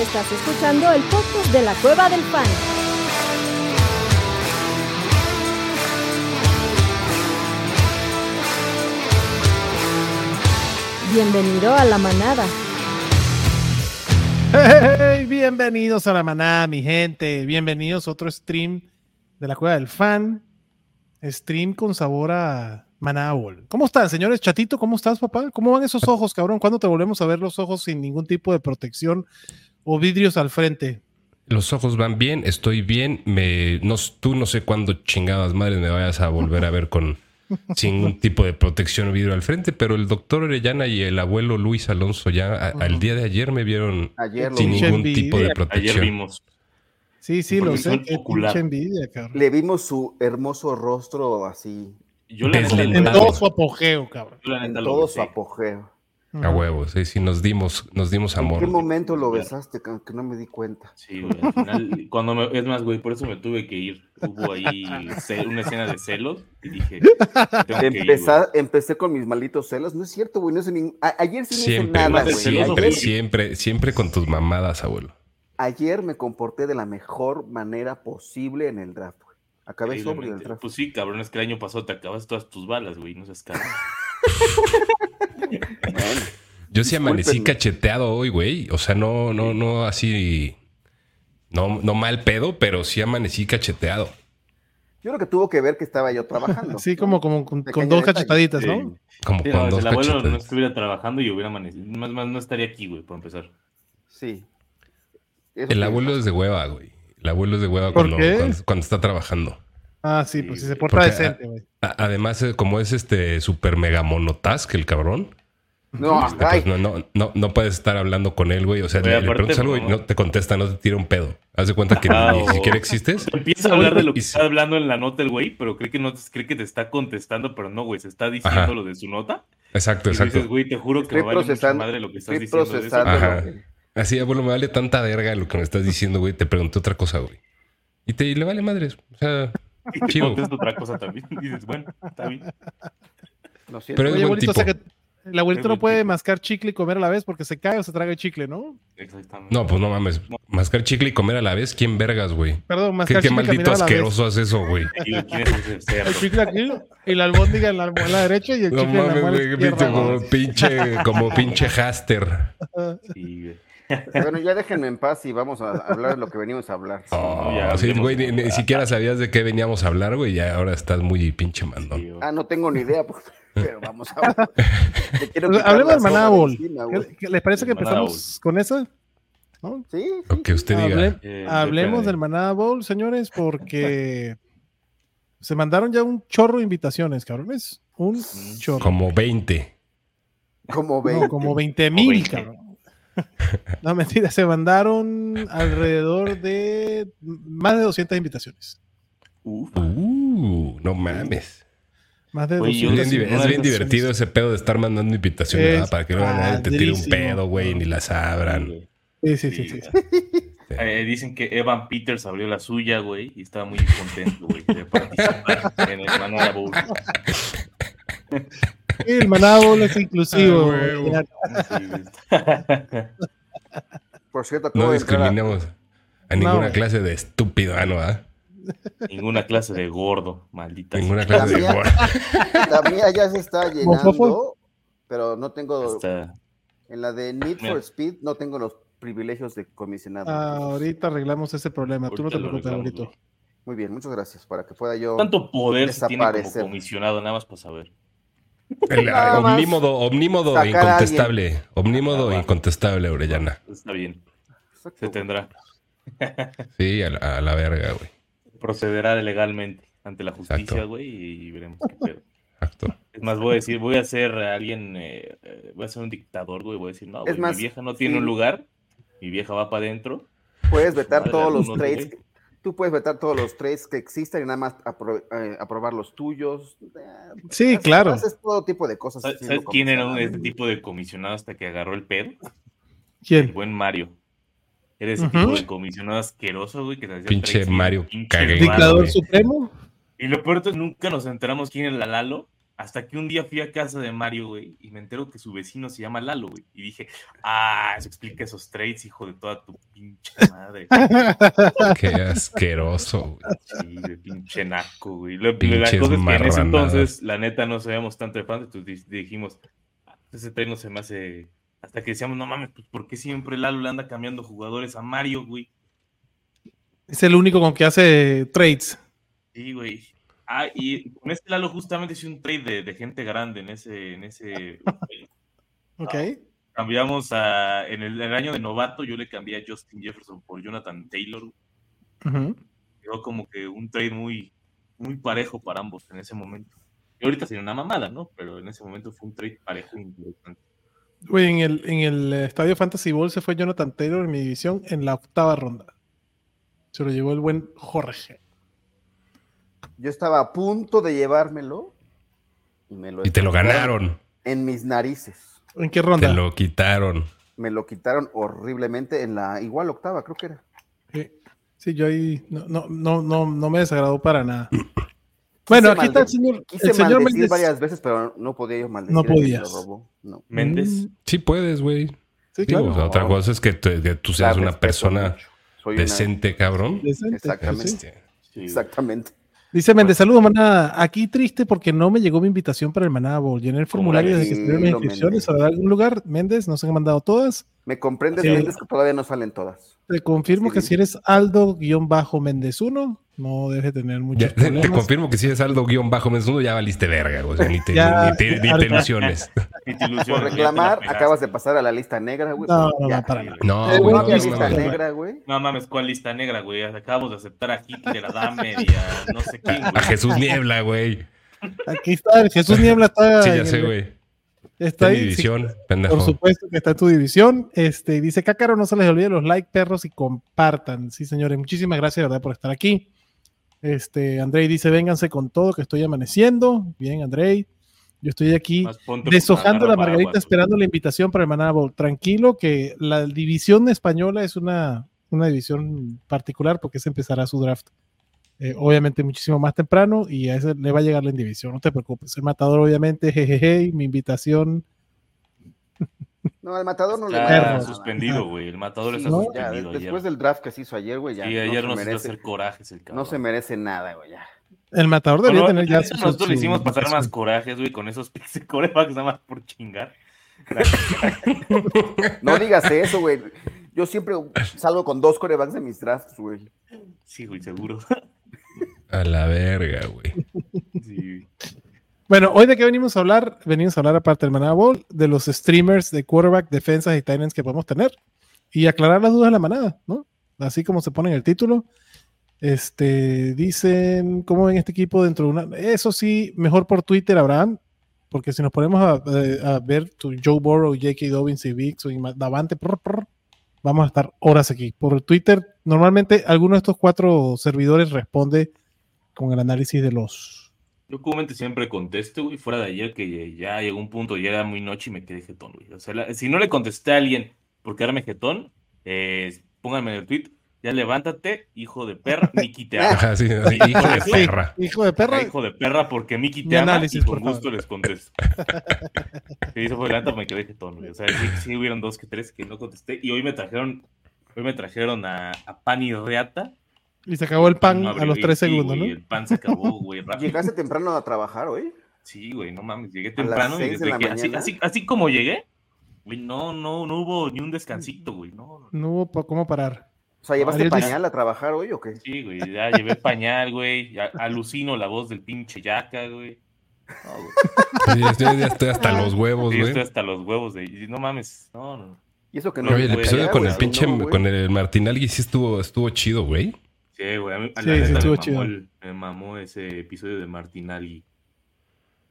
Estás escuchando el podcast de la Cueva del Fan. Bienvenido a la manada. Hey, bienvenidos a la manada, mi gente. Bienvenidos a otro stream de la Cueva del Fan. Stream con sabor a Manábol. ¿Cómo están, señores? Chatito, ¿cómo estás, papá? ¿Cómo van esos ojos, cabrón? ¿Cuándo te volvemos a ver los ojos sin ningún tipo de protección o vidrios al frente? Los ojos van bien, estoy bien. Me, no, tú no sé cuándo chingadas madres me vayas a volver a ver con sin ningún tipo de protección o vidrio al frente, pero el doctor Orellana y el abuelo Luis Alonso ya a- al día de ayer me vieron Ayer sin ningún tipo de protección. Ayer vimos. Sí, sí, lo sé. Envidia, cabrón. Le vimos su hermoso rostro así, Yo la. En todo su apogeo, cabrón. en todo su apogeo. A huevos, sí, sí, nos dimos, nos dimos ¿En qué amor. momento lo besaste? Que que no me di cuenta. Sí, güey. Al final, cuando me, es más, güey, por eso me tuve que ir. Hubo ahí una escena de celos y dije, tengo que ir, empecé con mis malditos celos. No es cierto, güey. No ningún- a- ayer sí no hice Siempre, nada, güey. siempre, güey. siempre, siempre con tus mamadas, abuelo. Ayer me comporté de la mejor manera posible en el draft, güey. Acabé sobrio el draft. Pues sí, cabrón, es que el año pasado te acabas todas tus balas, güey, no seas cabrón. Yo sí amanecí cacheteado hoy, güey. O sea, no, no, no así. No, no mal pedo, pero sí amanecí cacheteado. yo creo que tuvo que ver que estaba yo trabajando. ¿no? como, como con, dos cachetaditas, Sí. ¿no? Como Sí, con no, si dos el abuelo no estuviera trabajando y hubiera amanecido. Más, más no estaría aquí, güey, por empezar. Sí. Eso El sí. abuelo es de hueva, güey. El abuelo es de hueva ¿Por cuando, qué? cuando, cuando está trabajando. Ah, sí, pues si se porta decente, güey. Además, eh, como es este super mega monotask, el cabrón, No, este, pues no, no, no, no puedes estar hablando con él, güey. O sea, le, preguntas algo y no. te contesta, no te tira un pedo. Haz de cuenta que Ah, ni, siquiera existes. Empieza a hablar de lo que Y- está hablando en la nota el güey, pero cree que no cree que te está contestando, pero no, güey, se está diciendo Ajá. lo de su nota. Exacto, Y exacto. dices, güey, te juro que Estoy me vale mucha madre lo que estás diciendo. de eso". procesando. Ajá. Así, abuelo, me vale tanta verga lo que me estás diciendo, güey. Te pregunté otra cosa, güey. Y te y le vale madres. O sea, Chido. contesta otra cosa también. Y dices, bueno, está bien. Lo siento. Pero es Oye, buen abuelito, o sea que el abuelito no puede tipo. mascar chicle y comer a la vez porque se cae o se traga el chicle, ¿no? Exactamente. no, pues no mames. Mascar chicle y comer a la vez, ¿quién vergas, güey? Perdón, ¿Qué, mascar qué chicle y maldito la asqueroso haces eso, güey? El chicle aquí y la albóndiga en la almohada derecha y el No chicle en la mames, izquierda. Pinche, güey. como pinche, como pinche haster. Sí, güey. Bueno, ya déjenme en paz y vamos a hablar de lo que venimos a hablar. Oh, ya sí, hablemos güey, ni, siquiera sabías de qué veníamos a hablar, güey. Ya ahora estás muy pinche mandón. Sí. Ah, no tengo ni idea, pues, pero vamos a hablar. Hablemos del Manábol. encima, ¿Qué- güey. qué- ¿Les parece que Maná empezamos con eso? ¿No? Sí, sí, Lo que usted diga. Hable- Eh, hablemos del Manada Bowl, señores, porque se mandaron ya un chorro de invitaciones, cabrones. Un chorro. Como 20. como ve. No, como 20 mil, 20. cabrón. No, mentira, se mandaron alrededor de más de 200 invitaciones. Uf. Uh, no mames. Más de Oye, Es 200 bien, es divertido ese pedo de estar mandando invitaciones. Para que no nadie te tire un pedo, güey, ni las abran. Sí, sí, sí. sí. Eh, dicen que Evan Peters abrió la suya, güey, y estaba muy contento, güey, de participar en el Manada Bowl. El Manada Bowl es inclusivo. Ah, güey. Por cierto, acabo No de discriminemos a ninguna clase de estúpido, ah, ¿no? ah? Ninguna clase de gordo, maldita. Ninguna clase de gordo. La mía ya se está llenando, pero no tengo. Está- En la de Need Mira. for Speed no tengo los privilegios de comisionado. Ah, ahorita arreglamos ese problema. Tú no te ahorita lo preocupes, güey. Muy bien, muchas gracias. Para que pueda yo. Tanto poder se tiene como Desaparecer. comisionado, nada más para saber. El, Nada más omnímodo, omnímodo sacar a incontestable. Omnímodo incontestable, Orellana. Está bien, se tendrá. Sí, a la, a la verga, güey. Procederá legalmente ante la justicia, Exacto. güey, y veremos qué pedo. Exacto. Es más, voy a decir, voy a ser alguien, eh, eh, voy a ser un dictador, güey, voy a decir, no, güey, más, mi vieja no tiene sí. un lugar, mi vieja va para adentro. Puedes vetar Madre, todos los algunos, trades. güey. Tú puedes vetar todos los trades que existan y nada más apro- eh, aprobar los tuyos. Eh, Sí, haces- claro. Haces todo tipo de cosas. ¿Sabes, quién era este tipo de comisionado hasta que agarró el pedo? El ¿Quién? buen Mario. Era ese tipo de comisionado asqueroso, güey, que te hacía Pinche Mario pinche ¿Dictador supremo? Y lo peor es que nunca nos enteramos quién era Lalo Hasta que un día fui a casa de Mario, güey, y me entero que su vecino se llama Lalo, güey. Y dije, ah, eso explica esos trades, hijo de toda tu pinche madre. Qué asqueroso, güey. Sí, de pinche naco, güey. La, la cosa es que en ese entonces, la neta, no sabíamos tanto de fans, entonces di- dijimos, "Ah, ese trade no se me hace. Hasta que decíamos, no mames, pues, ¿por qué siempre Lalo le anda cambiando jugadores a Mario, güey? Es el único con que hace trades. Sí, güey. Ah, y con este Lalo justamente hice un trade de, de gente grande en ese, en ese. Ok. Cambiamos a. En el, el año de novato, yo le cambié a Justin Jefferson por Jonathan Taylor. Ujú. Quedó como que un trade muy, muy parejo para ambos en ese momento. Y ahorita sería una mamada, ¿no? Pero en ese momento fue un trade parejo interesante. Güey, en el, en el eh, Estadio Fantasy Bowl se fue Jonathan Taylor en mi división en la octava ronda. Se lo llevó el buen Jorge. Yo estaba a punto de llevármelo y me lo Y te lo ganaron. En mis narices. ¿En qué Te ronda? lo quitaron. Me lo quitaron horriblemente en la igual octava, creo que era. Sí. Sí, yo ahí no, no, no, no, no me desagradó para nada. Bueno, aquí está el señor, Quise el señor Méndez. varias veces, pero no podía yo maldecir. No podías. robó. No. Méndez. Mm, Sí puedes, güey. Sí, Digo, claro. o sea, otra cosa es que, te- que tú seas La una persona una- decente, cabrón. Decente, Exactamente. sí. Este, Sí. Exactamente. Dice Méndez, saludos, manada. Aquí triste porque no me llegó mi invitación para el Manada Bowl. Llené el formulario desde que estuvieron las inscripciones. ¿Habrá algún lugar? Méndez, nos han mandado todas. Me comprendes, Sí. Méndez, que todavía no salen todas. Te confirmo Sí, que sí. si eres Aldo-Méndez 1, no debes tener muchos ya, te, problemas. te confirmo que si es algo guion bajo menos uno, ya valiste verga. O sea, ni te, Ya, ni te, ni te ilusiones. Ni te ilusiones, Por reclamar, acabas de pasar a la lista negra, güey. No, no, no, para nada. No, güey, No no, había no, lista no, no. negra, güey. No mames, ¿cuál lista negra, güey? Acabamos de aceptar a Hitler, a Dahmer y a no sé quién, güey. A Jesús Niebla, güey. Aquí está, el Jesús Niebla está, Sí, ya el- sé, güey. Está ahí. sí, división, por supuesto que está en tu división. Este, dice Cácaro, no se les olvide los like, perros, y compartan. Sí, señores, muchísimas gracias, ¿verdad? Por estar aquí. Este, Andrei dice, vénganse con todo, que estoy amaneciendo. Bien, Andrei. Yo estoy aquí deshojando la margarita, esperando la invitación para el Bowl. Tranquilo que la división española es una, una división particular porque se empezará su draft. Eh, obviamente muchísimo más temprano y a ese le va a llegar la división, no te preocupes. El matador, obviamente, jejeje, mi invitación. No, al matador no le Está Perro. nada. suspendido, güey. El matador está ¿no? Ya, suspendido ayer. después del draft que se hizo ayer, güey, ya. Sí, no ayer se nos hizo merece- hacer corajes el cabrón. No se merece nada, güey, ya. El matador debería No, tener ya su- Nosotros le su hicimos pasar más corajes, güey, con esos picks de corebacks nada más por chingar. No digas eso, güey. Yo siempre salgo con dos corebacks de mis drafts, güey. Sí, güey, seguro. A la verga, güey. Sí. Bueno, hoy de qué venimos a hablar? Venimos a hablar aparte del Manada Bowl, de los streamers de quarterback, defensas y tight ends que podemos tener y aclarar las dudas de la manada, ¿no? Así como se pone en el título. Este, dicen, ¿cómo ven este equipo dentro de una? Eso sí, mejor por Twitter, Abraham, porque si nos ponemos a, a- a ver tu Joe Burrow, J.K. Dobbins y Vix y Davante, prr, prr, vamos a estar horas aquí. Por Twitter, normalmente alguno de estos cuatro servidores responde con el análisis de los Yo comúnmente siempre contesto, güey, fuera de ayer que ya llegó un punto, ya era muy noche y me quedé jetón, güey. O sea, la- si no le contesté a alguien por quedarme jetón, eh, pónganme en el tweet, ya levántate, hijo de perra, Miki te ama. Sí, hijo de Sí, perra. hijo de perra. hijo de perra, porque Miki Mi te ama análisis, y con por favor. gusto les contesto. Sí, eso fue la neta, me quedé jetón, güey. O sea, sí, sí hubieron dos que tres que no contesté y hoy me trajeron, hoy me trajeron a, a Pan y Reata. Y se acabó el pan No a los tres sí, segundos, güey, ¿no? El pan se acabó, güey, rápido. Llegaste temprano a trabajar hoy. Sí, güey, no mames, llegué temprano y seis de que así, mañana. así, así como llegué, güey, no, no, no hubo ni un descansito, güey, no. no. Hubo pa- cómo parar. O sea, ¿llevaste pañal a trabajar hoy o qué? Sí, güey, ya llevé pañal, güey, alucino la voz del pinche yaca, güey. No, güey, Sí, ya estoy, ya estoy hasta los huevos, sí, güey. estoy hasta los huevos de, no mames, no, no. Y eso que no. Oye, el episodio con el pinche, con el Martinalgui sí estuvo, estuvo chido, güey. Sí, güey, a mí a Sí, la sí, neta estuvo me, chido. mamó el- me mamó ese episodio de Martinelli,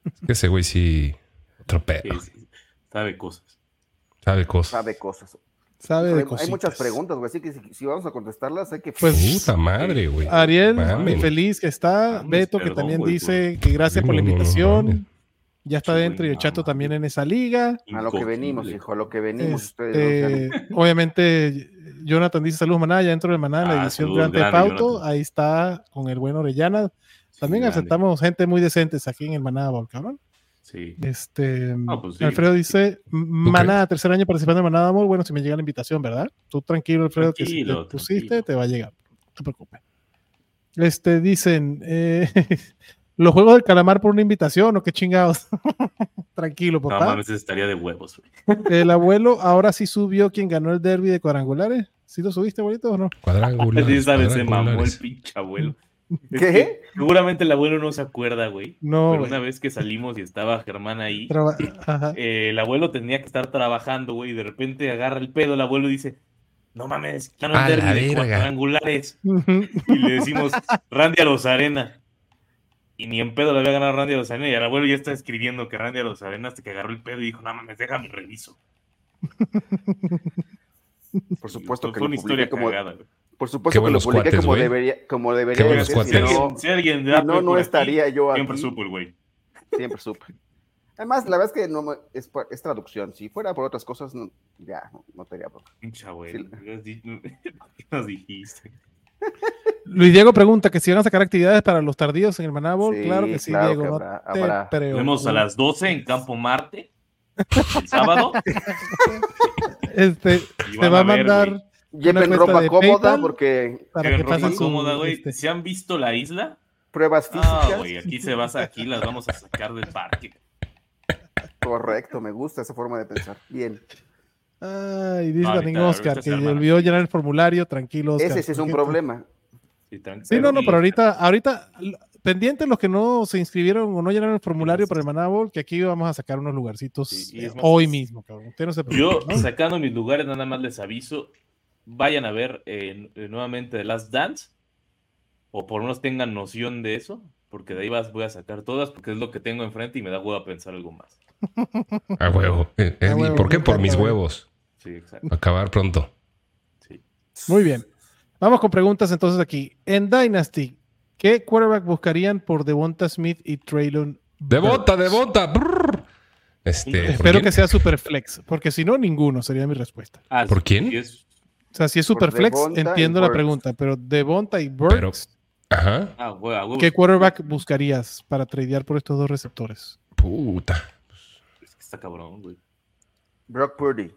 Es que ese güey sí, otro pedo. sabe cosas. Sabe cosas. Sabe cosas. Sabe de Hay, muchas preguntas, güey. Así que si, si vamos a contestarlas, hay que. Pues, Puta madre, güey. Ariel, muy feliz que está. Mames, Beto, que también güey, dice que gracias por la No, no, no, invitación. Ya está Sí, dentro y el chato también en esa liga. a lo que venimos, hijo, a lo que venimos. ustedes no Este, obviamente, Jonathan dice saludos, maná, ya dentro del maná, la Ah, edición saludos, de grande, Antepauto. Jonathan. Ahí está con el buen Orellana. También Sí, grande. aceptamos gente muy decentes aquí en el maná, cabrón. Sí. Este, Ah, pues sí. Alfredo dice, Manada, tercer año participando en Manada Amor. Bueno, si me llega la invitación, ¿verdad? Tú tranquilo, Alfredo, que si Tranquilo, te pusiste, tranquilo. te va a llegar. No te preocupes. Este, dicen, eh, los juegos del calamar por una invitación, o qué chingados. tranquilo, No papá. mames, ese estaría de huevos, güey. el abuelo ahora sí subió quien ganó el derby de cuadrangulares. ¿Sí lo subiste, abuelito, o no? Cuadrangulares. Sí, sabes, se mamó el pinche abuelo. Es ¿Qué? que seguramente el abuelo no se acuerda, güey. No, Pero güey. una vez que salimos y estaba Germán ahí, Traba- eh, el abuelo tenía que estar trabajando, güey, y de repente agarra el pedo el abuelo y dice, no mames, no A el la derbi de cuadrangulares. Y le decimos, Randy a los Arena. Y ni en pedo le había ganado Randy a los Arena. Y el abuelo ya está escribiendo que Randy a los Arena hasta que agarró el pedo y dijo, no mames, déjame reviso. Por supuesto Fue que lo una historia como, cagada, güey. por supuesto que lo publiqué cuates, como güey. debería, como debería ser, si no, alguien, si alguien si da no, aquí, estaría yo Siempre aquí. supo el güey. Siempre supe. Además, la verdad es que no me- es, por- es traducción. Si fuera por otras cosas, no- ya, no, no te haría bronca. Pinche abuelo. Sí. ¿qué has di- ¿Qué nos dijiste? Luis Diego pregunta que si van a sacar actividades para los tardíos en el Manábol. Sí, claro que sí, claro Diego. que habrá- habrá. Vemos a las 12 en Campo Marte. El sábado. Este, te van va a ver, mandar. Lleven ropa cómoda PayPal. porque para que ropa cómoda, güey. este, ¿Se han visto la isla? pruebas Ah, físicas. güey, aquí se vas, aquí las vamos a sacar del parque. Correcto, me gusta esa forma de pensar. Bien. Ay, dice también Oscar que olvidó llenar el formulario. Tranquilo, Oscar. Ese sí es un problema. Sí, no, no, pero ahorita, ahorita, pendientes los que no se inscribieron o no llenaron el formulario para el Manábol, que aquí vamos a sacar unos lugarcitos Sí, y es eh, más- hoy mismo, cabrón. Usted no se Yo, sacando mis lugares, nada más les aviso. Vayan a ver eh, nuevamente The Last Dance. O por lo menos tengan noción de eso. Porque de ahí vas, voy a sacar todas. Porque es lo que tengo enfrente y me da hueva pensar algo más. A huevo. Eh, eh, A ¿Y huevo, por qué? Por mis huevos. Sí, exacto. Acabar pronto. Sí. Muy bien. Vamos con preguntas entonces aquí. En Dynasty, ¿qué quarterback buscarían por Devonta Smith y Traylon? ¡Devonta, devonta! Este, ¿por Espero quién? que sea super flex, porque si no, ninguno sería mi respuesta. Ah, ¿Por quién? O sea, si es super flex, Devonta y entiendo la pregunta, pero Devonta y Burks, Ajá. ah, güey, a huevo. ¿qué quarterback buscarías para tradear por estos dos receptores? Puta. Es que está cabrón, güey. Brock Purdy.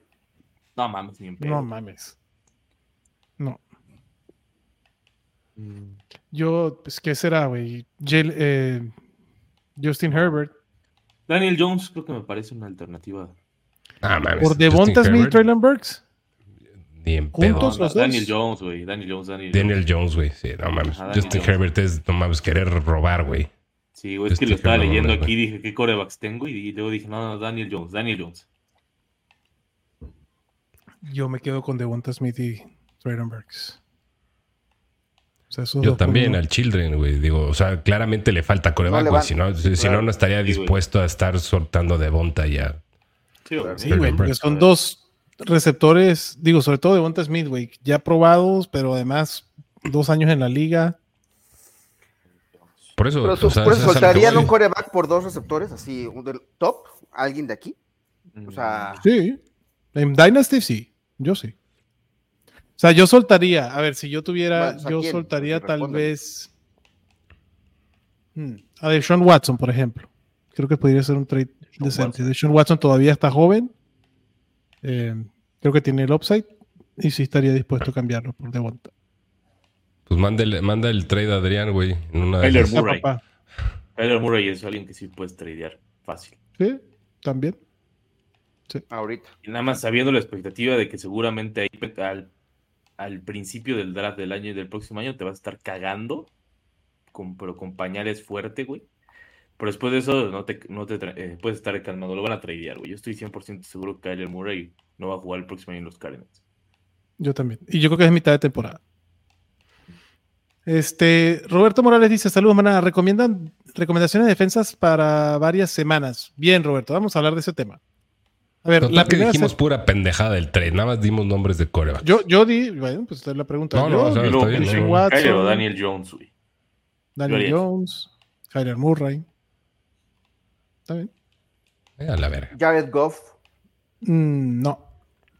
No mames, ni en pedo. No mames. No. Mm. Yo, pues, ¿qué será, güey? Eh, Justin Herbert. Daniel Jones creo que me parece una alternativa. Ah, mames. Por Devonta Smith, Traylon Burks. Ni en Juntos pedo. los dos. Daniel Jones, güey. Daniel Jones, Daniel, Daniel Jones, güey. Sí, no mames. Justin Jones. Herbert es, no mames, querer robar, güey. Sí, güey, es que lo estaba leyendo güey. aquí, dije, ¿qué corebacks tengo? Y luego dije, no, no, Daniel Jones, Daniel Jones. Yo me quedo con Devonta Smith y Traylon Burks. O sea, Yo también al Children, güey. Digo, o sea, claramente le falta coreback, güey. Si no, si, Claro. no, no estaría dispuesto a estar soltando Devonta ya. Sí, güey. Sí, porque son dos receptores, digo, sobre todo Devonta Smith, güey, ya probados, pero además dos años en la liga. Por eso, Pero o sea, por eso soltarían un coreback por dos receptores, así, un del top, alguien de aquí. O sea, Sí. En Dynasty sí, yo sí. O sea, yo soltaría, a ver, si yo tuviera, Bueno, ¿a yo quién? soltaría tal vez hmm, a Deshaun Watson, por ejemplo. Creo que podría ser un trade decente. Watson. Deshaun Watson todavía está joven. Eh, creo que tiene el upside y sí estaría dispuesto a cambiarlo por Devonta. Pues mándele- manda el trade a Adrián, güey. En una esas. Ah, Murray. Kyler Murray es alguien que sí puedes tradear fácil. Sí, también. Ahorita. Y nada más sabiendo la expectativa de que seguramente ahí al, al principio del draft del año y del próximo año te vas a estar cagando, con, pero con pañales fuerte, güey. Pero después de eso no te, no te eh, puedes estar calmado, lo van a tradear, güey. Yo estoy 100% seguro que Kyler Murray no va a jugar el próximo año en los Cardinals. Yo también. Y yo creo que es mitad de temporada. Este, Roberto Morales dice, saludos, manada. ¿Recomiendan recomendaciones de defensas para varias semanas? Bien, Roberto, vamos a hablar de ese tema. A ver, Total la que dijimos pura pendejada del trade. Nada más dimos nombres de coreback. yo, yo di, bueno, pues esta es la pregunta. No, no, Yo, o sea, Y está luego, bien, Christian no. Watson, Kyler o Daniel Jones, güey. Daniel. Jones, Kyler Murray. ¿Está bien? Eh, a la verga. Jared Goff. Mm, no,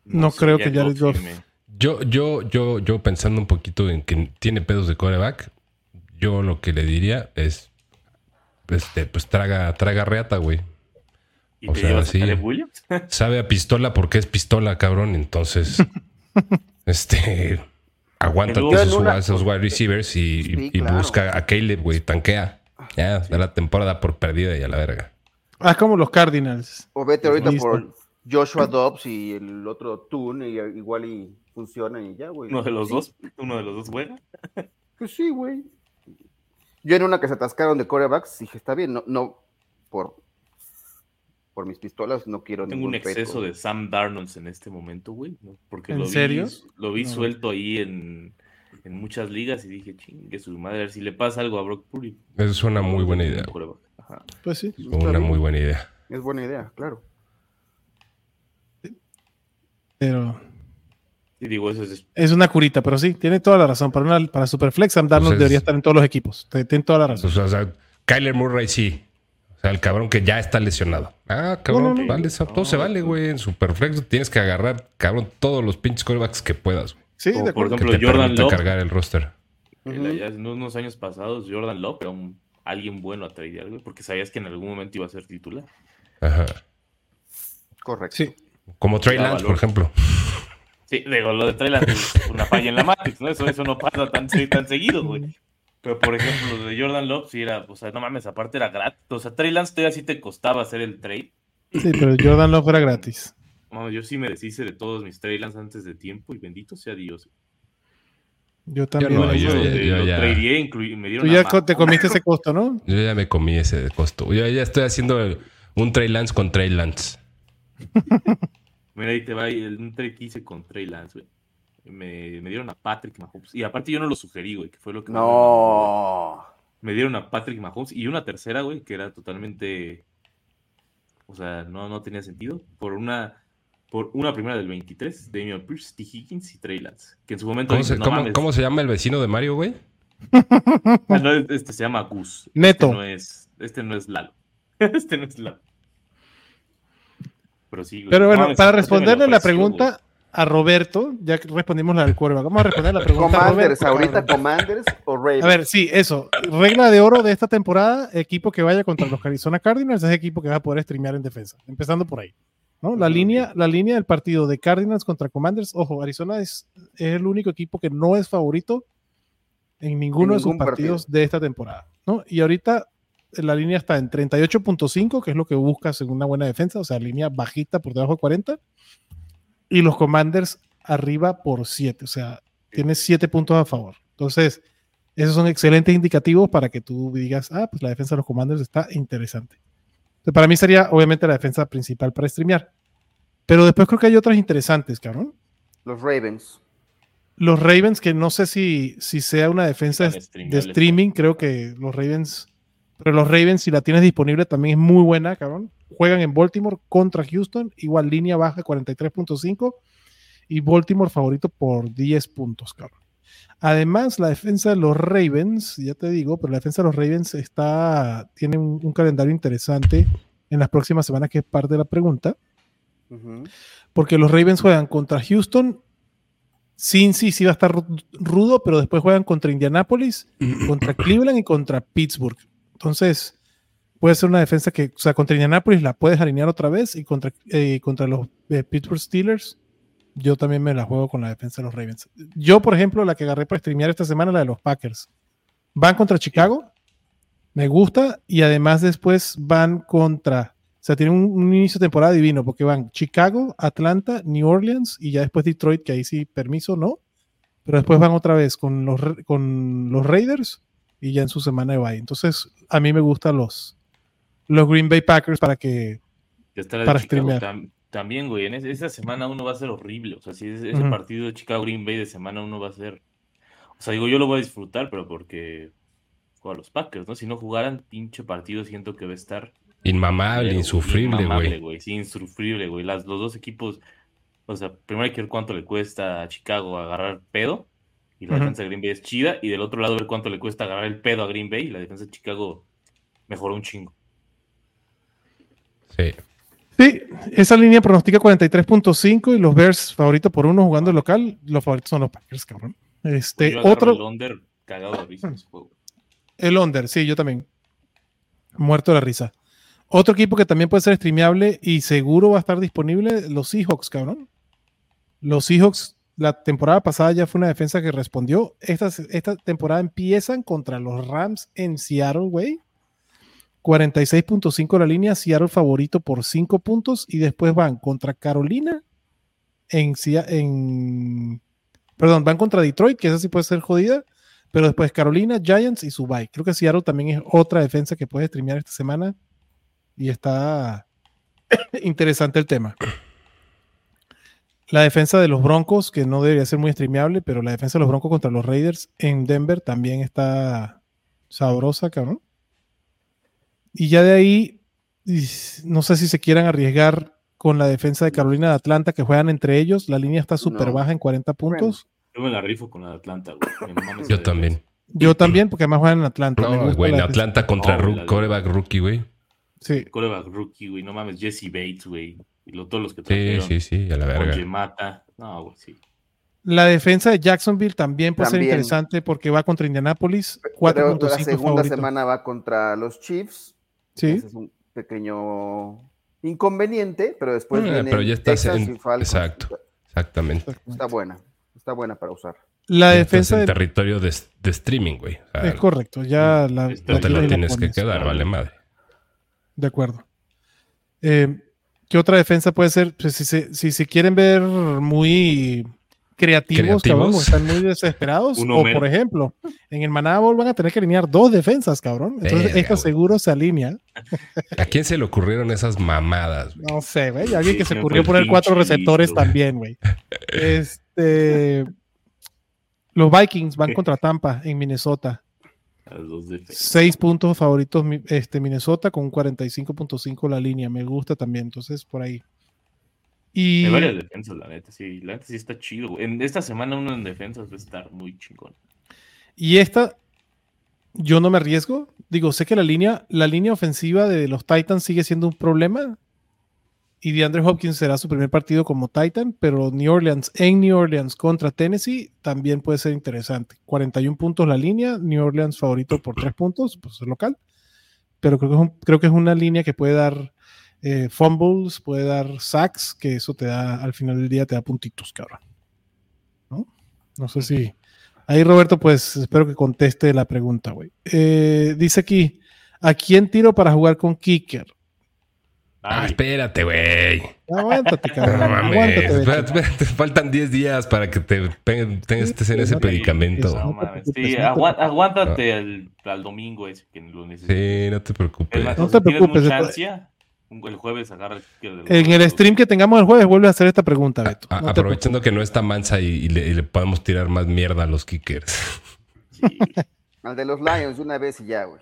No creo que Jared Goff- firme. Yo, yo, yo, yo pensando un poquito en que tiene pedos de coreback, yo lo que le diría es, este, pues traga, traga reata, güey. ¿Y O te sea, llevas sí. a Caleb Williams? Sabe a pistola porque es pistola, cabrón. Entonces, este, aguántate esos, una- esos wide receivers y, Sí, y claro. busca a Caleb, güey, tanquea. Ya, da la temporada por perdida y a la verga. Ah, como los Cardinals. O vete ahorita Listo. por Joshua Dobbs y el otro Toon, y igual y funciona y ya, güey. Uno de los Sí, dos, uno de los dos juega. Pues sí, güey. Yo en una que se atascaron de corebacks dije, está bien, no, no, por, por mis pistolas no quiero Tengo ningún un exceso de Sam Darnold en este momento, güey. ¿no? Porque ¿En lo serio? vi, lo vi No. suelto ahí en, en muchas ligas y dije, chingue su madre, a ver si le pasa algo a Brock Purdy. Eso es una muy buena idea. Ajá. Pues sí. Está Una bien. muy buena idea. Es buena idea, claro. Pero Y digo, eso es es una curita, pero sí, tiene toda la razón. Para, una, para Superflex, Sam Darnold Pues es- debería estar en todos los equipos. Tiene toda la razón. Sea, o sea, Kyler Murray sí. O sea, el cabrón que ya está lesionado. Ah, cabrón, No, no, no. vale, todo se vale, güey. En Superflex tienes que agarrar, cabrón, todos los pinches corebacks que puedas, güey. Sí, de por acuerdo. Que ejemplo, te Jordan Love. cargar el roster. allá en unos años pasados, Jordan Love era un, alguien bueno a tradear, güey, porque sabías que en algún momento iba a ser titular. Ajá. Correcto. Sí. Como Trey Lance, valor. por ejemplo. Sí, digo, lo de Trailer es una falla en la Matrix, ¿no? Eso, eso no pasa tan, tan seguido, güey. Pero, por ejemplo, lo de Jordan Love, sí era, o sea, no mames, aparte era gratis. O sea, Trey Lance todavía sí te costaba hacer el trade. Sí, pero Jordan Love era gratis. Mames, yo sí me deshice de todos mis Trey Lance antes de tiempo y bendito sea Dios. Yo también. no, yo- donde yo lo ya- tradeé, incluí- me dieron Tú ya te comiste ese costo, ¿no? Yo ya me comí ese costo. Yo ya estoy haciendo el- un Trey Lance con Trey Lance. Mira, ahí te va el, un trade que hice con Trey Lance, güey. Me, me dieron a Patrick Mahomes. Y aparte yo no lo sugerí, güey, que fue lo que... me- No. Me dieron a Patrick Mahomes y una tercera, güey, que era totalmente... O sea, no, no tenía sentido. Por una... Por una primera del 23, Damian Pierce, T. Higgins y Trey Lance. Que en su momento... ¿Cómo se, no cómo- mames, cómo se llama el vecino de Mario, güey? ah, no, este se llama Gus. Neto. Este no es, este no es Lalo. este no es Lalo. Pero sí, güey, Pero no bueno, mames, para lo responderle la güey. A Roberto, ya que respondimos la del quarterback, vamos a responder la pregunta Commanders, ahorita Commanders o Ravens. A ver, sí, eso. Regla de oro de esta temporada, equipo que vaya contra los Arizona Cardinals es equipo que va a poder streamear en defensa. Empezando por ahí. ¿no? La, línea, la línea del partido de Cardinals contra Commanders, ojo, Arizona es, es el único equipo que no es favorito en ninguno En de sus partidos de esta temporada. ¿no? Y ahorita la línea está en 38.5, que es lo que buscas en una buena defensa, o sea, línea bajita por debajo de 40. Y los Commanders arriba por 7, o sea, tienes 7 puntos a favor. Entonces, esos son excelentes indicativos para que tú digas, ah, pues la defensa de los Commanders está interesante. Entonces, para mí sería obviamente la defensa principal para streamear. Pero después creo que hay otras interesantes, cabrón. Los Ravens. Los Ravens, que no sé si, si sea una defensa de streaming, creo que los Ravens, pero los Ravens, si la tienes disponible, también es muy buena, cabrón. Juegan en Baltimore contra Houston, igual línea baja 43.5 y Baltimore favorito por 10 puntos, cabrón. Además, la defensa de los Ravens, ya te digo, pero la defensa de los Ravens está, tiene un, un calendario interesante en las próximas semanas, que es parte de la pregunta porque los Ravens juegan contra Houston. Cincy sí va a estar ru- rudo, pero después juegan contra Indianapolis, contra Cleveland y contra Pittsburgh. Entonces, puede ser una defensa que, o sea, contra Indianapolis la puedes alinear otra vez y contra, eh, contra los eh, Pittsburgh Steelers, yo también me la juego con la defensa de los Ravens. Yo, por ejemplo, la que agarré para streamear esta semana, la de los Packers. Van contra Chicago, me gusta, y además después van contra, o sea, tienen un, un inicio de temporada divino, porque van Chicago, Atlanta, New Orleans, y ya después Detroit, que ahí sí, permiso, no. Pero después van otra vez con los, con los Raiders y ya en su semana de bye. Entonces, a mí me gustan los, los Green Bay Packers para que para Chicago streamear. tam- también, güey. En es- esa semana uno va a ser horrible. O sea, si es- ese partido de Chicago Green Bay de semana uno va a ser. O sea, digo, yo lo voy a disfrutar, pero porque juega los Packers, ¿no? Si no jugaran pinche partido, siento que va a estar. Inmamable, insufrible, inmamable, güey. Sí, insufrible, güey. Las, los dos equipos. O sea, primero hay que ver cuánto le cuesta a Chicago agarrar pedo. Y la defensa de Green Bay es chida. Y del otro lado ver cuánto le cuesta agarrar el pedo a Green Bay. Y la defensa de Chicago mejoró un chingo. Sí. Sí, esa línea pronostica 43.5 y los Bears favoritos por uno jugando local, los favoritos son los Packers, cabrón. Este, agarro otro, el under cagado de risa en juego. el under, sí, yo también. Muerto de la risa. Otro equipo que también puede ser streameable y seguro va a estar disponible, los Seahawks, cabrón. Los Seahawks, la temporada pasada ya fue una defensa que respondió. Esta, esta temporada empiezan contra los Rams en Seattle, güey. 46.5 la línea, Seattle favorito por 5 puntos y después van contra Carolina en, en perdón, van contra Detroit, que esa sí puede ser jodida, pero después Carolina, Giants y su bye. Creo que Seattle también es otra defensa que puede streamear esta semana y está interesante el tema. La defensa de los Broncos, que no debería ser muy streameable, pero la defensa de los Broncos contra los Raiders en Denver también está sabrosa, cabrón. Y ya de ahí, no sé si se quieran arriesgar con la defensa de Carolina de Atlanta, que juegan entre ellos. La línea está súper No. baja en 40 puntos. Yo me la rifo con la de Atlanta, güey. Yo también. Yo también, porque además juegan en Atlanta. No, güey, en defensa. Atlanta contra No, ru- la de- coreback rookie, güey. Sí, Coreback rookie, güey. No mames, Jesse Bates, güey. Y lo- todos los que Sí, trajeron. sí, sí, a la Oye, verga. mata. No, güey, sí. La defensa de Jacksonville también puede ser interesante porque va contra Indianapolis. Pero la 4.5 segunda favorito. semana va contra los Chiefs. Sí, Ese es un pequeño inconveniente, pero después Ah, viene pero ya estás Texas en- exacto. Exactamente. Está buena, está buena para usar. la Ya estás defensa en de- territorio de, de streaming, güey. O sea, es correcto. Ya la, no te la tienes que pones. quedar, claro. vale madre. De acuerdo. Eh, ¿Qué otra defensa puede ser? Pues si, se, si se quieren ver muy creativos, ¿Creativos? cabrón, están muy desesperados, o por ejemplo, en el Maná Bowl van a tener que alinear dos defensas, cabrón. Entonces, güey. seguro se alinea. ¿A quién se le ocurrieron esas mamadas? No sé, güey. Alguien Sí, que se ocurrió poner cuatro receptores también, güey. Este. Los Vikings van contra Tampa en Minnesota. Seis puntos favoritos este, Minnesota con 45.5 la línea. Me gusta también. Entonces, por ahí. Y Hay varias defensas, la neta, sí. La neta sí está chido. En esta semana uno en defensas va a estar muy chingón. Y esta, yo no me arriesgo. Digo, sé que la línea, la línea ofensiva de los Titans sigue siendo un problema. Y DeAndre Hopkins será su primer partido como Titan, pero New Orleans en New Orleans contra Tennessee también puede ser interesante. 41 puntos la línea, New Orleans favorito por 3 puntos, pues es local. Pero creo que es, creo que es una línea que puede dar eh, fumbles, puede dar sacks, que eso te da, al final del día te da puntitos, cabrón. ¿No? No sé si. Ahí Roberto, pues espero que conteste la pregunta, güey. Eh, dice aquí, ¿a quién tiro para jugar con Kicker? Ah, espérate, güey. Aguántate, No cabrón. mames. aguántate, Beto. Espérate, espérate, Faltan 10 días para que te estés en ese predicamento. no mames. Sí, aguántate al, al domingo ese que lo necesitas. Sí, no te preocupes. Es más, No si te preocupes, ansia, el jueves agarra el En el stream que tengamos el jueves vuelve a hacer esta pregunta, Beto. A- No te aprovechando que no está mansa y, y le, y le podemos tirar más mierda a los kickers. Sí. Al de los Lions una vez y ya, güey.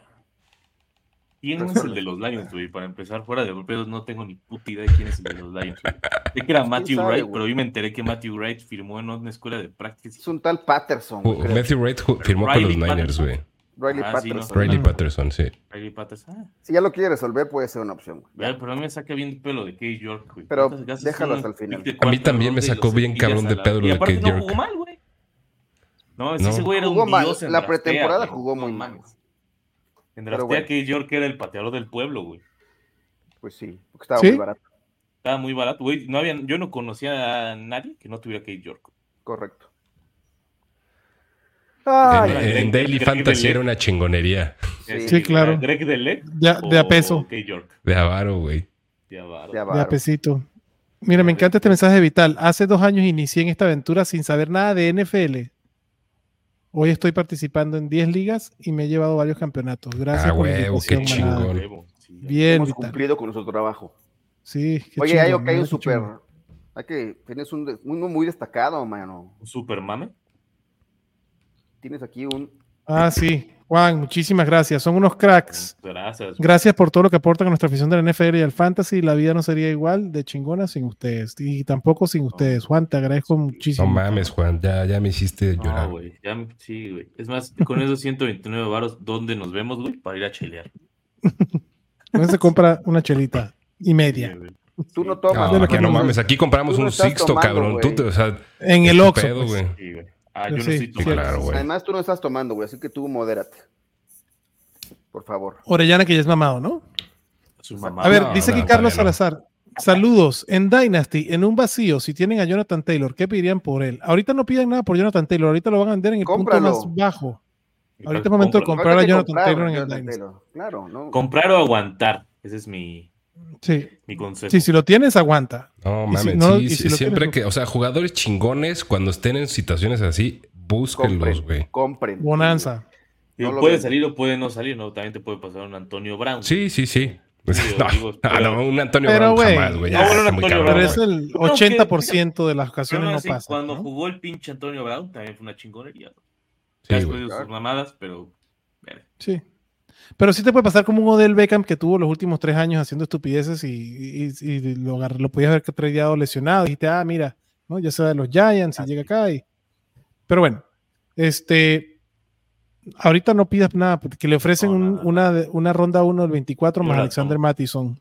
¿Quién es el de los Lions, güey? Para empezar, fuera de golpeos, no tengo ni puta idea de quién es el de los Lions. güey. Sé que era Matthew sabe, Wright, güey? pero hoy me enteré que Matthew Wright firmó en una escuela de práctica. Es un tal Patterson. güey. Matthew Wright firmó con los Niners, güey. Riley Ah, sí, no. Patterson. Riley. Patterson, sí. Riley Patterson. Ah, Si ya lo quiere resolver, puede ser una opción. güey. pero a mí me saca bien de pelo de Kay York, güey. Pero ¿Cuántas gastas déjalo hasta el final. A mí también me sacó bien cabrón de pedo lo de aparte Kay no York. jugó mal, güey. No, No. ese güey era un Jugó mal. dios en La pretemporada jugó muy mal. Draftea bueno. Kay York era el pateador del pueblo, güey. Pues sí, porque estaba ¿Sí? muy barato. Estaba muy barato, güey. No había, yo no conocía a nadie que no tuviera Kate York. Correcto. En, Ay, en Daily Greg Fantasy era una chingonería Sí. Sí, claro. Greg Delec. Ya, de a peso, Kate York. de Avaro, güey. Va. ya de a pesito. Mira, me encanta este mensaje de Vital. Hace dos años inicié en esta aventura sin saber nada de NFL. Hoy estoy participando en 10 ligas y me he llevado varios campeonatos. Gracias Ah, por la huevo, qué chingón. Huevo, sí. Bien, Hemos Vital. cumplido con nuestro trabajo. Sí, qué Oye, hay, chingón, hay mira un chingón. Hay que. Tienes un. Uno muy destacado, mano. Un super mame. Tienes aquí un. Ah, sí. Juan, muchísimas gracias. Son unos cracks. Gracias. Gracias por todo lo que aportan a nuestra afición de la NFL y al fantasy. La vida no sería igual de chingona sin ustedes. Y tampoco sin ustedes. Juan, te agradezco No muchísimo. mames, Juan. Ya, ya me hiciste No, llorar. güey. Ya, me- sí, güey. Es más, con esos 129 varos, ¿dónde nos vemos, güey? Para ir a chelear. Eso se compra una chelita y media. Tú no No, tomas. de lo que que no no- mames. Aquí compramos no un sixto, tomando, cabrón. Tú te, o sea, En el ¿qué Oxxo. pedo, pues. güey? Sí, güey. Ah, yo Sí, no estoy sí, tomando. claro, güey. Además, tú no estás tomando, güey, así que tú modérate. Por favor. Orellana que ya es mamado, ¿no? Su mamá. A ver, No, dice no, aquí Carlos. Salazar. Saludos. En Dynasty, en un vacío, si tienen a Jonathan Taylor, ¿qué pedirían por él? Ahorita no piden nada por Jonathan Taylor, ahorita lo van a vender en el Cómpralo. punto más bajo. Ahorita es momento de Compra- comprar a Jonathan comprar, Taylor en el Dynasty. Claro, ¿no? Comprar o aguantar. Ese es mi, Sí. mi consejo. sí, si lo tienes, aguanta. No si mames, no- sí, si sí, lo siempre tienes, que, o sea, jugadores chingones cuando estén en situaciones así, búsquenlos, güey. Compren. Bonanza. No puede salir o puede no salir, ¿no? También te puede pasar un Antonio Brown. Sí, sí, sí. Sí, no, digo, no, pero- no, un Antonio Pero, Brown güey, jamás, güey. no, bueno, Antonio. Pero es el No, que- 80% de las ocasiones no pasa. Cuando ¿no? jugó el pinche Antonio Brown, también fue una chingonería. ¿no? Sí, Ya güey. sus mamadas, pero. Sí. Pero sí te puede pasar como un Odell Beckham que tuvo los últimos tres años haciendo estupideces y, y- y lo, lo podías ver que traído lesionado. Y dijiste, ah, mira, ¿no? ya sea de los Giants y llega acá. Y... Pero bueno, este. Ahorita no pidas nada, porque le ofrecen No, un- nada. una, una ronda 1 del 24 Yo más Alexander. Mattison.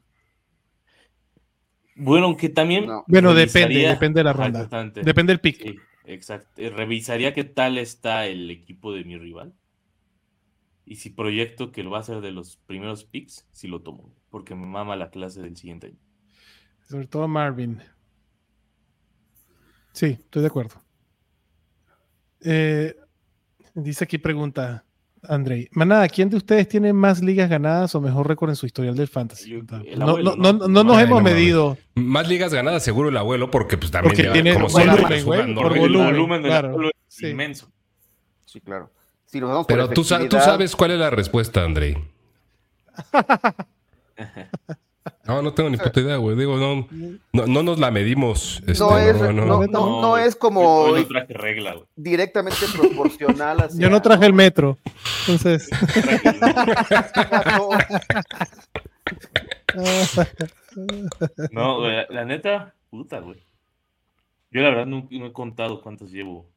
Bueno, aunque también. No. Bueno, depende, depende de la ronda. Depende del pick. Sí, exacto. Eh, Revisaría qué tal está el equipo de mi rival. Y si proyecto que lo va a ser de los primeros picks, sí lo tomo. Porque me mama la clase del siguiente año. Sobre todo Marvin. Sí, estoy de acuerdo. Eh, dice aquí pregunta Andrei. Manada, ¿quién de ustedes tiene más ligas ganadas o mejor récord en su historial del fantasy? Yo- no, abuelo, no, ¿no? no, no nos Ay, hemos medido. Más ligas ganadas, seguro el abuelo, porque pues también Porque lleva tiene como volumen, güey, por volumen, volumen del claro. abuelo es Sí. inmenso. Sí, claro. Si nos vamos por Pero tú, sa- tú efectividad, sabes cuál es la respuesta, Andrei. No, no tengo ni puta idea, güey. Digo, no, no, no nos la medimos. este, No es, no, no, no. no, no güey. es como traje regla, güey. directamente proporcional hacia... Yo no traje el metro. Entonces, No, güey, la, la neta, puta, güey. Yo la verdad no, no he contado cuántas llevo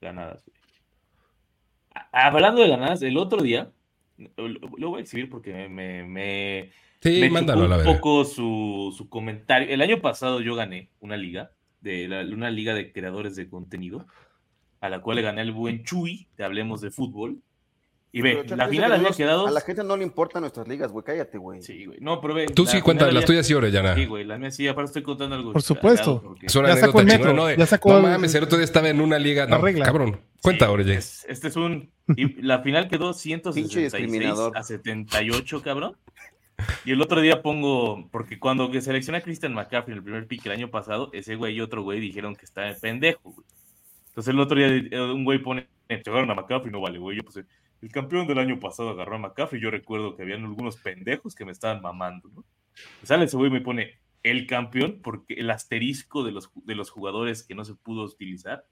ganadas. güey. Hablando de ganadas, el otro día, lo, voy a exhibir porque me, me, me, Sí, mándalo un poco su, su comentario. El año pasado yo gané una liga, de la- una liga de creadores de contenido, a la cual le gané al buen Chuy, de Hablemos de Fútbol. Y ve, la final había quedado... A la gente no le importan nuestras ligas, güey. Cállate, güey. Sí, güey. No, pero ve. Tú la sí cuentas, las tuyas sí, Orellana. Sí, güey, la mía sí, aparte estoy contando algo. Por supuesto. porque- Es una Ya sacó anécdota el metro, chingona, ¿no? De, ya sacó no el- mames, el otro día estaba en una liga. No, regla. cabrón. Cuenta, Sí, Orellana. es- este es un. y la final quedó 166 discriminador. a 78, cabrón. Y el otro día pongo. Porque cuando que selecciona a Christian McCaffrey en el primer pick el año pasado, ese güey y otro güey dijeron que estaba en pendejo, güey. Entonces el otro día eh, un güey pone. Llegaron a McCaffrey, no vale, güey. Yo puse. El campeón del año pasado agarró a McCaffrey. Yo recuerdo que habían algunos pendejos que me estaban mamando, ¿no? Sale ese güey y me pone el campeón porque el asterisco de los, de los jugadores que no se pudo utilizar.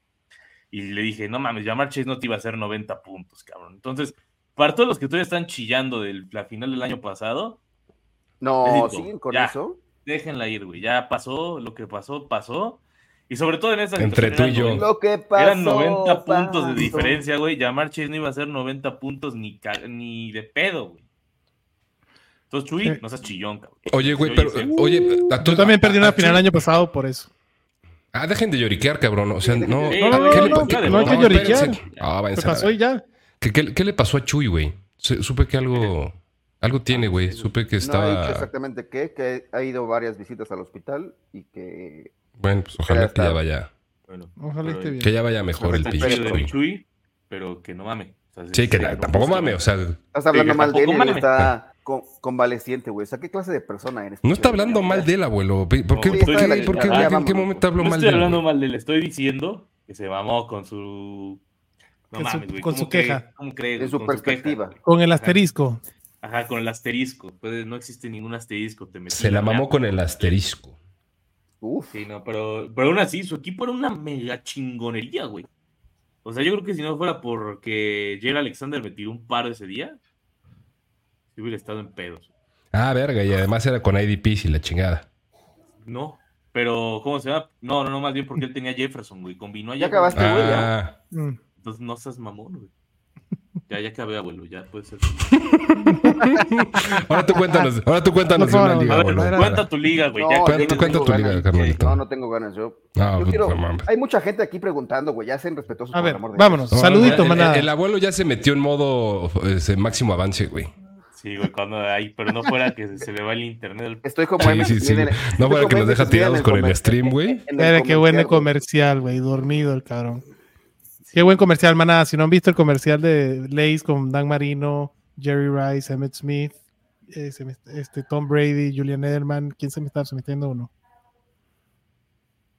Y le dije, no mames, Jamar Chase no te iba a hacer 90 puntos, cabrón. Entonces, para todos los que todavía están chillando de la final del año pasado, No, siguen con ya. eso. déjenla ir, güey. Ya pasó, lo que pasó, pasó. Y sobre todo en esa Entre tú y yo. 90 Lo que pasó. Eran 90 puntos de diferencia, güey. Jamar Chase no iba a hacer 90 puntos ni, ni de pedo, güey. Entonces, Chuy, no seas chillón, cabrón. Oye, güey, pero, oye, a tú- también perdí una final el año pasado por eso. Ah, dejen de lloriquear, cabrón. O sea, no. No, no, ¿qué no, le no, pa- no, qué- no hay que lloriquear. Ah, pasó y ya. ¿Qué, qué, qué le pasó a Chuy, güey? Supe que algo, algo tiene, güey. Supe que No he dicho estaba. exactamente qué, que ha ido varias visitas al hospital y que Bueno, pues ojalá Ya que ya vaya. Bueno, Ojalá esté bien. Que ya vaya mejor el pinche chido de Chuy. Chuy, pero que no mame. O sea, Sí, que sí, no, tampoco justo, mame, o sea, estás hablando mal de él mame. está con- convaleciente, güey. O sea, ¿qué clase de persona eres? no está hablando mal de él, abuelo. ¿Por qué? No, ¿Por qué? estoy ¿Por de la qué? ¿Por qué? chingada, ¿En qué momento hablo No mal estoy de él? hablando güey? mal de él, estoy diciendo que se mamó con su. No Con su- mames, güey. con ¿cómo su cree- queja. ¿Cómo cree? En güey? su Con perspectiva. queja. Con el asterisco. Ajá, con el asterisco. Pues no existe ningún asterisco. Te metí Se la mamó con el asterisco. Uf. Sí, no, pero, pero aún así, su equipo era una mega chingonería, güey. O sea, yo creo que si no fuera porque Jerry Alexander me tiró un paro ese día, si hubiera estado en pedos. Ah, verga, y además era con IDP y la chingada. No, pero ¿cómo se llama? No, no, no, más bien porque él tenía Jefferson, güey. Combinó a Ya Jefferson. acabaste, güey. ya. Ah. Entonces no seas mamón, güey. Ya, ya acabé, abuelo, ya puede ser. ahora tú cuéntanos, ahora tú cuéntanos de No, una no, liga, A ver, abuelo. era- cuenta tu liga, güey. No, Cuenta- no que- cuenta tengo tu liga, ganas. carnalito. No, no tengo ganas. Yo, No, yo pues, quiero-. Hay mucha gente aquí preguntando, güey. Ya sean respetuosos. A por ver, amor de vámonos. No, Saludito, el- manada. El, el abuelo ya se metió en modo ese máximo avance, güey. Sí, güey, cuando hay, pero no fuera que se le va el internet. Estoy como Sí, sí, sí. en el- No para que nos deja tirados con el stream, güey. Mira, qué buen comercial, güey. comercial, güey. Dormido el cabrón. Qué buen comercial, manada. Si no han visto el comercial de Lays con Dan Marino, Jerry Rice, Emmett Smith, eh, se me- este, Tom Brady, Julian Edelman. ¿Quién se me está, se me está yendo uno?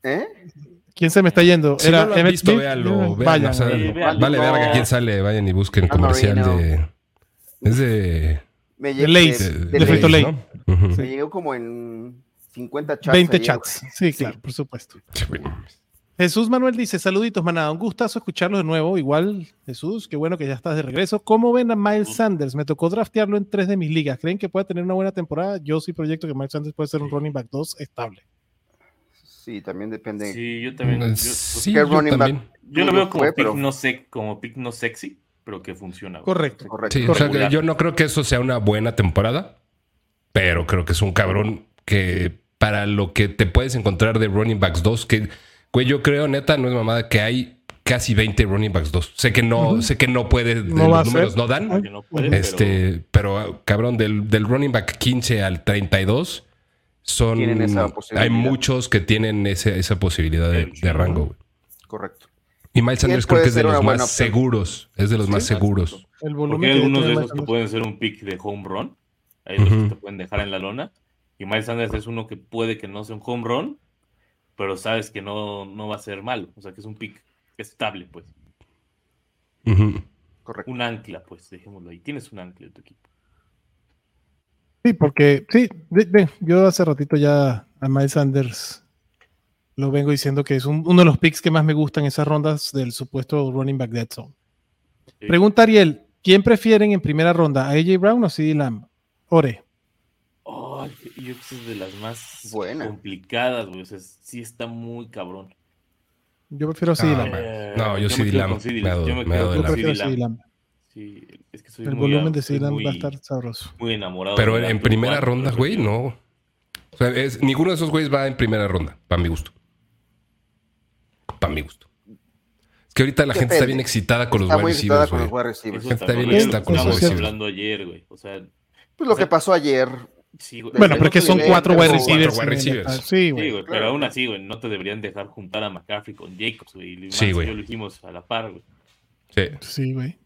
¿Eh? ¿Quién se me está yendo? Si no lo han Emmett visto, véanlo. Vayan, o sea, güey. Sí, véanlo. vale, No. verga, quién sale, vayan y busquen el Dan comercial Marino. de. Es de. Me De De, de- de de Frito. Lay. ¿no? Me llegó como en 50 chats. 20 ayer, chats. güey. Sí, claro, por supuesto. Sí, güey. Jesús Manuel dice, saluditos, manada, un gustazo escucharlo de nuevo. Igual, Jesús, qué bueno que ya estás de regreso. ¿Cómo ven a Miles Sanders? Me tocó draftearlo en tres de mis ligas. ¿Creen que puede tener una buena temporada? Yo sí proyecto que Miles Sanders puede ser un running back 2 estable. Sí, también depende. Sí, yo también. yo- Sí, ¿qué yo running back? Yo lo veo como fue, pick, pero- no sec- como pick no sexy, pero que funciona. Correcto. Correcto. Sí, o sea, Regular. que yo no creo que eso sea una buena temporada, pero creo que es un cabrón que para lo que te puedes encontrar de running backs 2, que, güey, yo creo, neta, no es mamada, que hay casi 20 running backs 2. Sé que no, sé que no puede, No los números ser. no dan, no puede, este, pero, cabrón, del, del running back 15 al 32, son, Tienen esa hay muchos que tienen ese- esa posibilidad de, rango, güey. Correcto. Y Miles Sanders creo que es de los más opción. seguros, es de los más seguros. El Porque volumen hay algunos de esos que pueden ser un pick de home run. Hay otros Ujú. que te pueden dejar en la lona. Y Miles Sanders es uno que puede que no sea un home run, pero sabes que no, no va a ser malo. O sea, que es un pick estable, pues. Correcto. Un ancla, pues, dejémoslo ahí. Tienes un ancla en tu equipo. Sí, porque sí, de- de- yo hace ratito ya a Miles Sanders lo vengo diciendo que es un- uno de los picks que más me gustan esas rondas del supuesto running back dead zone. Sí. Pregunta Ariel, ¿quién prefieren en primera ronda, a AJ Brown o CD Lamb? Ore. Yo creo que es de las más Buena. complicadas, güey. O sea, sí está muy cabrón. Yo prefiero a CD Ah. Eh, No, yo Lamb. dado- Yo me quedo Yo con. Lamb. Sí, es que soy El muy, volumen de Lamb va a estar sabroso. muy enamorado. Pero en primera ronda, güey, no. O sea, es- ninguno de esos güeyes va en primera ronda, para mi gusto. Para mi gusto. Es que ahorita la gente está bien excitada con los wide excitada receivers, güey. receivers. Eso Está bien lo con que los wide hablando ayer, güey. O sea, Pues lo o sea, que pasó ayer. Sí, güey. Bueno, O sea, pero no que te son cuatro wide cuatro receivers. receivers. ah, Sí, Sí, güey. güey, Claro. pero aún así, güey, no te deberían dejar juntar a McCaffrey con Jacobs, güey. y Sí, si güey. Yo lo hicimos a la par, güey. Sí. Sí, güey.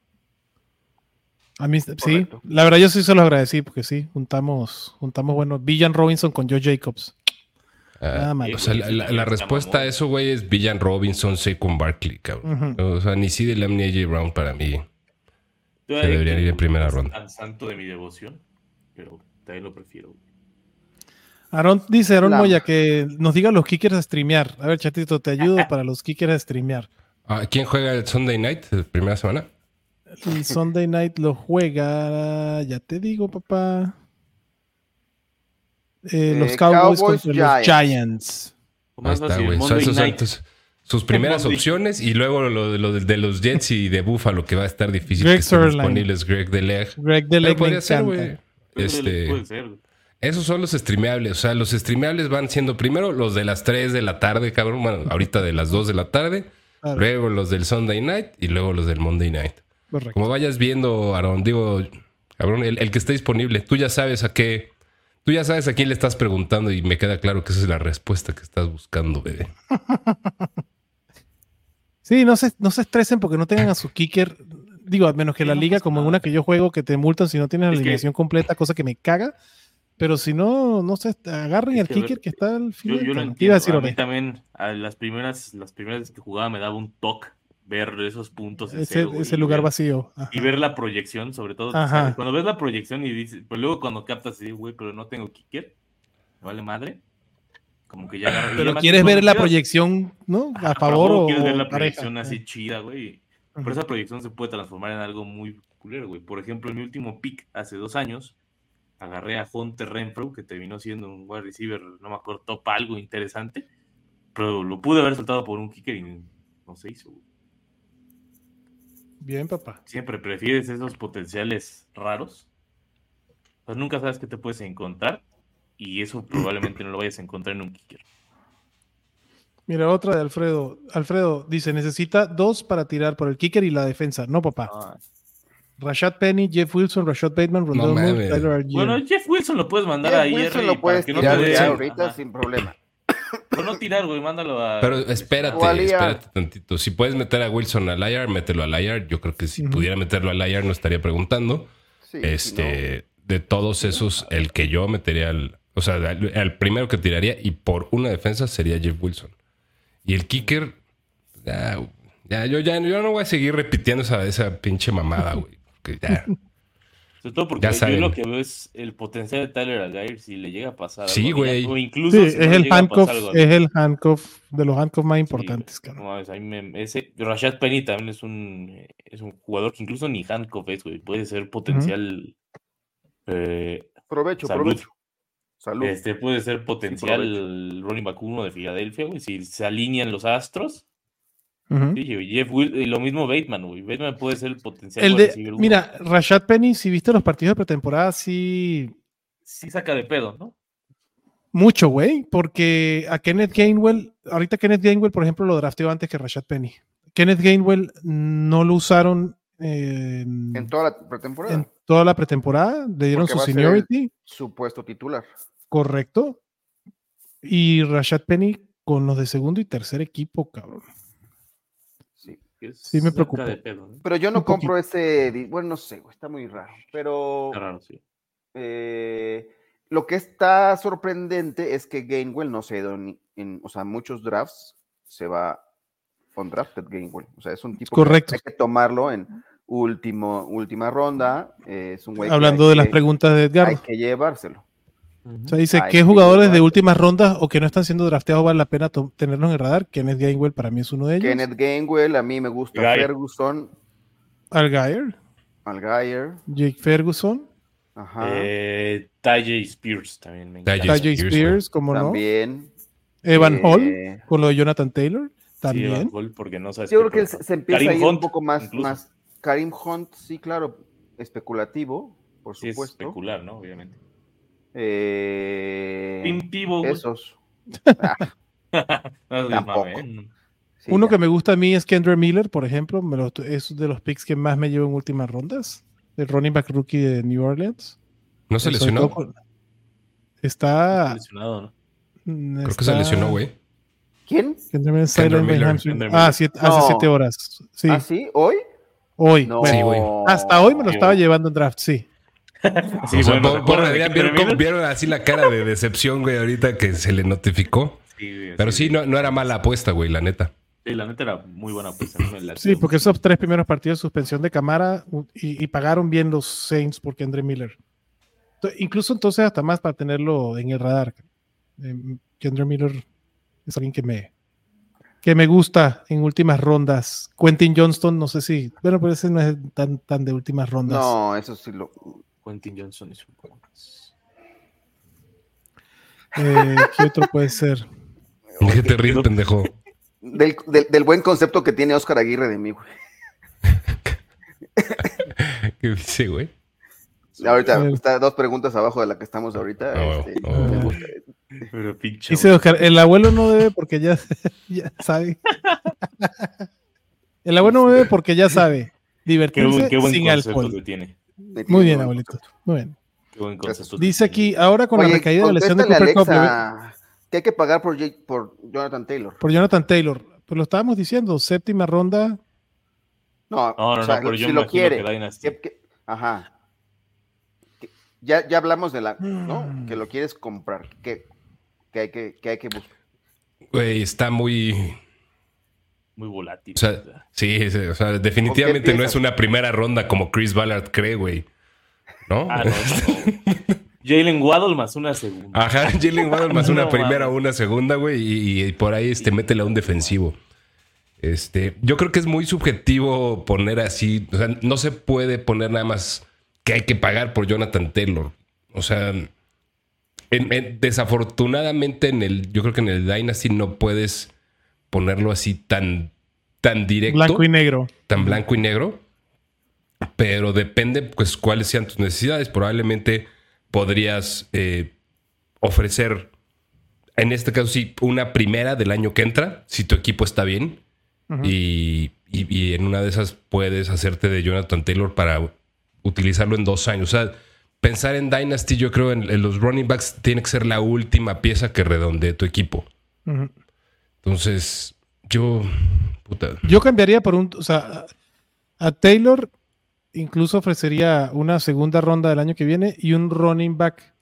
A mí, sí, la verdad yo sí se los agradecí porque sí, juntamos, juntamos, bueno, Villan Robinson con Joe Jacobs. Ah, Nada mal. o sea, la, la- la respuesta a eso, güey, es Villan Robinson, Saquon Barkley, cabrón. O sea, ni CD Lamb ni AJ Brown para mí. Se deberían ir en primera no es ronda. tan santo de mi devoción, pero también lo prefiero. Aaron dice Aaron. Moya que nos diga los kickers a streamear. A ver, chatito, te ayudo para los kickers a streamear. Ah, ¿Quién juega el Sunday night, la primera semana? El Sunday night lo juega, ya te digo, papá. Eh, Eh, los Cowboys, Cowboys, contra los Giants. Ahí está, güey. Son Monday esos son Night. tus- sus primeras Monday. opciones y luego lo, lo de, de los Jets y de Buffalo, que va a estar difícil Greg que estén disponibles. Greg Deleg. Greg podría ser, güey. Este, puede ser, güey. esos son los streameables. O sea, los streameables van siendo primero los de las 3 de la tarde, cabrón. Bueno, ahorita de las 2 de la tarde. Claro, Luego los del Sunday night y luego los del Monday night. correcto. Como vayas viendo, Aaron, digo, cabrón, el, el que esté disponible, tú ya sabes a qué, tú ya sabes a quién le estás preguntando y me queda claro que esa es la respuesta que estás buscando, bebé. Sí, no se, no se estresen porque no tengan a su kicker. Digo, a menos que Sí, la no liga, como en una que yo juego, que te multan si no tienes la Es que- alineación completa, cosa que me caga. Pero si no, no se agarren Es el que, a ver, kicker que está al Yo, final. yo lo. ¿Qué iba entiendo. a mí también, a las primeras, las primeras veces que jugaba me daba un toque ver esos puntos en Ese, cero, ese lugar ver- vacío. Ajá. Y ver la proyección, sobre todo. Ajá. Cuando ves la proyección y dices, pero luego cuando captas y dices, güey, pero no tengo kicker, me vale madre. Como que ya Pero quieres ver la proyección, ¿no? A favor o quieres ver la proyección así chida, güey. Pero esa proyección se puede transformar en algo muy culero, güey. Por ejemplo, en mi último pick hace dos años, agarré a Hunter Renfro, que terminó siendo un wide receiver, no me acuerdo, top algo interesante, pero lo pude haber soltado por un kicker y no se hizo, güey. Bien, papá. Siempre prefieres esos potenciales raros. Pues nunca sabes qué te puedes encontrar y eso probablemente no lo vayas a encontrar en un kicker. Mira, otra de Alfredo. Alfredo dice, necesita dos para tirar por el kicker y la defensa. No, papá. Ah, Rashad Penny, Jeff Wilson, Rashad Bateman, Rondell Moore, mames. Tyler Algier. Bueno, Jeff Wilson lo puedes mandar Jeff ahí. Wilson lo puedes no te ahorita Ajá. sin problema. Pero no tirar, güey, mándalo a. Pero espérate, espérate tantito. Si puedes meter a Wilson al IR, mételo al IR. Yo creo que si pudiera meterlo al IR no estaría preguntando. Sí, este, de todos esos, el que yo metería al, o sea, al primero que tiraría y por una defensa sería Jeff Wilson. Y el kicker, ya, ya, yo ya yo no voy a seguir repitiendo esa, esa pinche mamada, güey. porque ya. Sobre todo porque Ya yo saben. lo que veo es el potencial de Tyler Algier si le llega a pasar. Sí, algo, güey. O incluso Sí, si es no el llega a handcuff, pasar algo, es el handcuff de los handcuffs más Sí, importantes, cabrón. No, mí me- ese, Rashad Penny también es un, eh, es un jugador que incluso ni handcuff es, güey. Puede ser potencial. eh, Provecho, Salud. provecho. Salud. este puede ser potencial running back 1 de Filadelfia, güey. Si se alinean los astros. Sí, Jeff Wil- y lo mismo Bateman, güey. Bateman puede ser el potencial. El de, mira, Rashad Penny, si viste los partidos de pretemporada, sí, Sí saca de pedo, ¿no? mucho, güey, porque a Kenneth Gainwell, ahorita Kenneth Gainwell, por ejemplo, lo drafteó antes que Rashad Penny. Kenneth Gainwell no lo usaron en, En toda la pretemporada. en toda la pretemporada, le dieron Porque su va a ser seniority, Su puesto titular. Correcto, y Rashad Penny con los de segundo y tercer equipo, cabrón. Sí. Sí me ¿no? Pero yo no Un poquito. compro ese. Bueno, no sé, güey, está muy raro. Pero Está raro, sí. eh, lo que está sorprendente es que Gainwell no se ha ido en, o sea, muchos drafts se va undrafted Gainwell. O sea, es un tipo Correcto. que hay que tomarlo en último, última ronda. eh, es un güey que Hablando de las preguntas de Edgar. Hay que llevárselo. O sea, dice, ¿qué jugadores de últimas rondas o que no están siendo drafteados vale la pena tenerlos en el radar? Kenneth Gainwell para mí es uno de ellos. Kenneth Gainwell, a mí me gusta Guy. Ferguson, Algier, Algier, Jake Ferguson, ajá, Eh, Tajay Spears también me Tajay encanta. Tajay Spears, Spears, como no. también. Evan eh, Hall, con lo de Jonathan Taylor, Sí, también. Evan Hall, porque no sabes Yo creo que puede se, empieza Karim a ir un Hunt, poco más, incluso. más. Karim Hunt, sí, claro, especulativo, por Sí, es supuesto. especular, ¿no? Obviamente. Eh, Tim Tebow, güey. esos. No, sí, Uno ya. que me gusta a mí es Kendra Miller, por ejemplo. Me lo- es de los picks que más me llevo en últimas rondas. El running back rookie de New Orleans. ¿No se lesionó? Está. Lesionado, ¿no? mm, Creo que se lesionó, güey. ¿Quién? Kendra Miller, Kendra Miller. Kendra Ah, siete- hace No. siete horas. Sí, ¿Ah, sí? ¿Hoy? hoy. No. Bueno, Sí, güey. hasta hoy me lo estaba llevando en draft, sí. Sí, O sea, bueno, por- ¿recuerdan por- de ¿vieron, así la cara de decepción, güey, ahorita que se le notificó? Sí, güey, Pero sí, no, no era mala apuesta, güey, la neta. Sí, la neta era muy buena pues, a mí me la- Sí, porque esos tres primeros partidos de suspensión de cámara y, y pagaron bien los Saints por Kendra Miller. Incluso entonces hasta más para tenerlo en el radar. Eh, Kendra Miller es alguien que me que me gusta en últimas rondas. Quentin Johnston, no sé si, bueno, pero ese no es tan, tan de últimas rondas. No, eso sí lo. Quentin Johnson es un poco más. Eh, ¿Qué otro puede ser? ¿Qué te ríes, pendejo? Del, del- del buen concepto que tiene Oscar Aguirre de mí, güey. ¿Qué dice, güey? Ahorita está dos preguntas abajo de la que estamos ahorita. Ah, este, gusta. Pero pinche. Dice Oscar, el abuelo no debe porque ya, ya sabe. El abuelo no bebe porque ya sabe. Qué Divertirse buen, qué buen sin concepto alcohol. que tiene. Muy bien, abuelito. Muy bien. Qué buen concepto. Dice aquí, ahora con la recaída de la lesión de Cooper Alexa, que hay que pagar por, Jake- por Jonathan Taylor. por Jonathan Taylor. Pues lo estábamos diciendo, séptima ronda. No, No, no, o sea, no, pero yo si lo quiere. que que- ajá. Que- ya, ya hablamos de la, ¿no? Mm. Que lo quieres comprar, que, que hay que, que hay que buscar. Güey, está muy... Muy volátil. O sea, sí, sí, o sea, definitivamente no es una primera ronda como Chris Ballard cree, güey. ¿No? Ah, no, no. Jalen Waddle más una segunda. Ajá, Jalen Waddle más una No primera o una segunda, güey, y, y por ahí este, métele a un defensivo. Este, yo creo que es muy subjetivo poner así, o sea, no se puede poner nada más que hay que pagar por Jonathan Taylor. O sea, en- en- desafortunadamente en el, yo creo que en el Dynasty no puedes ponerlo así tan, tan directo Blanco y negro. tan blanco y negro, pero depende pues cuáles sean tus necesidades. Probablemente podrías eh, ofrecer, en este caso sí, una primera del año que entra, si tu equipo está bien, y, y- y en una de esas puedes hacerte de Jonathan Taylor para utilizarlo en dos años. O sea, pensar en Dynasty, yo creo en, en los running backs tiene que ser la última pieza que redondee tu equipo. Ujú. Entonces, yo. Puta. Yo cambiaría por un, o sea, a, Taylor incluso ofrecería una segunda ronda del año que viene y un running back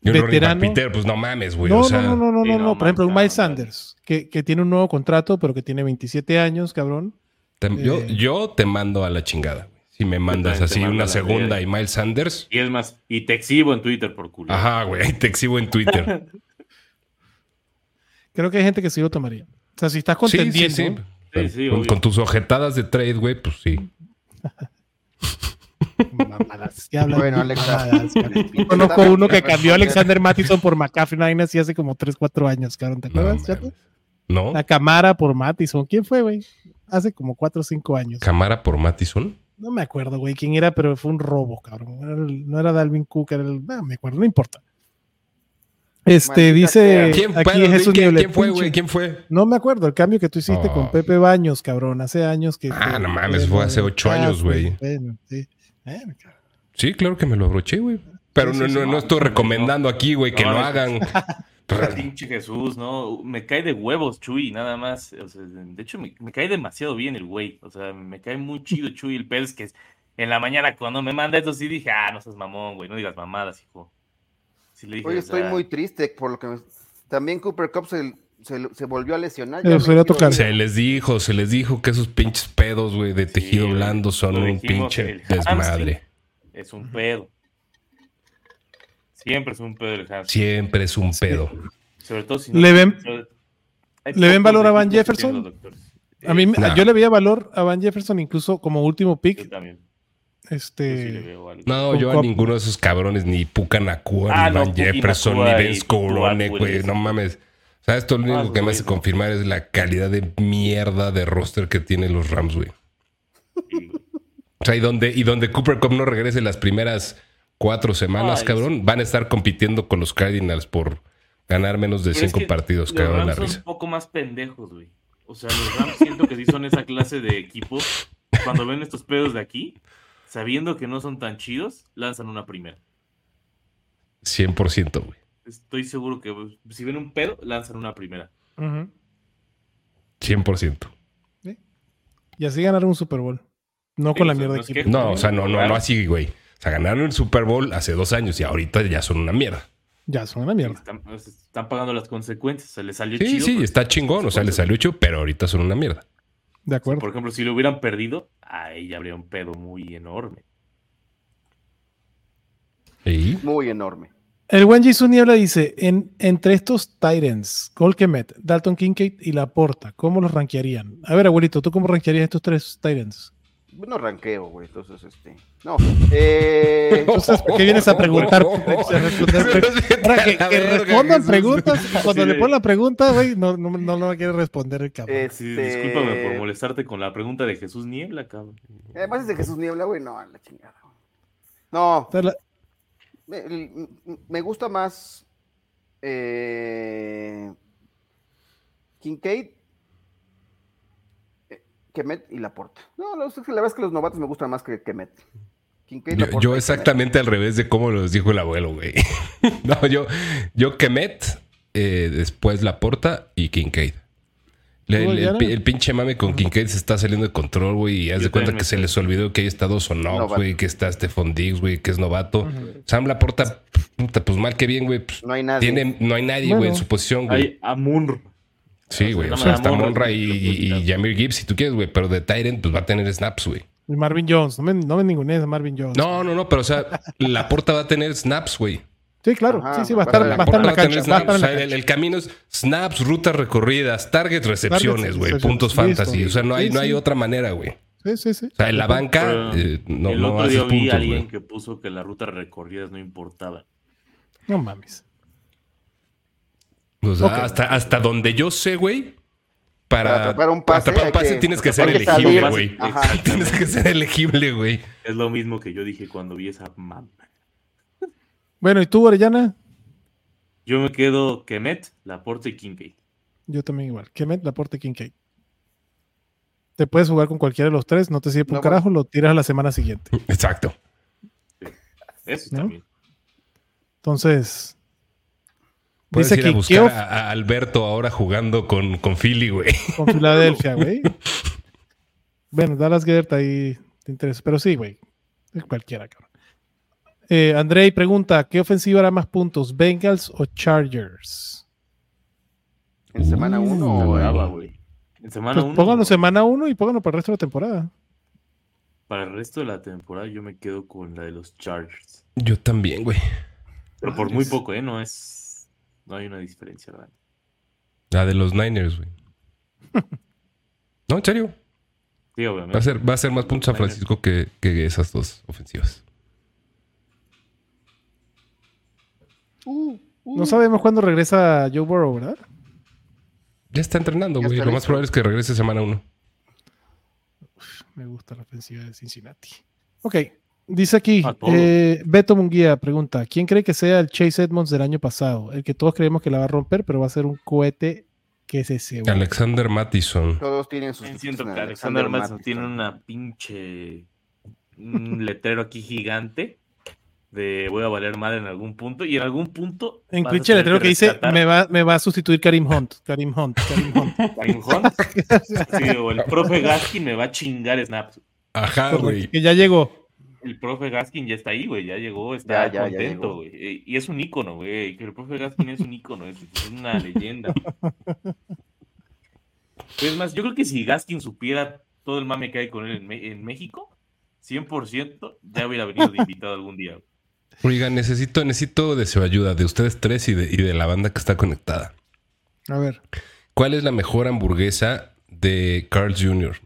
Y un running back veterano. Peter, pues no mames, güey. No, o sea, no, no, no, no, no. Por ejemplo, un Miles Sanders, que, que tiene un nuevo contrato, pero que tiene 27 años, cabrón. te- yo, eh. yo te mando a la chingada, güey. Si me mandas así mando una segunda y Miles Sanders. Y es más, y te exhibo en Twitter por culo. Ajá, güey. Te exhibo en Twitter. Creo que hay gente que sí lo tomaría. O sea, si estás sí, sí, contendiendo. sí. Sí, sí, con, tus ojetadas de trade, güey, pues sí. Mamadas. Bueno, Alexa. Conozco uno que cambió a Alexander Mattison por McCaffrey Nine así hace como 3, 4 años, cabrón. ¿Te No, acuerdas, chato? ¿No? La Camara por Mattison. ¿Quién fue, güey? Hace como 4 o 5 años. Camara por Mattison. No me acuerdo, güey, quién era, pero fue un robo, cabrón. Era el- no era Dalvin Cook, era el. No me acuerdo, no importa. Este, Maldita dice. ¿Quién, aquí bueno, Jesús ¿quién, fue, güey? ¿Quién fue? No me acuerdo, el cambio que tú hiciste Oh. con Pepe Baños, cabrón, hace años que... Ah, no mames, fue hace ocho años, güey. Bueno, sí. Claro que me lo abroché, güey. Pero Sí, no, sí, no, sí, no no, estoy no, recomendando aquí, güey, que No, lo hagan. Pinche Jesús, ¿no? Me cae de huevos, Chuy, nada más. O sea, de hecho, me, me cae demasiado bien el güey. O sea, me cae muy chido Chuy. El pedo es que en la mañana cuando me manda eso sí dije, ah, no seas mamón, güey. No digas mamadas, hijo. Sí le dije, Oye, o estoy sea, muy triste por lo que me- También Cooper Cup se, se- se volvió a lesionar. Eh, ya tocar. Se les dijo, se les dijo que esos pinches pedos, güey, de tejido blando son un pinche desmadre. Es un pedo. Siempre es un pedo el hamstring. Siempre es un pedo. Sobre todo si ¿Le ven- le ven valor a Van Jefferson? A mí, Nah. yo le veía valor a Van Jefferson incluso como último pick. también. Yo sí le Este. No, yo a ninguno de esos cabrones, ni Puka Nakua, Ah, ni Van Jefferson, ni y Vince Corone, Tua, güey. No mames. ¿Sabes? Todo lo único esos que me hace confirmar es la calidad de mierda de roster que tienen los Rams, güey. O sea, y donde, y donde Cooper Cup no regrese las primeras cuatro semanas, Ay, cabrón, van a estar compitiendo con los Cardinals por ganar menos de Pero es cinco que partidos, los cagado en la Rams son risa. un poco más pendejos, güey. O sea, los Rams siento que sí son esa clase de equipo. Cuando ven estos pedos de aquí, sabiendo que no son tan chidos, lanzan una primera. 100%, güey. Estoy seguro que pues, si ven un pedo, lanzan una primera. ujú. 100%. Y así ganaron un Super Bowl. No Sí, con la mierda no de equipo. que- No, o sea, no, no, no así, güey. O sea, ganaron el Super Bowl hace dos años y ahorita ya son una mierda. Ya, son una mierda. Están, están pagando las consecuencias. Se les salió Sí, chido. sí, pero está chingón. O sea, le consecuencias. salió chido, pero ahorita son una mierda. De acuerdo. Por ejemplo, si lo hubieran perdido, ahí ya habría un pedo muy enorme. Y Muy enorme. El buen Jisoo Niebla dice: en, entre estos Titans, Colquemet, Dalton Kincaid y Laporta, ¿cómo los rankearían? A ver, abuelito, ¿tú cómo rankearías estos tres Titans? No ranqueo, güey. Entonces, este. No. Eh, Entonces, ¿por qué vienes a preguntar? Ahora que, que respondan preguntas cuando Sí, le ponen la pregunta, güey, no, no, no lo quiere responder el cabrón. Sí, este, discúlpame por molestarte con la pregunta de Jesús Niebla, cabrón. Además es de Jesús Niebla, güey. No, a la chingada. No. La- Me, me gusta más eh, Kincaid, eh, Kemet y Laporta. No, la, la verdad es que los novatos me gustan más que Kemet. Yo, exactamente al revés de cómo los dijo el abuelo, güey. no, yo, yo Kemet, eh, después Laporta y Kincaid. Le- ¿Tú, el, pinche mame con Kincaid se está saliendo de control, güey. Y haz de cuenta que se les olvidó que ahí está Dos Knox, güey, que está Stephon Diggs, güey, que es novato. Sam Laporta, puta, pues mal que bien, güey. pues, No hay nadie. tiene, no hay nadie, güey, Bueno. en su posición, güey. Hay Amunr. Sí, güey. O sea, hasta Monra, y, y. Jameer Gibbs, si tú quieres, güey. Pero de Tyrant, pues va a tener snaps, güey. y Marvin Jones, no me, no me ningunees a Marvin Jones. No, no, no, pero o sea, Laporta va a tener snaps, güey. Sí, claro, Ajá, sí, sí, va a estar, va a estar en la Laporta va a tener cancha. Va a estar snaps. en O la sea, el, camino es snaps, rutas recorridas, targets, recepciones, güey. Puntos listo. fantasy. O sea, no hay, Sí, no hay sí. otra manera, güey. Sí, sí, sí. O sea, en la banca Pero eh, no, el no otro haces día vi puntos, alguien que puso que las rutas recorridas no importaban. No mames. O sea, Ok. hasta, hasta donde yo sé, güey. Para, Para atrapar un pase, atrapar un pase que- tienes que ser elegible, güey. Tienes que ser elegible, güey. Es lo mismo que yo dije cuando vi esa mamá. Bueno, ¿y tú, Orellana? Yo me quedo Kemet, Laporte y Kincaid. Yo también igual. Kemet, Laporte, Kincaid. te puedes jugar con cualquiera de los tres, no te sirve por un carajo, lo tiras a la semana siguiente. Exacto. Eso ¿No? también. Entonces, Puedes dice ir a que buscar ¿qué of- a, Alberto ahora jugando con, con Philly, güey. con Filadelfia, güey. Bueno, Dallas Gert ahí te interesa, pero sí, güey. Es Cualquiera, cabrón. Eh, Andrei pregunta: ¿qué ofensiva hará más puntos, Bengals o Chargers? En semana Uh, uno Está o brava, en- güey. En semana Pues uno. pónganlo semana 1 y pónganlo para el resto de la temporada. Para el resto de la temporada yo me quedo con la de los Chargers. Yo también, güey. Pero por muy poco, ¿eh? No es. No hay una diferencia, ¿verdad? La de los Niners, güey. No, en serio. Sí, obviamente. Va a ser, va a ser más puntos a Francisco que, que esas dos ofensivas. No sabemos cuándo regresa Joe Burrow, ¿verdad? Ya está entrenando, güey. Lo más probable es que regrese semana uno. Me gusta la ofensiva de Cincinnati. Ok, dice aquí, eh, Beto Munguía pregunta, ¿quién cree que sea el Chase Edmonds del año pasado? El que todos creemos que la va a romper, pero va a ser un cohete que se se Alexander Mattison. Todos tienen sus. Siento en que Alexander Mattison. tiene una pinche. Un letrero aquí gigante. De voy a valer madre en algún punto. Y en algún punto. En tener letrero que dice, me va, me va a sustituir Karim Hunt, Karim Hunt, Karim Hunt. Karim Hunt. Sí, o el profe Gaskin me va a chingar snaps. Ajá, güey. que ya llegó. El profe Gaskin ya está ahí, güey. Ya llegó, está Ya, contento, güey. Y es un ícono, güey. Que el profe Gaskin es un ícono, es, es una leyenda. Es más, yo creo que si Gaskin supiera todo el mame que hay con él en, en México, 100% ya hubiera venido de invitado algún día. Oigan, necesito, necesito de su ayuda, de ustedes tres y de, y de la banda que está conectada. A ver, ¿Cuál es la mejor hamburguesa de Carl's Jr.?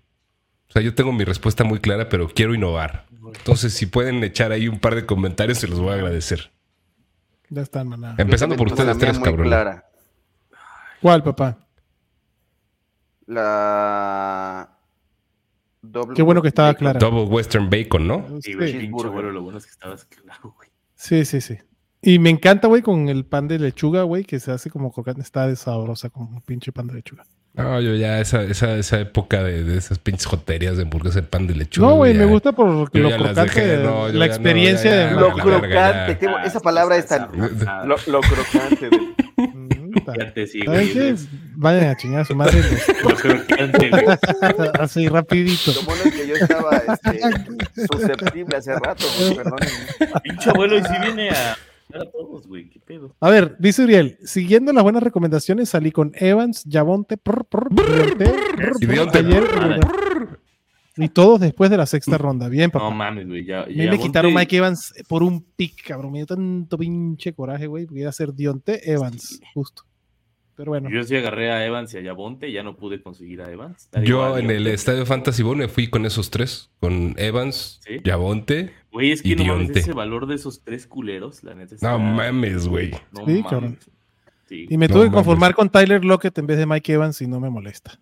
O sea, yo tengo mi respuesta muy clara, pero quiero innovar. Entonces, si pueden echar ahí un par de comentarios, se los voy a agradecer. ya está, maná. Empezando por ustedes tres, cabrón. clara. ¿Cuál, papá? La. Doble Qué bueno que estaba bacon. clara. Double Western Bacon, ¿no? Sí, Sí, pinche Cheeseburger. abuelo, lo bueno es que estabas claro, güey. sí, sí, sí. Y me encanta, güey, con el pan de lechuga, güey, que se hace como crocante. Está de sabrosa con un pinche pan de lechuga. No, yo ya esa, esa, esa época de, de esas pinches joterías de hamburguesa de pan de lechuga. No, güey, me ya- gusta por lo ya crocante, no, la ya no, experiencia ya, de ya, Lo verga, crocante. ya. esa palabra es tan. Lo, lo crocante. es- Vayan a chingar a su madre. Lo crocante, güey. Así, rapidito. Lo bueno es que yo estaba este, susceptible hace rato, güey, perdón. Pinche abuelo, y si viene a. a todos, güey, qué pedo. A ver, dice Uriel, siguiendo las buenas recomendaciones, salí con Evans, Yavonte, Y todos después de la sexta ronda. Bien, papá. No mames, güey. Ya, A mí ya me quitaron Mike Evans por un pick, cabrón. Me dio tanto pinche coraje, güey. Voy a hacer Dionte Evans, justo. Pero bueno, Yo sí agarré a Evans y a Yabonte, ya no pude conseguir a Evans. Yo en el. Estadio Fantasy Bowl me fui con esos tres, con Evans, ¿Sí? Yabonte. Güey, es y que no mames, Dionte. ese valor de esos tres culeros, la neta. está- No mames, güey. No Sí, mames. Sí. y me No tuve que mames. conformar con Tyler Lockett en vez de Mike Evans y no me molesta.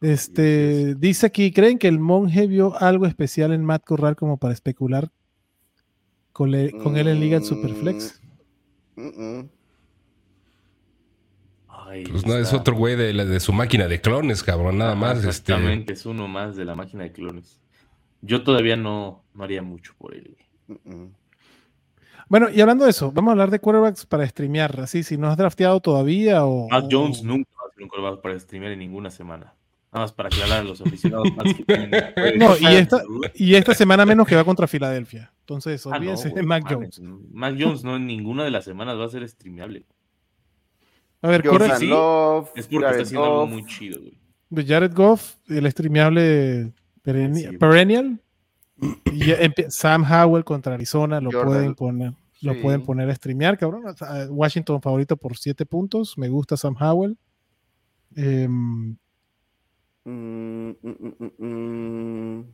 Este, dice aquí, ¿creen que el monje vio algo especial en Matt Corral como para especular con, le- con él en Liga en Superflex? Mm, mm. Ay, Pues no, es otro güey de, la- de su máquina de clones, cabrón, nada más. Este, Exactamente, es uno más de la máquina de clones. Yo todavía no, no haría mucho por él. Bueno, y hablando de eso, vamos a hablar de quarterbacks para streamear, así, si no has drafteado todavía o... Mac o- Jones nunca va a ser un quarterback para streamear en ninguna semana. Nada más para aclarar a los aficionados más que tienen- No, y esta, y esta semana menos que va contra Filadelfia. Entonces, Ah, no, olvídense de güey, Mac Jones. Mac Jones no en ninguna de las semanas va a ser streameable. A ver, Jordan sí, Love, Es porque Jared está haciendo algo Goff, muy chido, güey. de Jared Goff, el streameable perenni- Sí. perennial. Y Sam Howell contra Arizona lo Jordan. pueden poner. Lo Sí. pueden poner a streamear, cabrón. Washington favorito por 7 puntos. Me gusta Sam Howell. Em, Mm, mm, mm, mm, mm.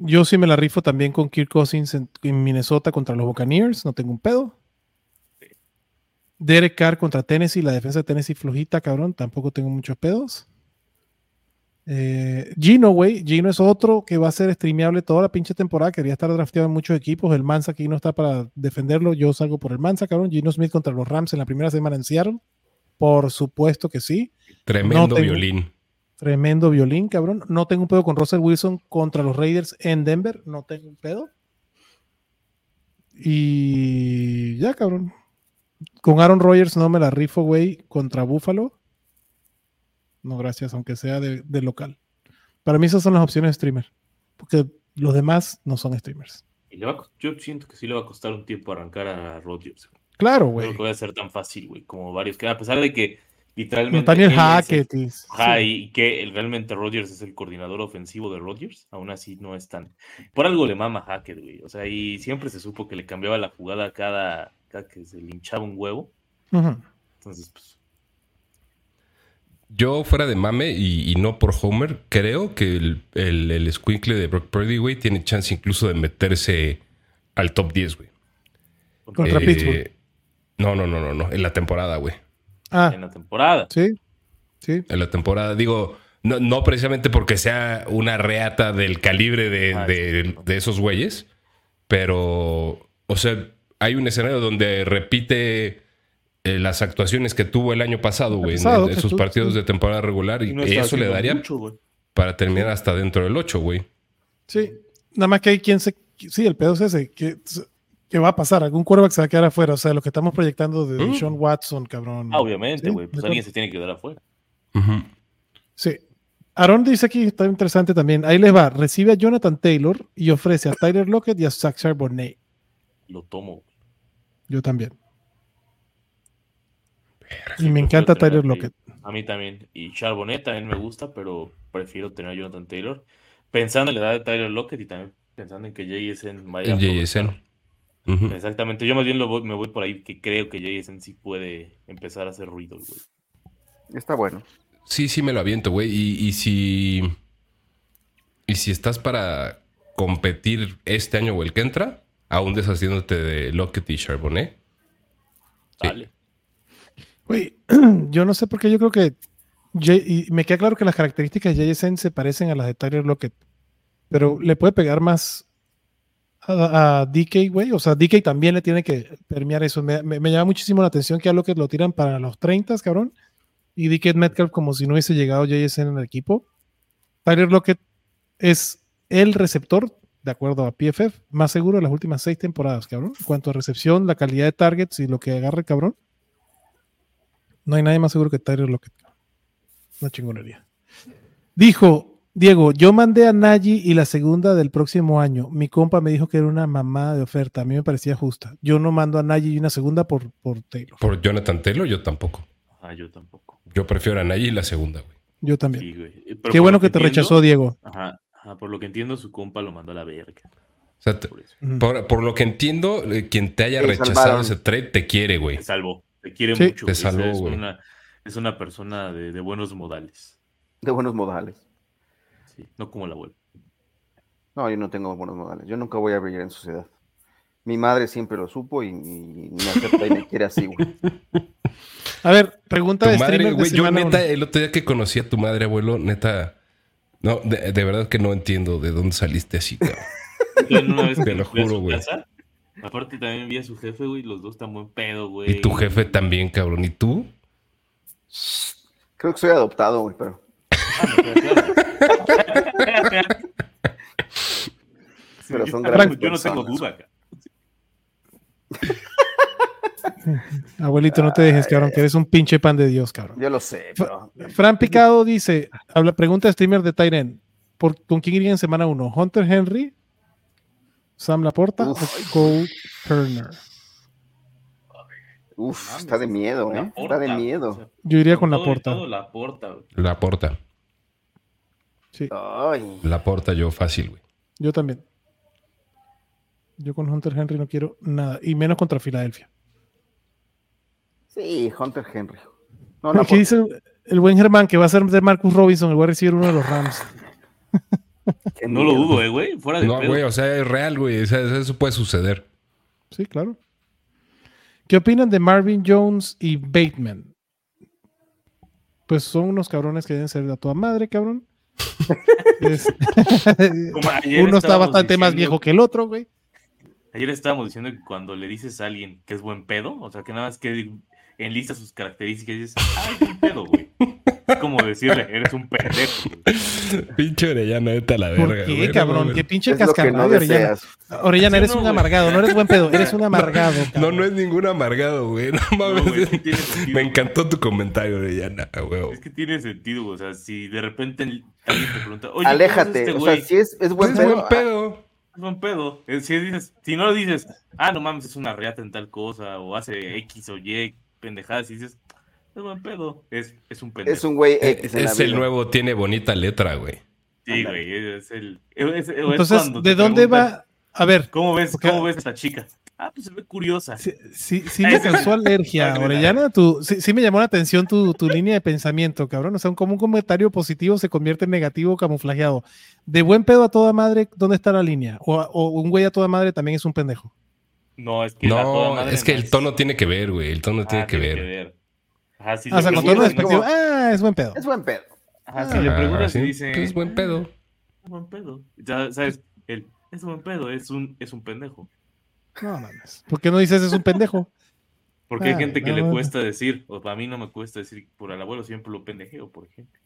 Yo sí me la rifo también con Kirk Cousins en, en Minnesota contra los Buccaneers. No tengo un pedo. Derek Carr contra Tennessee. La defensa de Tennessee flojita, cabrón. Tampoco tengo muchos pedos. Eh, Gino, güey. Gino es otro que va a ser streameable toda la pinche temporada. Quería estar drafteado en muchos equipos. El Mansa aquí no está para defenderlo. Yo salgo por el Mansa, cabrón. Gino Smith contra los Rams en la primera semana en Seattle. Por supuesto que sí. Tremendo No tengo- violín. Tremendo violín, cabrón. No tengo un pedo con Russell Wilson contra los Raiders en Denver. No tengo un pedo. Y ya, cabrón. Con Aaron Rodgers no me la rifo, güey, contra Buffalo. No, gracias, aunque sea de, de local. Para mí esas son las opciones de streamer. Porque los demás no son streamers. Y le va yo siento que sí le va a costar un tiempo arrancar a Rodgers. Claro, No güey. creo que vaya a ser tan fácil, güey, como varios que, a pesar de que literalmente. Nathaniel es Hackett. y- Ajá, sí. y que el- realmente Rodgers es el coordinador ofensivo de Rodgers, aún así no es tan. Por algo le mama Hackett, güey. O sea, y siempre se supo que le cambiaba la jugada cada, cada que se le hinchaba un huevo. Ujú. Entonces, pues. Yo, fuera de mame y, y no por Homer, creo que el, el, el squinkle de Brock Purdy, güey, tiene chance incluso de meterse al top 10, güey. Contra Eh, Pittsburgh. No, no, no, no, no. En la temporada, güey. Ah, En la temporada. sí. Sí. En la temporada, digo, no, no precisamente porque sea una reata del calibre de, Ah, de- sí. de esos güeyes, pero, o sea, hay un escenario donde repite eh, las actuaciones que tuvo el año pasado, güey, en, pasado, en sus tú- partidos sí. de temporada regular, y Y no está eso le daría mucho, para terminar hasta dentro del 8, güey. Sí, nada más que hay quien se. Sí, el pedo es ese. Que, que va a pasar? Algún quarterback se va a quedar afuera. O sea, lo que estamos proyectando de Mm. Sean Watson, cabrón. Ah, obviamente, Sí, güey. Pues alguien se tiene que quedar afuera. Sí. Aaron dice aquí, está interesante también. Ahí les va. Recibe a Jonathan Taylor y ofrece a Tyler Lockett y a Zach Charbonnet. Lo tomo. Yo también. y me encanta Tyler Lockett. A mí también. Y Charbonnet también me gusta, pero prefiero tener a Jonathan Taylor. Pensando en la edad de Tyler Lockett y también pensando en que JSN vaya a En JSN. Exactamente. Yo más bien lo voy- me voy por ahí que creo que JSN sí puede empezar a hacer ruido, güey. Está bueno. Sí, sí me lo aviento, güey. Y, y si. Y si estás para competir este año o el que entra, aún deshaciéndote de Lockett y Charbonnet. Dale. Güey, yo no sé por qué yo creo que. J- y me queda claro que las características de JSN se parecen a las de Tyler Lockett. Pero le puede pegar más a, a DK, güey. O sea, DK también le tiene que permear eso. Me, me- llama muchísimo la atención que a Lockett lo tiran para los 30, cabrón. Y DK Metcalf como si no hubiese llegado JSN en el equipo. Tyler Lockett es el receptor, de acuerdo a PFF, más seguro de las últimas seis temporadas, cabrón. En cuanto a recepción, la calidad de targets y lo que agarra el cabrón. No hay nadie más seguro que Tyler Lockett. Una chingonería. Dijo, Diego, yo mandé a Nagy y la segunda del próximo año. Mi compa me dijo que era una mamada de oferta. A mí me parecía justa. Yo no mando a Nagy y una segunda por, por Taylor. Por Jonathan Taylor, yo tampoco. Ajá, yo tampoco. Yo prefiero a Nagy y la segunda, güey. Yo también. Sí, güey. Pero Qué bueno que te entiendo- rechazó, Diego. Ajá, ajá, por lo que entiendo, su compa lo mandó a la verga. O sea, te- Por lo que entiendo, eh, quien te haya Te rechazado salvaron. ese trade te quiere, güey. Te salvó. Te quiere Sí. mucho. Te salvó, es, güey. una, es una persona de, de buenos modales. De buenos modales. Sí, no como la abuela. No, yo no tengo buenos modales. Yo nunca voy a brillar en sociedad. Mi madre siempre lo supo y, y me acepta y me quiere así, güey. A ver, pregunta Tu de madre, streamer de güey. Yo, neta, uno. el otro día que conocí a tu madre, abuelo, neta. No, de, de verdad que no entiendo de dónde saliste así, cabrón. Yo una vez Te lo juro, güey. casa, aparte también vi a su jefe, güey. Los dos están buen pedo, güey. Y tu jefe también, cabrón. ¿Y tú? Creo que soy adoptado, güey, pero. Pero son Sí, grandes Yo no tengo duda, acá. Abuelito, no te dejes, cabrón, que eres un pinche pan de Dios, cabrón. Yo lo sé, pero. Fran Picado dice, habla, pregunta de streamer de Tyren, ¿por, ¿con quién iría en semana 1? ¿Hunter Henry? ¿Sam Laporta Uf. o Cole Turner? Uf, está de miedo, ¿eh? Laporta, Está de miedo. Yo iría con Laporta. Laporta. La porta. Sí, Ay, La porta yo fácil, güey. yo también. Yo con Hunter Henry no quiero nada, y menos contra Filadelfia. sí, Hunter Henry. No, no, ¿Qué dice el, buen Germán que va a ser de Marcus Robinson, el va a recibir uno de los Rams? No lo dudo, eh, güey. Fuera de No, pedo. güey, o sea, es real, güey. O sea, eso puede suceder. Sí, claro. ¿Qué opinan de Marvin Jones y Bateman? Pues son unos cabrones que deben ser de a toda madre, cabrón. Es- Uno está bastante más viejo que el otro, güey. Ayer estábamos diciendo que cuando le dices a alguien que es buen pedo, o sea, que nada más que, enlista sus características y dices, ay, qué pedo, güey. Es como decirle, eres un pendejo. güey. Pinche Orellana, vete a la verga. ¿Por qué, güey, cabrón? ¿Qué pinche Es que no Orellana? Orellana, eres no, un güey. amargado, no eres buen pedo, eres un amargado. No, cabrón. no es ningún amargado, güey. No mames. No, güey, es que tiene sentido, Me güey. encantó tu comentario, Orellana, a huevo. Es que tiene sentido, güey. O sea, si de repente alguien te pregunta, oye, Aléjate. ¿cómo es este o sea, güey? si es, es buen Es pedo. buen pedo. Es buen pedo. Eh, Si, dices, si no dices, ah, no mames, es una reata en tal cosa, o hace X o Y pendejadas, y dices, es buen pedo. Es, es un pendejo. Es un güey Eh, X Es el nuevo, tiene bonita letra, güey. Sí, güey, es el. es- es- es Entonces, ¿de dónde va? A ver, ¿Cómo ves, Porque- ¿Cómo ves a esta chica? Ah, pues se ve curiosa. sí, sí, sí Ah, me causó alergia, Orellana. Tu, sí, sí me llamó la atención tu, tu línea de pensamiento, cabrón. O sea, un, como un comentario positivo se convierte en negativo camuflajeado. De buen pedo a toda madre, ¿dónde está la línea? O, o un güey a toda madre también es un pendejo. No, es que la toda No, madre es que no el tono tiene que ver, güey. El tono Ah, tiene que ver. Ajá, si Ah, o sea, con tono despectivo. Ah, es buen pedo. Es buen pedo. Ajá, si le Ah, preguntas sí, y dice. es buen pedo. Es buen pedo. Ya sabes, el, es buen pedo, es un, es un pendejo. No mames. ¿Por qué no dices es un pendejo? Porque hay Ah, gente que no, le cuesta decir, o para mí no me cuesta decir, por el abuelo siempre lo pendejeo, por ejemplo.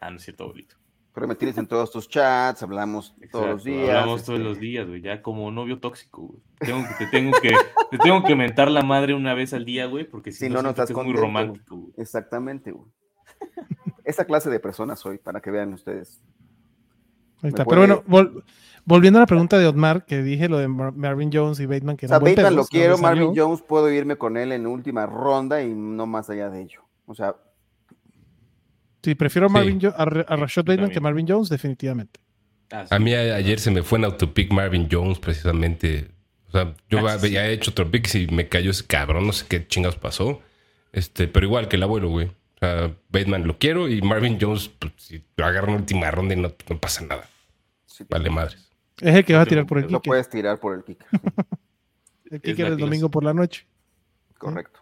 Ah, no es cierto, abuelito. Pero me tienes en todos tus chats, hablamos todos los días. Hablamos todos este, los días, güey, ya como novio tóxico, güey. Tengo que, te tengo que, te tengo que mentar la madre una vez al día, güey, porque si, Si no, no, estás es muy contento, romántico, güey. Exactamente, güey. Esa clase de personas soy, para que vean ustedes. Ahí está. Pero bueno, vol- volviendo a la pregunta de Otmar, que dije lo de Mar- Marvin Jones y Bateman, que O sea, Bateman lo quiero. Marvin Jones puedo irme con él en última ronda y no más allá de ello. O sea, Sí, prefiero a, Sí. Marvin a, a Rashad Bateman también. que Marvin Jones, definitivamente. Ah, sí. A mí ayer se me fue en autopic Marvin Jones, precisamente. O sea, yo Ah, sí. había hecho otro pick y me cayó ese cabrón, no sé qué chingados pasó. Este, pero igual que el abuelo, güey. O sea, Bateman lo quiero y Marvin Jones, pues, si lo agarran en última ronda y no, no pasa nada. sí, Vale madres. Es el que vas a tirar por el lo kicker. puedes tirar por el kicker. El Es kicker la el clase. domingo por la noche. Correcto.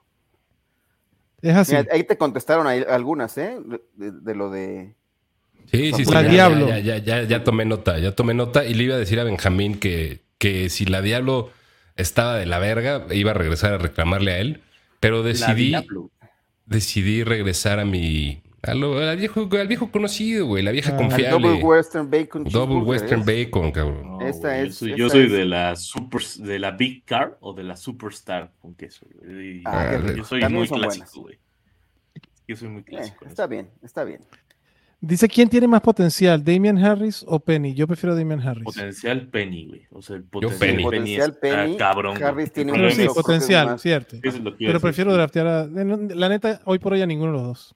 Es así. Mira, ahí te contestaron ahí algunas, ¿eh? De, lo de. Sí, sí, sí. La ya, Diablo. Ya, ya, ya, ya tomé nota, ya tomé nota. Y le iba a decir a Benjamín que, que si la Diablo estaba de la verga, iba a regresar a reclamarle a él. Pero decidí, decidí regresar a mi. A lo- al, viejo, al viejo conocido, güey. La vieja Ah, confiable. Double Western Bacon Double Western ¿eh? Bacon, cabrón. No, Esta es- yo soy, esta yo soy es- de la super de la Big Car o de la Superstar con queso. güey. Y- Ah, qué yo rico. soy También muy clásico, güey. Yo soy muy Eh, clásico. en está eso. bien, está bien. Dice, ¿quién tiene más potencial, Damian Harris o Penny? Yo prefiero Damian Harris. Potencial Penny, güey. O sea, el Penny. potencial Penny, Potencial está Penny, cabrón. Harris tiene un sí, Yo potencial, cierto. Pero prefiero draftear a... La neta, hoy por hoy a ninguno de los dos.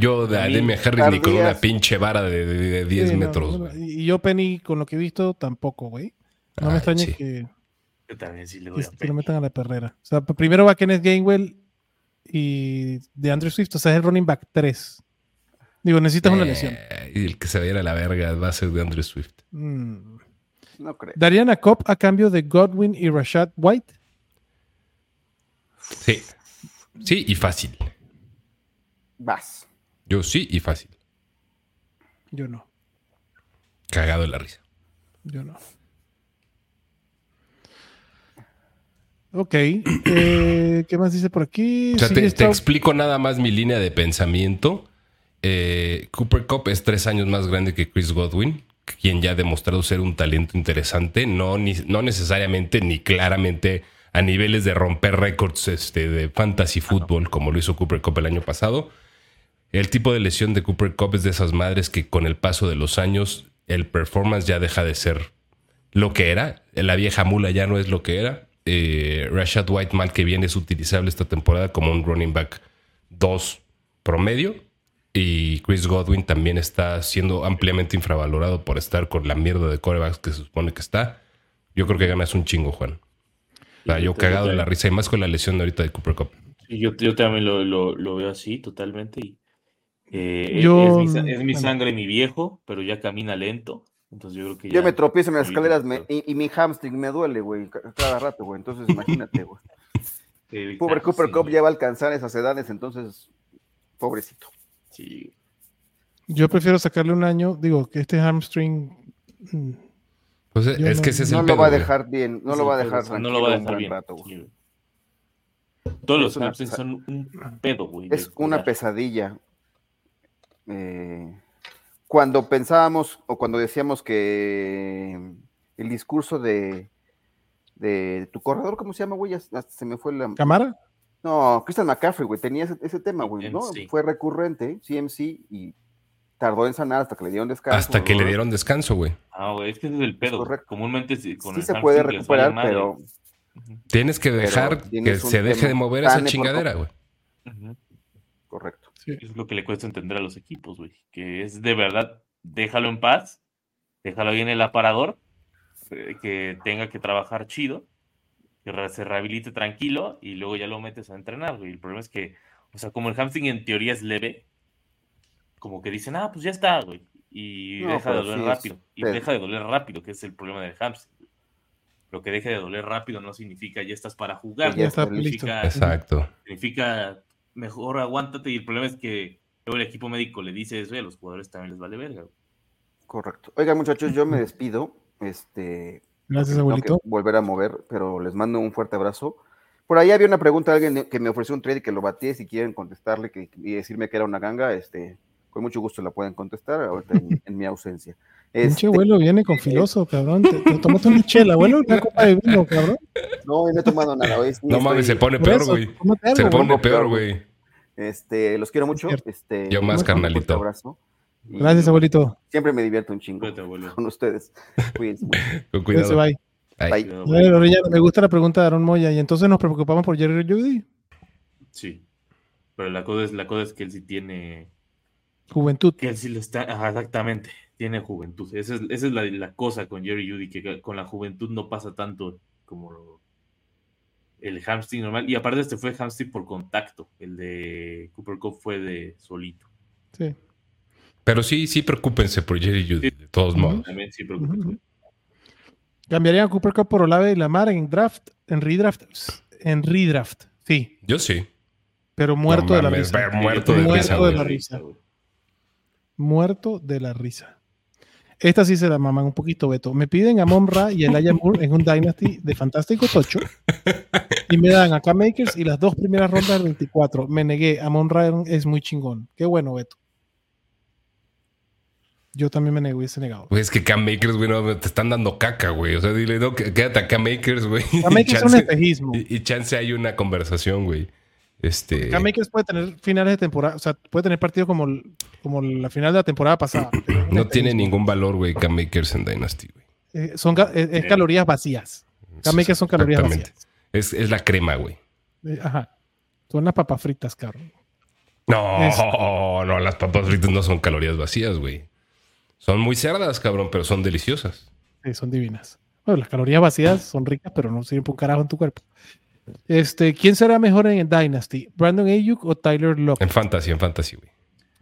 Yo de Demian Harris ni con una pinche vara de, de- de 10 Sí, no, metros. no, y yo Penny, con lo que he visto, tampoco, güey. No me Ay, extraña sí. que, Yo también sí le que, doy a que lo metan a la perrera. O sea, primero va Kenneth Gainwell y de Andrew Swift. O sea, es el running back 3. Digo, necesitas una lesión. Eh, y el que se vaya a la verga va a ser de Andrew Swift. Mm. No creo. ¿Darían a Cobb a cambio de Godwin y Rashad White? Sí. Sí, y fácil. Vas. Yo sí y fácil. Yo no. Cagado de la risa. Yo no. Ok. eh, ¿Qué más dice por aquí? O sea, Sí, te, explico nada más mi línea de pensamiento. Eh, Cooper Cup es tres años más grande que Chris Godwin, quien ya ha demostrado ser un talento interesante, no, ni- no necesariamente ni claramente a niveles de romper récords este, de fantasy fútbol como lo hizo Cooper Cup el año pasado. El tipo de lesión de Cooper Cup es de esas madres que con el paso de los años el performance ya deja de ser lo que era. La vieja mula ya no es lo que era. Eh, Rashad White mal que viene es utilizable esta temporada como un running back 2 promedio. Y Chris Godwin también está siendo ampliamente infravalorado por estar con la mierda de corebacks que se supone que está. Yo creo que ganas un chingo, Juan. O sea, yo cagado de la risa y más con la lesión de ahorita de Cooper Cup. Yo, yo también lo, lo- lo veo así, totalmente. y, eh, Yo- es, mi, sa- es mi bueno. sangre, mi viejo, pero ya camina lento. Entonces yo creo que Yo me tropiezo en las escaleras me- y, y mi hamstring me duele, güey, ca- cada rato, güey. Entonces, imagínate, güey. eh, Pobre Cooper sí, Cup ya va a alcanzar esas edades, entonces, pobrecito. sí. Yo prefiero sacarle un año. Digo, que este hamstring. mm, Pues Yo es no- que ese es No el lo va a dejar bien, no lo va a dejar no lo va a dejar bien. rato, güey. sí, güey. Todos los Es una hamstrings son un pedo, güey. Es una cuidar. pesadilla. Eh, cuando pensábamos o cuando decíamos que el discurso de, de tu corredor, ¿cómo se llama, güey? Ya hasta se me fue la... ¿Cámara? No, Christian McCaffrey, güey, tenía ese, ese tema, güey, ¿no? Fue recurrente, CMC, y tardó en sanar hasta que le dieron descanso. Hasta que le dieron descanso, güey. Ah, güey, es que ese es el pedo. correcto. Comúnmente sí, con Sí el se puede recuperar, pero Tienes que dejar que se deje de mover esa de chingadera, güey. correcto. Es lo que le cuesta entender a los equipos, güey. Que es de verdad, déjalo en paz, déjalo ahí en el aparador, eh, que tenga que trabajar chido, que se rehabilite tranquilo y luego ya lo metes a entrenar, güey. El problema es que, o sea, como el hamstring en teoría es leve, como que dicen, ah, pues ya está, güey. Y No, deja de doler sí es rápido. Y deja de doler rápido, que es el problema del hamstring. güey. Lo que deje de doler rápido no significa ya estás para jugar. Ya está güey. listo. Significa, Exacto. significa mejor aguántate y el problema es que luego el equipo médico le dice eso y a los jugadores también les vale verga. güey. Correcto. Oigan, muchachos, yo me despido. Este, Gracias, tengo abuelito. que volver a mover, pero les mando un fuerte abrazo. Por ahí había una pregunta de alguien que me ofreció un trade que lo batí, si quieren contestarle que, y decirme que era una ganga, este, con mucho gusto la pueden contestar ahorita en, en mi ausencia. Pinche Este, abuelo viene con filoso, cabrón. Te, te tomaste una chela, abuelo, una copa de vino, cabrón. no, no he tomado nada. hoy sí No mames, estoy- se pone peor, güey. Se güey. pone Peor, peor, güey. güey. Este, los quiero mucho. Este, Yo más, un carnalito. abrazo. Y Gracias, abuelito. Siempre me divierto un chingo Cuídate, con ustedes. Cuídense. Con Cuídense, cuidado. bye. Ay. Bye. Güey. Orellana, me gusta la pregunta de Aaron Moya. Y entonces nos preocupamos por Jerry Judy. Sí. Pero la cosa, es, la cosa es que él sí tiene. Juventud. Que él sí lo está. ajá, exactamente. Tiene juventud. Esa es, esa es la, la cosa con Jerry Judy, que con la juventud no pasa tanto como lo- el hamstring normal. Y aparte, este fue hamstring por contacto. El de Cooper Cup fue de solito. Sí. Pero sí, sí, preocúpense por Jerry Judy, de todos modos. También sí, preocúpense. Cambiarían a Cooper Cup por Olave y Lamar en draft, en redraft. En redraft, sí. Yo sí. Pero muerto No de la risa. muerto de Muerto de la risa. Muerto de la risa. Esta sí se la maman un poquito, Beto. Me piden a Monra y el Moore en un Dynasty de Fantástico Tocho. Y me dan a K-Makers y las dos primeras rondas del 24. Me negué. A Monra es muy chingón. Qué bueno, Beto. Yo también me negué, hubiese negado. Güey, es que Cam Makers, güey, no, te están dando caca, güey. O sea, dile, no, quédate a Cam Makers, güey. K-Makers es un espejismo. y, y chance hay una conversación, güey. Este. K-Makers puede tener finales de temporada, o sea, puede tener partidos como, como la final de la temporada pasada. No tiene ningún valor, güey, Cam Makers en Dynasty, güey. Eh, son, ga- es, es calorías vacías. K-Makers son calorías vacías. Es, es la crema, güey. Eh, Ajá. Son las papas fritas, cabrón. No, Es- no, las papas fritas no son calorías vacías, güey. Son muy cerdas, cabrón, pero son deliciosas. Sí, son divinas. Bueno, las calorías vacías son ricas, pero no sirven para un carajo en tu cuerpo. Este, ¿quién será mejor en Dynasty? ¿Brandon Ayuk o Tyler Lockett? En fantasy, en fantasy, güey.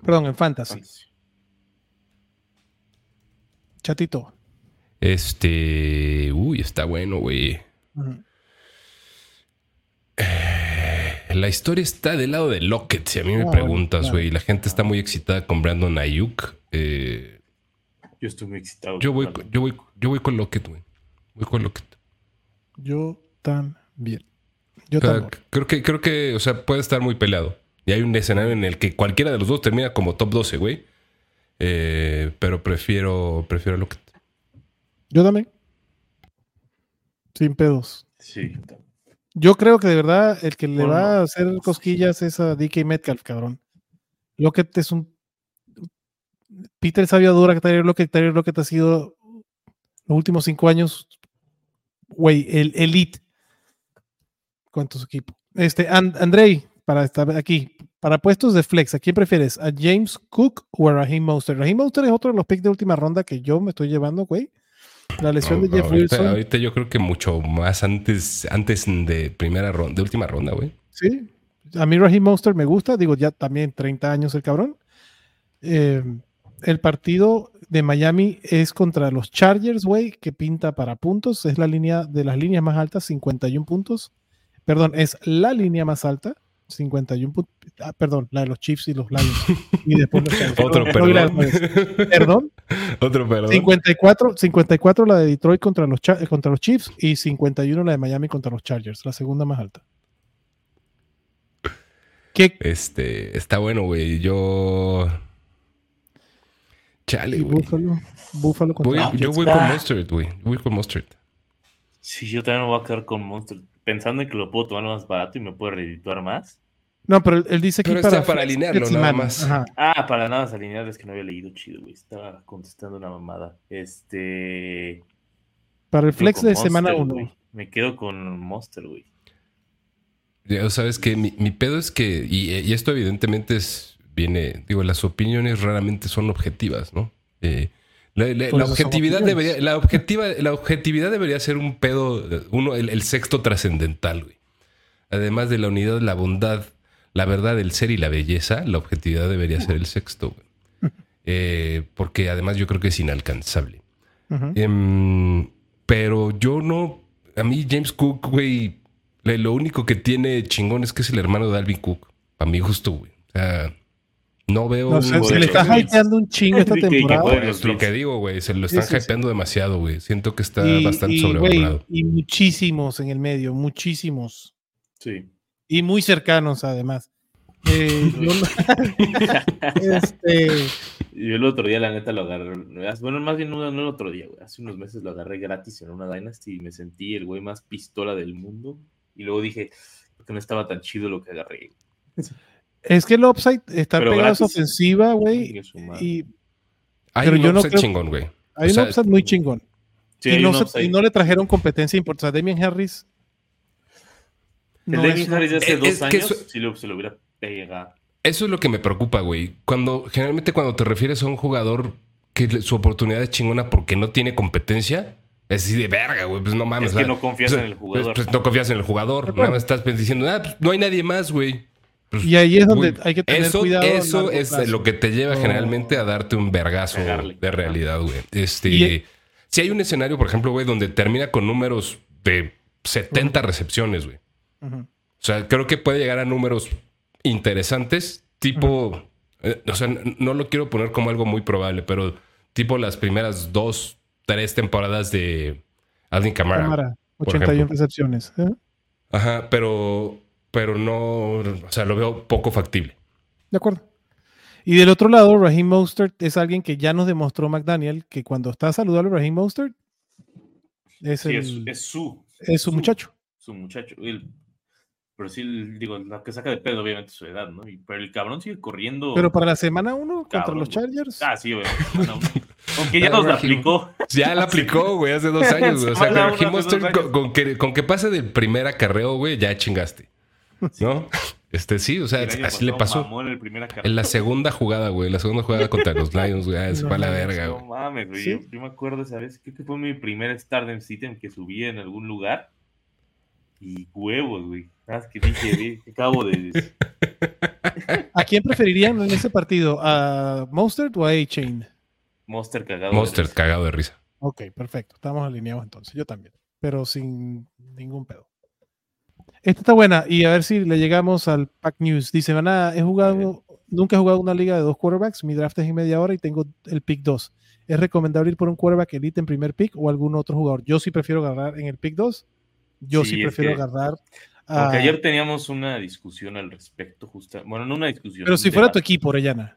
Perdón, en Fantasy. Chatito. Este. Uy, está bueno, güey. Ujú. La historia está del lado de Lockett, si a mí me Ah, preguntas, claro. güey. La gente está muy excitada con Brandon Ayuk. Eh, Yo estoy muy excitado. yo, voy, yo, voy, yo voy con Lockett, güey. Voy con Lockett. Yo también. Yo O sea, también. creo que, creo que, o sea, puede estar muy peleado. Y hay un escenario en el que cualquiera de los dos termina como top 12, güey. Eh, pero prefiero, prefiero Lockett. Yo también. Sin pedos. Sí. Yo creo que de verdad el que le Bueno, va a hacer cosquillas es a DK Metcalf, cabrón. Lockett es un. Peter sabía dura que Tyler Lockett. Tyler Lockett ha sido los últimos cinco años, güey, el elite con su equipo. Este, And- Andrei, para estar aquí, para puestos de flex, ¿a quién prefieres? ¿A James Cook o a Raheem Monster? Raheem Monster es otro de los picks de última ronda que yo me estoy llevando, güey. La lesión No, de Jeff ahorita, Wilson. ahorita yo creo que mucho más antes, antes de primera ronda, de última ronda, güey. Sí, a mí Raheem Monster me gusta, digo, ya también 30 años el cabrón. Eh, el partido de Miami es contra los Chargers, güey, que pinta para puntos, es la línea de las líneas más altas, 51 puntos. Perdón, es la línea más alta, 51 puntos. Ah, perdón, la de los Chiefs y los Lions. Y después los. Otro, No, perdón. Perdón, Otro, perdón. 54, 54 la de Detroit contra los, contra los Chiefs y 51 la de Miami contra los Chargers, la segunda más alta. ¿Qué? Este, está bueno, güey. Yo. Chale, güey. Búfalo. Búfalo Voy- contra yo voy con Mustard, güey. Voy con Mustard. Sí, yo también me voy a quedar con Monster. Pensando en que lo puedo tomar más barato y me puede redituar más. No, pero él- dice aquí Pero para, está para alinearlo, nada más. Ajá. Ah, para nada más alinear, es que no había leído chido, güey. Estaba contestando una mamada. Este. Para el flex de semana Monster, 1. güey. Me quedo con Monster, güey. Ya sabes que mi, mi pedo es que, y, y esto evidentemente es, viene, digo, las opiniones raramente son objetivas, ¿no? Eh, la, objetividad debería, la objetiva, la objetividad debería ser un pedo, uno, el, el sexto trascendental, güey. Además de la unidad, la bondad, la verdad, el ser y la belleza, la objetividad debería ser el sexto, güey. Eh, porque además yo creo que es inalcanzable. Em, pero yo no. A mí, James Cook, güey, lo único que tiene chingón es que es el hermano de Alvin Cook. Para mi gusto, güey. O sea, no veo. No, un- se, se le está hypeando un chingo esta temporada. es lo que digo, güey. Se lo están sí, sí. hypeando demasiado, güey. Siento que está Y, bastante y, y muchísimos en el medio, muchísimos. Sí. Y muy cercanos, además. Eh, yo no- este, Yo el otro día, la neta, lo agarré. Bueno, más bien no, no el otro día, güey. Hace unos meses lo agarré gratis en una Dynasty y me sentí el güey más pistola del mundo. Y luego dije, que no estaba tan chido lo que agarré. Es que el upside está Pero pegado a su ofensiva, güey. Y Hay pero un yo no upset creo- chingón, güey. hay O sea, un upside muy chingón. Sí, y, no un se- upside. y no le trajeron competencia importante. O sea, Damian Harris. El no Devin es Harris de hace Es- dos es que años, eso- sí lo, se lo hubiera pegado. Eso es lo que me preocupa, güey. Cuando, generalmente cuando te refieres a un jugador que su oportunidad es chingona porque no tiene competencia, es así de verga, güey. Pues no mames. Es que o sea, no confías pues, en el jugador. Pues, pues, no confías en el jugador. Nada más estás diciendo, ah, pues, no hay nadie más, güey. Pues, Y ahí es donde hay que tener eso, cuidado. Eso es plazo. lo que te lleva generalmente a darte un vergazo Pegarle. de realidad, güey. Este, Y- si hay un escenario, por ejemplo, güey, donde termina con números de 70 recepciones, güey. O sea, creo que puede llegar a números interesantes, tipo, eh, o sea, no lo quiero poner como algo muy probable, pero tipo las primeras dos, tres temporadas de Alvin Kamara. Cámara, por 81 ejemplo. recepciones. ¿eh? Ajá, pero, pero no, o sea, lo veo poco factible. De acuerdo. Y del otro lado, Raheem Mostert es alguien que ya nos demostró McDaniel que cuando está saludable Raheem Mostert es, Sí, es, el- es su. es su muchacho. Su muchacho. El- pero sí, el- digo, lo que saca de pedo, obviamente, su edad, ¿no? Y- pero el cabrón sigue corriendo. Pero para la semana 1 contra los. Chargers. Ah, sí, obviamente. No, no. Aunque ya nos la aplicó. Ya la aplicó, güey, hace dos años. güey. O sea, Mostert, años. con, con que, con que pase del primer acarreo, güey, ya chingaste. ¿No? Este sí, o sea, así le pasó. en la segunda jugada, güey, la segunda jugada contra los Lions, güey, ah, se No fue a la verga, No güey. mames, güey. ¿Sí? Yo, me acuerdo esa vez, creo que fue mi primer Stardom System que subí en algún lugar. Y huevos, güey. Nada más que dije, acabo de. ¿A quién preferirían en ese partido? ¿A Mostert o a A-Chain? Monster cagado. de Monster risa. cagado de risa. Ok, perfecto. Estamos alineados entonces. Yo también. Pero sin ningún pedo. Esta está buena. Y a ver si le llegamos al Pack News. Dice, van a, he jugado, nunca he jugado una liga de dos quarterbacks. Mi draft es en media hora y tengo el pick 2. ¿Es recomendable ir por un quarterback elite en primer pick o algún otro jugador? Yo sí prefiero agarrar en el pick 2. Yo sí, prefiero que- agarrar. Porque a- ayer teníamos una discusión al respecto, justa. Bueno, no una discusión. pero si fuera tu equipo, Orellana.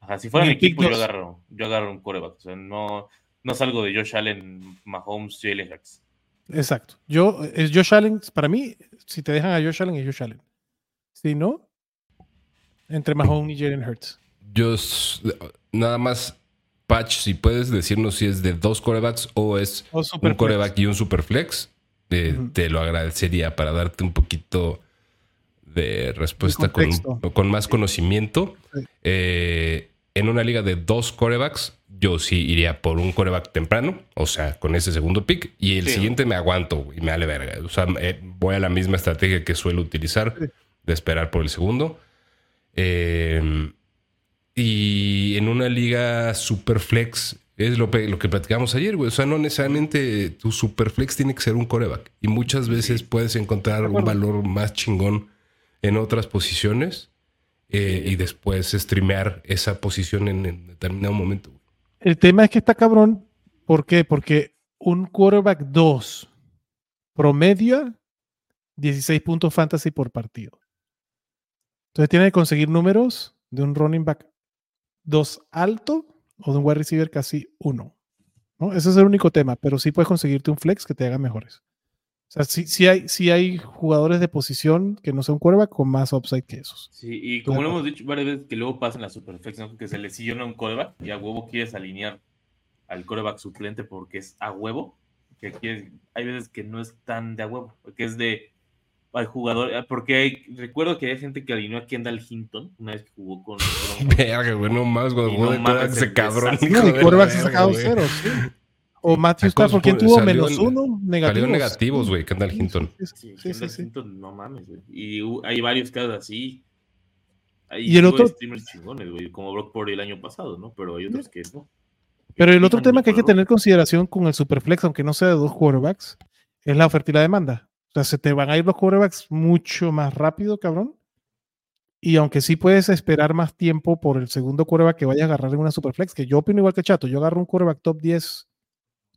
Ajá, si fuera mi equipo, yo agarro, yo agarro un coreback. O sea, no, no salgo de Josh Allen, Mahomes, Jalen Hurts. Exacto. Yo, es Josh Allen, para mí, si te dejan a Josh Allen, es Josh Allen. Si no, entre Mahomes y Jalen Hurts. Yo nada más, Patch, si puedes decirnos si es de dos corebacks o es O un coreback y un superflex, eh, te lo agradecería para darte un poquito de respuesta con más conocimiento. Sí. Eh, en una liga de dos corebacks, yo sí iría por un coreback temprano, o sea, con ese segundo pick, y el Sí. siguiente me aguanto y me vale verga. O sea, eh, voy a la misma estrategia que suelo utilizar de esperar por el segundo. Eh, y en una liga super flex, es lo, que platicamos ayer, güey. O sea, no necesariamente tu super flex tiene que ser un coreback. Y muchas veces puedes encontrar De un valor más chingón en otras posiciones eh, y después streamear esa posición en, determinado momento. El tema es que está cabrón. ¿Por qué? Porque un quarterback 2 promedio 16 puntos fantasy por partido. Entonces tiene que conseguir números de un running back 2 alto o de un wide receiver casi 1. ¿no? Ese es el único tema, pero sí puedes conseguirte un flex que te haga mejores. O sea, sí, sí hay, sí hay jugadores de posición que no son quarterback con más upside que esos. Sí, y como lo hemos dicho varias veces, que luego pasan la superflex, ¿no? que se lesiona un coreback y a huevo quieres alinear al coreback suplente porque es a huevo. Que quieres- hay veces que no es tan de a huevo, que es de al jugador, ah, porque hay, recuerdo que hay gente que alineó a Kendall Hinton una vez que jugó con. Verga, güey, no más, güey. No de mames, ese cabrón. No, se verga, sacado cero, sí. O Matthew Stafford, ¿quién salió tuvo en- menos uno? Salió Negativos. negativos, güey, Kendall Hinton. Sí, Sí, sí, sí, Kendall sí. Hinton, no mames, güey. Y hay varios casos así. Hay Y el otro- streamers chingones, güey, como Brock Purdy el año pasado, ¿no? Pero hay otros que no. Pero el otro tema que hay que tener consideración con el Superflex, aunque no sea de dos quarterbacks, es la oferta y la demanda. O sea, se te van a ir los quarterbacks mucho más rápido, cabrón. Y aunque sí puedes esperar más tiempo por el segundo quarterback que vayas a agarrar en una Superflex, que yo opino igual que Chato, yo agarro un quarterback top 10,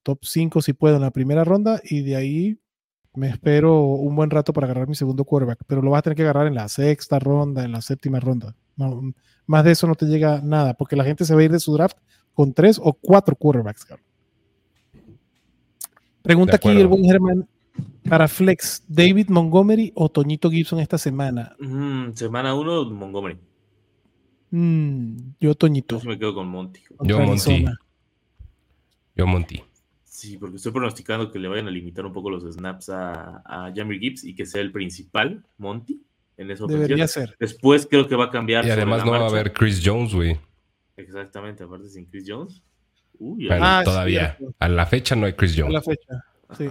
top 5 si puedo en la primera ronda y de ahí me espero un buen rato para agarrar mi segundo quarterback, pero lo vas a tener que agarrar en la sexta ronda, en la séptima ronda. No, más de eso no te llega nada, porque la gente se va a ir de su draft con tres o cuatro quarterbacks. cabrón. Pregunta aquí el buen Germán. Para Flex, David Montgomery o Toñito Gibson esta semana. Mm, semana 1, Montgomery. Mm, yo Toñito. Me quedo con Monty. Yo Monty. Yo Monty. Sí, porque estoy pronosticando que le vayan a limitar un poco los snaps a, a Jamie Gibbs y que sea el principal, Monty, en esa ofensiva. Debería ser. Después creo que va a cambiar. Y además no va a haber Chris Jones, güey. Exactamente, aparte sin Chris Jones. Uy, Bueno, Ah, todavía. A la fecha no hay Chris A la Jones. fecha. Sí.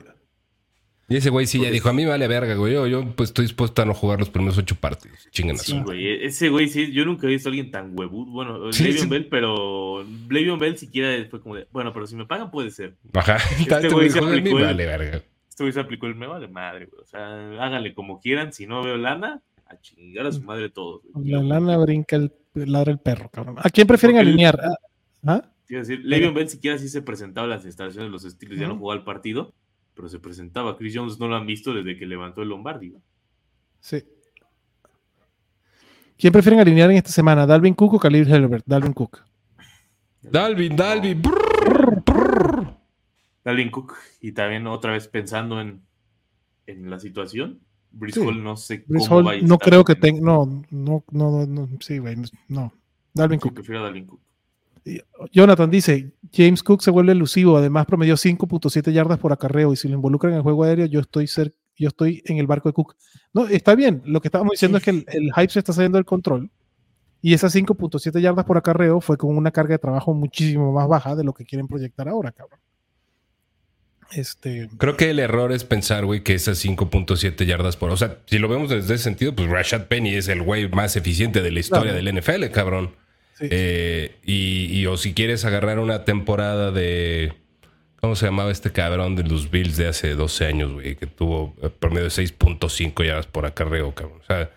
Y ese güey sí ya dijo, a mí me vale verga, güey. Yo, yo pues estoy dispuesto a no jugar los primeros ocho partidos. Chingan a Sí, güey. Ese güey, sí, yo nunca he visto a alguien tan huevudo. Bueno, Sí, Le'Veon sí. Bell, pero Le'Veon Bell siquiera fue como de, bueno, pero si me pagan puede ser. Ajá. Este güey güey se a aplicó vale verga. Este güey se aplicó el me vale madre, güey. O sea, háganle como quieran. Si no veo lana, a chingar a su madre todos. güey. La lana brinca el ladra el perro, cabrón. ¿A quién prefieren Porque el- alinear? ¿Ah? ¿Ah? Quiero decir, Le'Veon Bell siquiera sí se presentaba en las instalaciones de los estilos, ya no jugaba el partido, pero se presentaba. Chris Jones no lo han visto desde que levantó el Lombardi. Sí. ¿Quién prefieren alinear en esta semana? ¿Dalvin Cook o Khalil Herbert? Dalvin Cook. Dalvin, Dalvin. brrr, brrr. Dalvin Cook, y también otra vez pensando en, en la situación, Brice Sí. Hall no sé Brice cómo Hall, va a no estar creo que en- tenga. No, no, no, no, no, sí, güey. No. Dalvin Sí, Cook. prefiero a Dalvin Cook. Jonathan dice: James Cook se vuelve elusivo. Además, promedió 5.7 yardas por acarreo. Y si lo involucran en el juego aéreo, yo estoy, cer- yo estoy en el barco de Cook. No, está bien. Lo que estábamos diciendo es que el, el hype se está saliendo del control. Y esas 5.7 yardas por acarreo fue con una carga de trabajo muchísimo más baja de lo que quieren proyectar ahora, cabrón. Este. Creo que el error es pensar, güey, que esas 5.7 yardas por... O sea, si lo vemos desde ese sentido, pues Rashad Penny es el güey más eficiente de la historia Claro. del NFL, cabrón. Eh, y, o si quieres agarrar una temporada de... ¿Cómo se llamaba este cabrón de los Bills de hace 12 años, güey? Que tuvo eh, promedio de 6.5 yardas por acarreo, cabrón. O sea,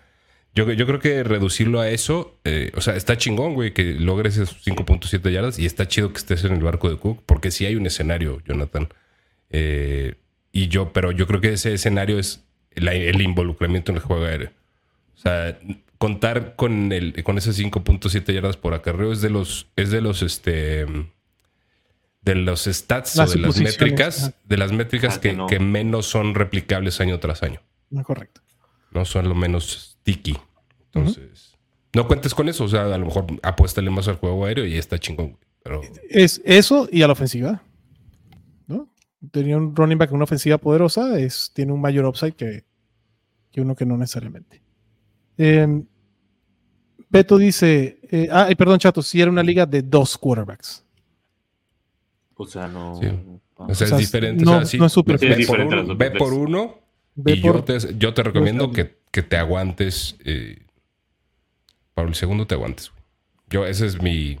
yo, yo creo que reducirlo a eso, eh, o sea, está chingón, güey, que logres esos 5.7 yardas y está chido que estés en el barco de Cook, porque sí hay un escenario, Jonathan. Y yo, pero yo creo que ese escenario es el involucramiento en el juego aéreo. O sea, contar con el con esas 5.7 yardas por acarreo es de los es de los este de los stats Las o de las métricas de las métricas Ah, que que, no. que menos son replicables año tras año. No, correcto. No son lo menos sticky. Entonces, no cuentes con eso. O sea, a lo mejor apuéstale más al juego aéreo y está chingón. Pero Es eso y a la ofensiva. ¿no? Tenía un running back una ofensiva poderosa, es, tiene un mayor upside que, que uno que no necesariamente. Eh, Beto dice, eh, ah, perdón, Chato, si era una liga de dos quarterbacks. O sea, no. Sí. o sea, O sea, es diferente. no- o sea, sí, no es súper ve, por uno, los ve por uno Ve y por- yo te, yo te recomiendo que, que te aguantes. eh, para el segundo te aguantes. güey. Yo, esa es mi,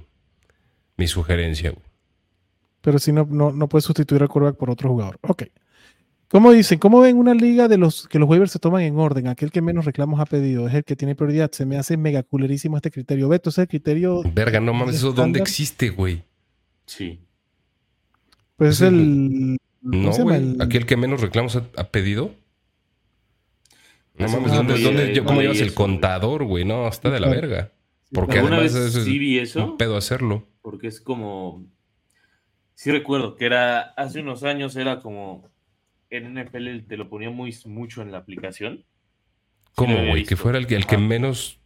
mi sugerencia. güey. pero si no, no, no puedes sustituir al quarterback por otro jugador. Ok. ¿Cómo dicen? ¿Cómo ven una liga de los que los waivers se toman en orden? Aquel que menos reclamos ha pedido es el que tiene prioridad. Se me hace mega culerísimo este criterio. Beto, ese es el criterio. Verga, no mames, ¿eso dónde existe, güey? Sí. Pues es el. ¿cómo No, güey. El- Aquí el que menos reclamos ha, ha pedido. No mames, ¿dónde, dónde- leí- yo- ¿cómo llevas el contador, güey? No, está de la claro. verga. Porque Alguna además vez es sí vi eso. un pedo hacerlo. porque es como. Sí recuerdo que era. Hace unos años era como. En NFL te lo ponía muy mucho en la aplicación. ¿Cómo, güey? Que fuera el, que- el que menos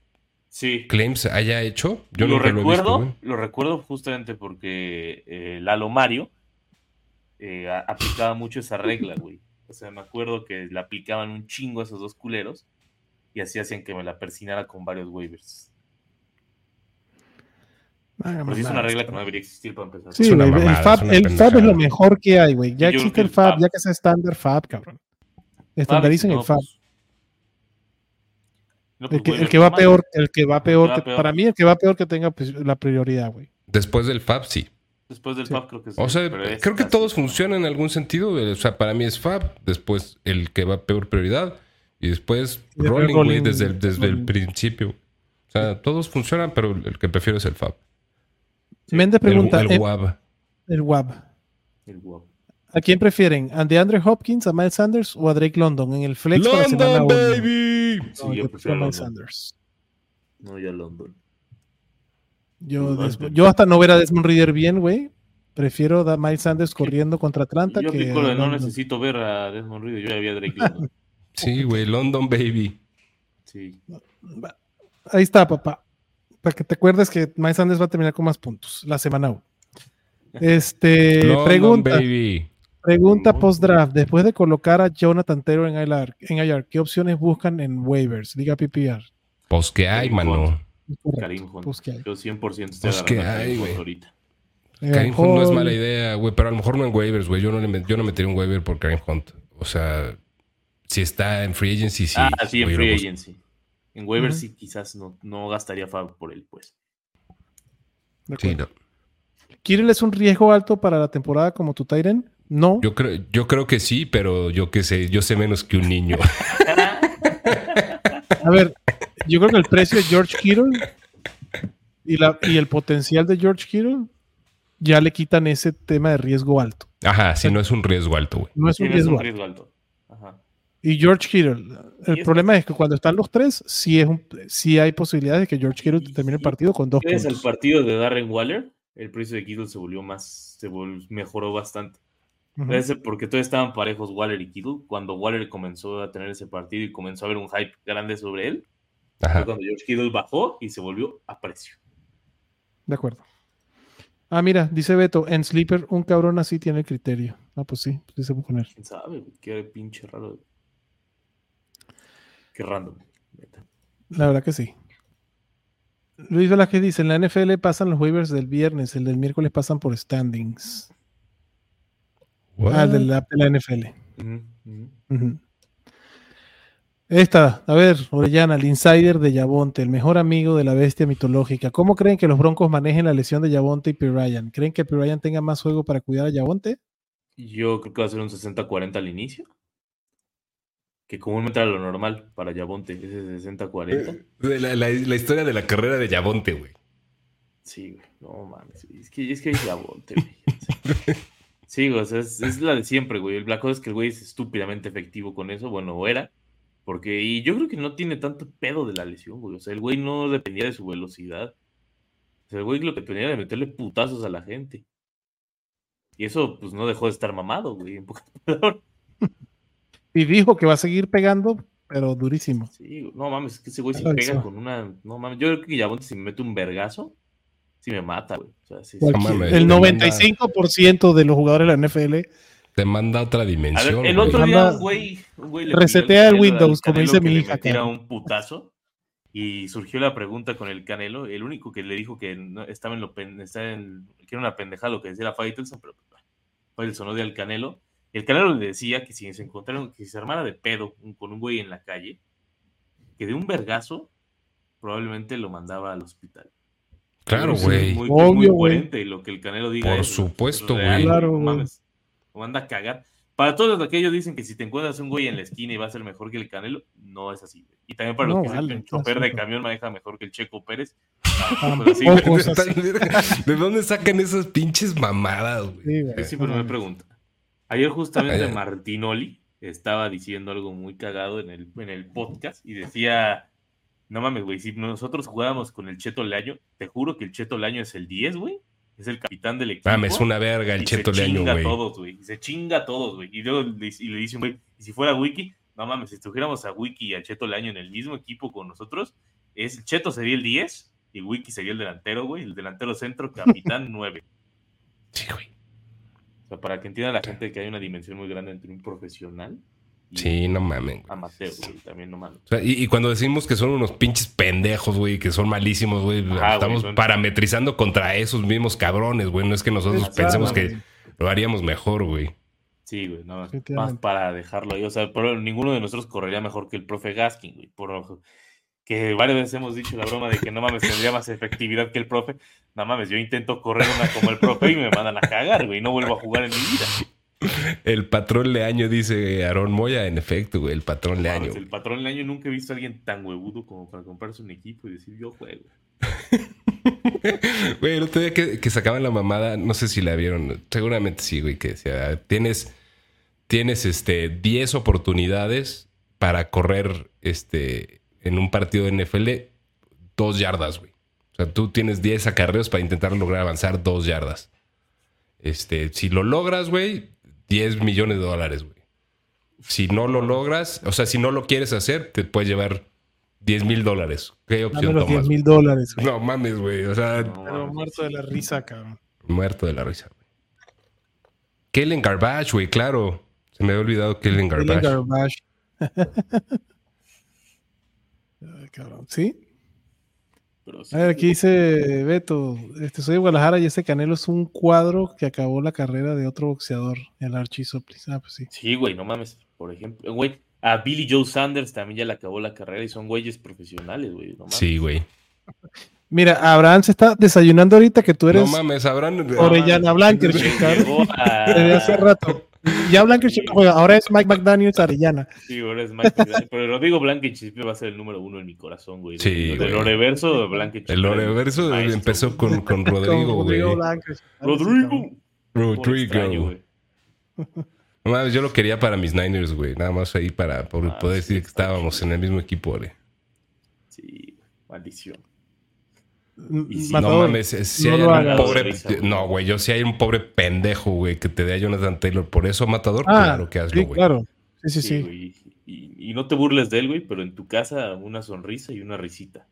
Sí. claims haya hecho. Yo lo recuerdo, visto, lo recuerdo justamente porque eh, Lalo Mario eh, aplicaba mucho esa regla, güey. O sea, me acuerdo que le aplicaban un chingo a esos dos culeros y así hacían que me la persinara con varios waivers. Ah, Pero sí es una regla que no debería existir para empezar. Sí, güey, el mamada, Fab, es el Fab es lo mejor que hay, güey. Ya existe el el Fab, Fab. ya que es estándar Fab, cabrón. Estandaricen no, el Fab. pues- no, El que, el que va peor, el que va peor, que- peor. para mí el que va peor que tenga pues, la prioridad, güey. Después del Fab, sí. Después del Sí. Fab creo que sí. O sea, pero es creo que todos funcionan en algún sentido. O sea, para mí es Fab, después el que va peor prioridad y después Y Rolling, güey, desde, el, desde el principio. O sea, todos funcionan, pero el que prefiero es el Fab. Méndez pregunta, el, eh, el WAB. el WAB. El guapo. ¿A quién prefieren? ¿A DeAndre Hopkins, a Miles Sanders o a Drake London en el flex para semana ¡London, uno? baby! Sí, No, yo yo prefiero a Miles London. Sanders. No, ya London. Yo, London. des- yo hasta no ver a Desmond Reader bien, güey. Prefiero a Miles Sanders corriendo contra Atlanta Yo que a no London. necesito ver a Desmond Reed, yo ya vi a Drake London. Sí, güey, London, baby. Sí. Ahí está, papá. Para que te acuerdes que Miles Sanders va a terminar con más puntos la semana 1. Este, pregunta, baby. pregunta post-draft. Después de colocar a Jonathan Taylor en IR, en IR, ¿qué opciones buscan en waivers? Liga PPR. Pues que hay, mano. Karim Hunt. Pues que hay. Yo 100% estoy Pues que hay, Karim güey. Hunt ahorita. Karim Hunt no es mala idea, güey, pero a lo mejor no en waivers, güey. Yo no, le yo no metería un waiver por Karim Hunt. O sea, si está en free agency, sí. ah, sí, en Free. Agency. En Waiver sí quizás no, no gastaría Fab por él, pues. Sí, no. ¿Kirill es un riesgo alto para la temporada como tu Tyren? No. Yo creo, yo creo que sí, pero yo que sé, yo sé menos que un niño. A ver, yo creo que el precio de George Kittle y, la, y el potencial de George Kittle ya le quitan ese tema de riesgo alto. Ajá, si no es un riesgo alto, güey. No es un riesgo un alto. riesgo alto. Ajá. Y George Kittle, el problema es que cuando están los tres, sí, es un, sí hay posibilidades de que George Kittle termine el partido con dos puntos. partido de Darren Waller, el precio de Kittle se volvió más, se vol- mejoró bastante. Ujú. Gracias porque todos estaban parejos Waller y Kittle. Cuando Waller comenzó a tener ese partido y comenzó a haber un hype grande sobre él, fue cuando George Kittle bajó y se volvió a precio. De acuerdo. Ah, mira, dice Beto, en Sleeper un cabrón así tiene el criterio. Ah, pues sí, pues sí se puede poner. ¿Quién sabe? Qué pinche raro. Qué random. La verdad que sí. Luis Velázquez dice, en la NFL pasan los waivers del viernes, el del miércoles pasan por standings. Ah, el de la, de la NFL. Esta, a ver, Orellana, el insider de Yabonte, el mejor amigo de la bestia mitológica. ¿Cómo creen que los Broncos manejen la lesión de Yabonte y Ryan? ¿Creen que Ryan tenga más juego para cuidar a Yabonte? Yo creo que va a ser un 60-40 al inicio. Que comúnmente era lo normal para Yabonte, ese 60-40. La, la- la historia de la carrera de Yabonte, güey. Sí, güey. No mames. Es que es que Yabonte, güey. Sí, güey, o sea, es, es la de siempre, güey. El Black es que el güey es estúpidamente efectivo con eso. Bueno, era. Porque, y yo creo que no tiene tanto pedo de la lesión, güey. O sea, el güey no dependía de su velocidad. O sea, el güey lo que dependía de meterle putazos a la gente. Y eso, pues, no dejó de estar mamado, güey. En pocas palabras. Y dijo que va a seguir pegando, pero durísimo. Sí, no mames, es que ese güey si Ay, pega con una. No mames, yo creo que Yabonte si me mete un vergazo, si me mata, güey. O sea, sí, sí. Cualquier- mames, el te 95% de los jugadores de la NFL Te manda a otra A dimensión. ver, el güey. otro día Manda- un güey, un güey le Resetea el Windows, como dice que mi hija, metiera cabrón. un putazo y surgió la pregunta con el Canelo. El único que le dijo que no- estaba en lo pen- estaba en- que era una pendejada lo que decía era Faitelson, pero pues, Faitelson odia al Canelo. El Canelo le decía que si se encontraron, que si se armara de pedo un- con un güey en la calle, que de un vergazo probablemente lo mandaba al hospital. Claro, güey. Muy, es muy Obvio, güey. coherente y lo que el Canelo diga. Por es- supuesto, güey. Claro, güey. mames. O manda a cagar. Para todos aquellos dicen que si te encuentras un güey en la esquina y va a ser mejor que el Canelo, no es así. güey. Y también para los No, que dicen vale, que un está chofer de camión maneja mejor que el Checo Pérez, tampoco es así. güey. Tampoco. Cosas así. ¿De dónde sacan esas pinches mamadas, güey? Sí. Yo siempre me pregunto. Ayer justamente Ay, ay. Martinoli, estaba diciendo algo muy cagado en el, en el podcast y decía, no mames, güey, si nosotros jugábamos con el Cheto Leaño, te juro que el Cheto Leaño es el 10, güey. Es el capitán del equipo. Mames, una verga el Cheto se Leaño, chinga a güey. todos, güey. Se chinga a todos, güey. Y luego le, y le dicen, güey, y si fuera Wiki, no mames, si estuviéramos a Wiki y a Cheto Leaño en el mismo equipo con nosotros, es, Cheto sería el 10 y Wiki sería el delantero, güey. El delantero centro, capitán 9. Sí, güey. Sea, para que entienda la gente que hay una dimensión muy grande entre un profesional y Sí, no mames. amateur, güey. También no mames. O sea, y, y cuando decimos que son unos pinches pendejos, güey, que son malísimos, güey, Ajá, estamos güey, son- parametrizando contra esos mismos cabrones, güey. No es que nosotros Exacto. pensemos que lo haríamos mejor, güey. Sí, güey, no, más para dejarlo ahí. O sea, pero ninguno de nosotros correría mejor que el profe Gaskin, güey. Por, que varias veces hemos dicho la broma de que no mames, tendría más efectividad que el profe. No mames, yo intento correr una como el profe y me mandan a cagar, güey. No vuelvo a jugar en mi vida. El patrón Leaño, dice Aarón Moya, en efecto, güey, el patrón Leaño. Mames, el patrón del año nunca he visto a alguien tan huevudo como para comprarse un equipo y decir yo juego. Güey, el otro día que, que sacaban la mamada, no sé si la vieron, seguramente sí, güey, que decía, tienes, tienes este, 10 oportunidades para correr este, en un partido de NFL dos yardas, güey. O sea, tú tienes 10 acarreos para intentar lograr avanzar dos yardas. Este, si lo logras, güey, 10 millones de dólares, güey. Si no lo logras, o sea, si no lo quieres hacer, te puedes llevar 10 mil dólares. ¿Qué opción 10 tomas? mil dólares, güey. No mames, güey. O sea, No, muerto de la risa, cabrón. Muerto de la risa, güey. Kellen Garbage, güey, claro. Se me había olvidado Kellen Garbage. Garbage. Cabrón. ¿Sí? Pero sí, A ver, aquí dice Beto, este, soy de Guadalajara y este Canelo es un cuadro que acabó la carrera de otro boxeador, el Archie Soplis. Ah, pues sí. Sí, güey, no mames. Por ejemplo, güey, a Billy Joe Sanders también ya le acabó la carrera y son güeyes profesionales, güey. No mames. Sí, güey. Mira, Abraham se está desayunando ahorita que tú eres No mames, habrán. Orellana cabrón. llegó a- Desde hace rato. Ya Blanker no juega, ahora es Mike McDaniels Arellana. Sí, ahora es Mike Tyson, Pero Rodrigo Blankenship va a ser el número uno en mi corazón, güey. Sí, güey. Loreverso, Blankenship. El Loreverso empezó güey. con, con Rodrigo, Con güey. Rodrigo. Lo extraño, Rodrigo. güey. No yo lo quería para mis Niners, güey. Nada más ahí para por Ah, poder sí, decir que está estábamos en el mismo equipo, güey. Sí, güey, maldición. Y si No Matador, mames, si no hay un pobre. Risa, güey. No, güey, yo si hay un pobre pendejo, güey, que te dé a Jonathan Taylor. Por eso, matador, Ah, claro que hazlo, sí, güey. claro. Sí, sí, Sí, sí. güey. Y, y no te burles de él, güey, pero en tu casa una sonrisa y una risita.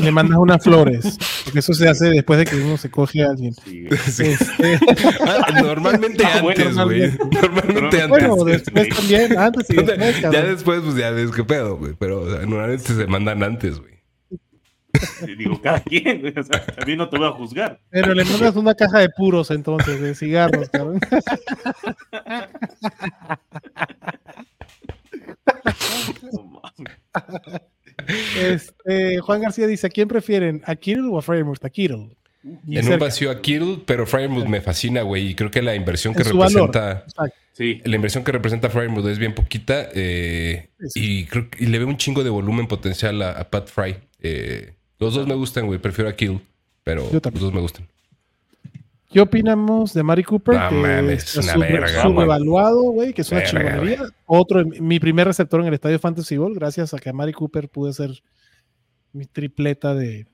Le mandas unas flores. Porque eso se hace después de que uno se coge a alguien. Sí. Este, Ah, Normalmente Ah, bueno, antes, güey. Normalmente antes. bueno, después también, antes y después, ya después, pues ya ves qué pedo, güey. Pero o sea, normalmente se mandan antes, güey. Digo, cada quien, güey. O sea, a mí no te voy a juzgar. Pero le mandas una caja de puros entonces, de cigarros, cabrón. Este, Juan García dice, ¿a quién prefieren? ¿A Kittle o a Fremont? A Kittle. Y En un vacío a Kittle, pero Frymouth me fascina, güey. Y creo que la inversión que representa. Sí, La inversión que representa Frymouth es bien poquita. eh, Sí. y creo que y le veo un chingo de volumen potencial a, a Pat Fry. Eh, los dos me gustan, güey. Prefiero a Kittle, pero Yo los dos me gustan. ¿Qué opinamos de Mari Cooper? No que mames, está una sub- verga, subvaluado, güey, que es una Verga, chingonería. Otro, mi primer receptor en el estadio Fantasy Bowl, gracias a que a Mari Cooper pude hacer mi tripleta de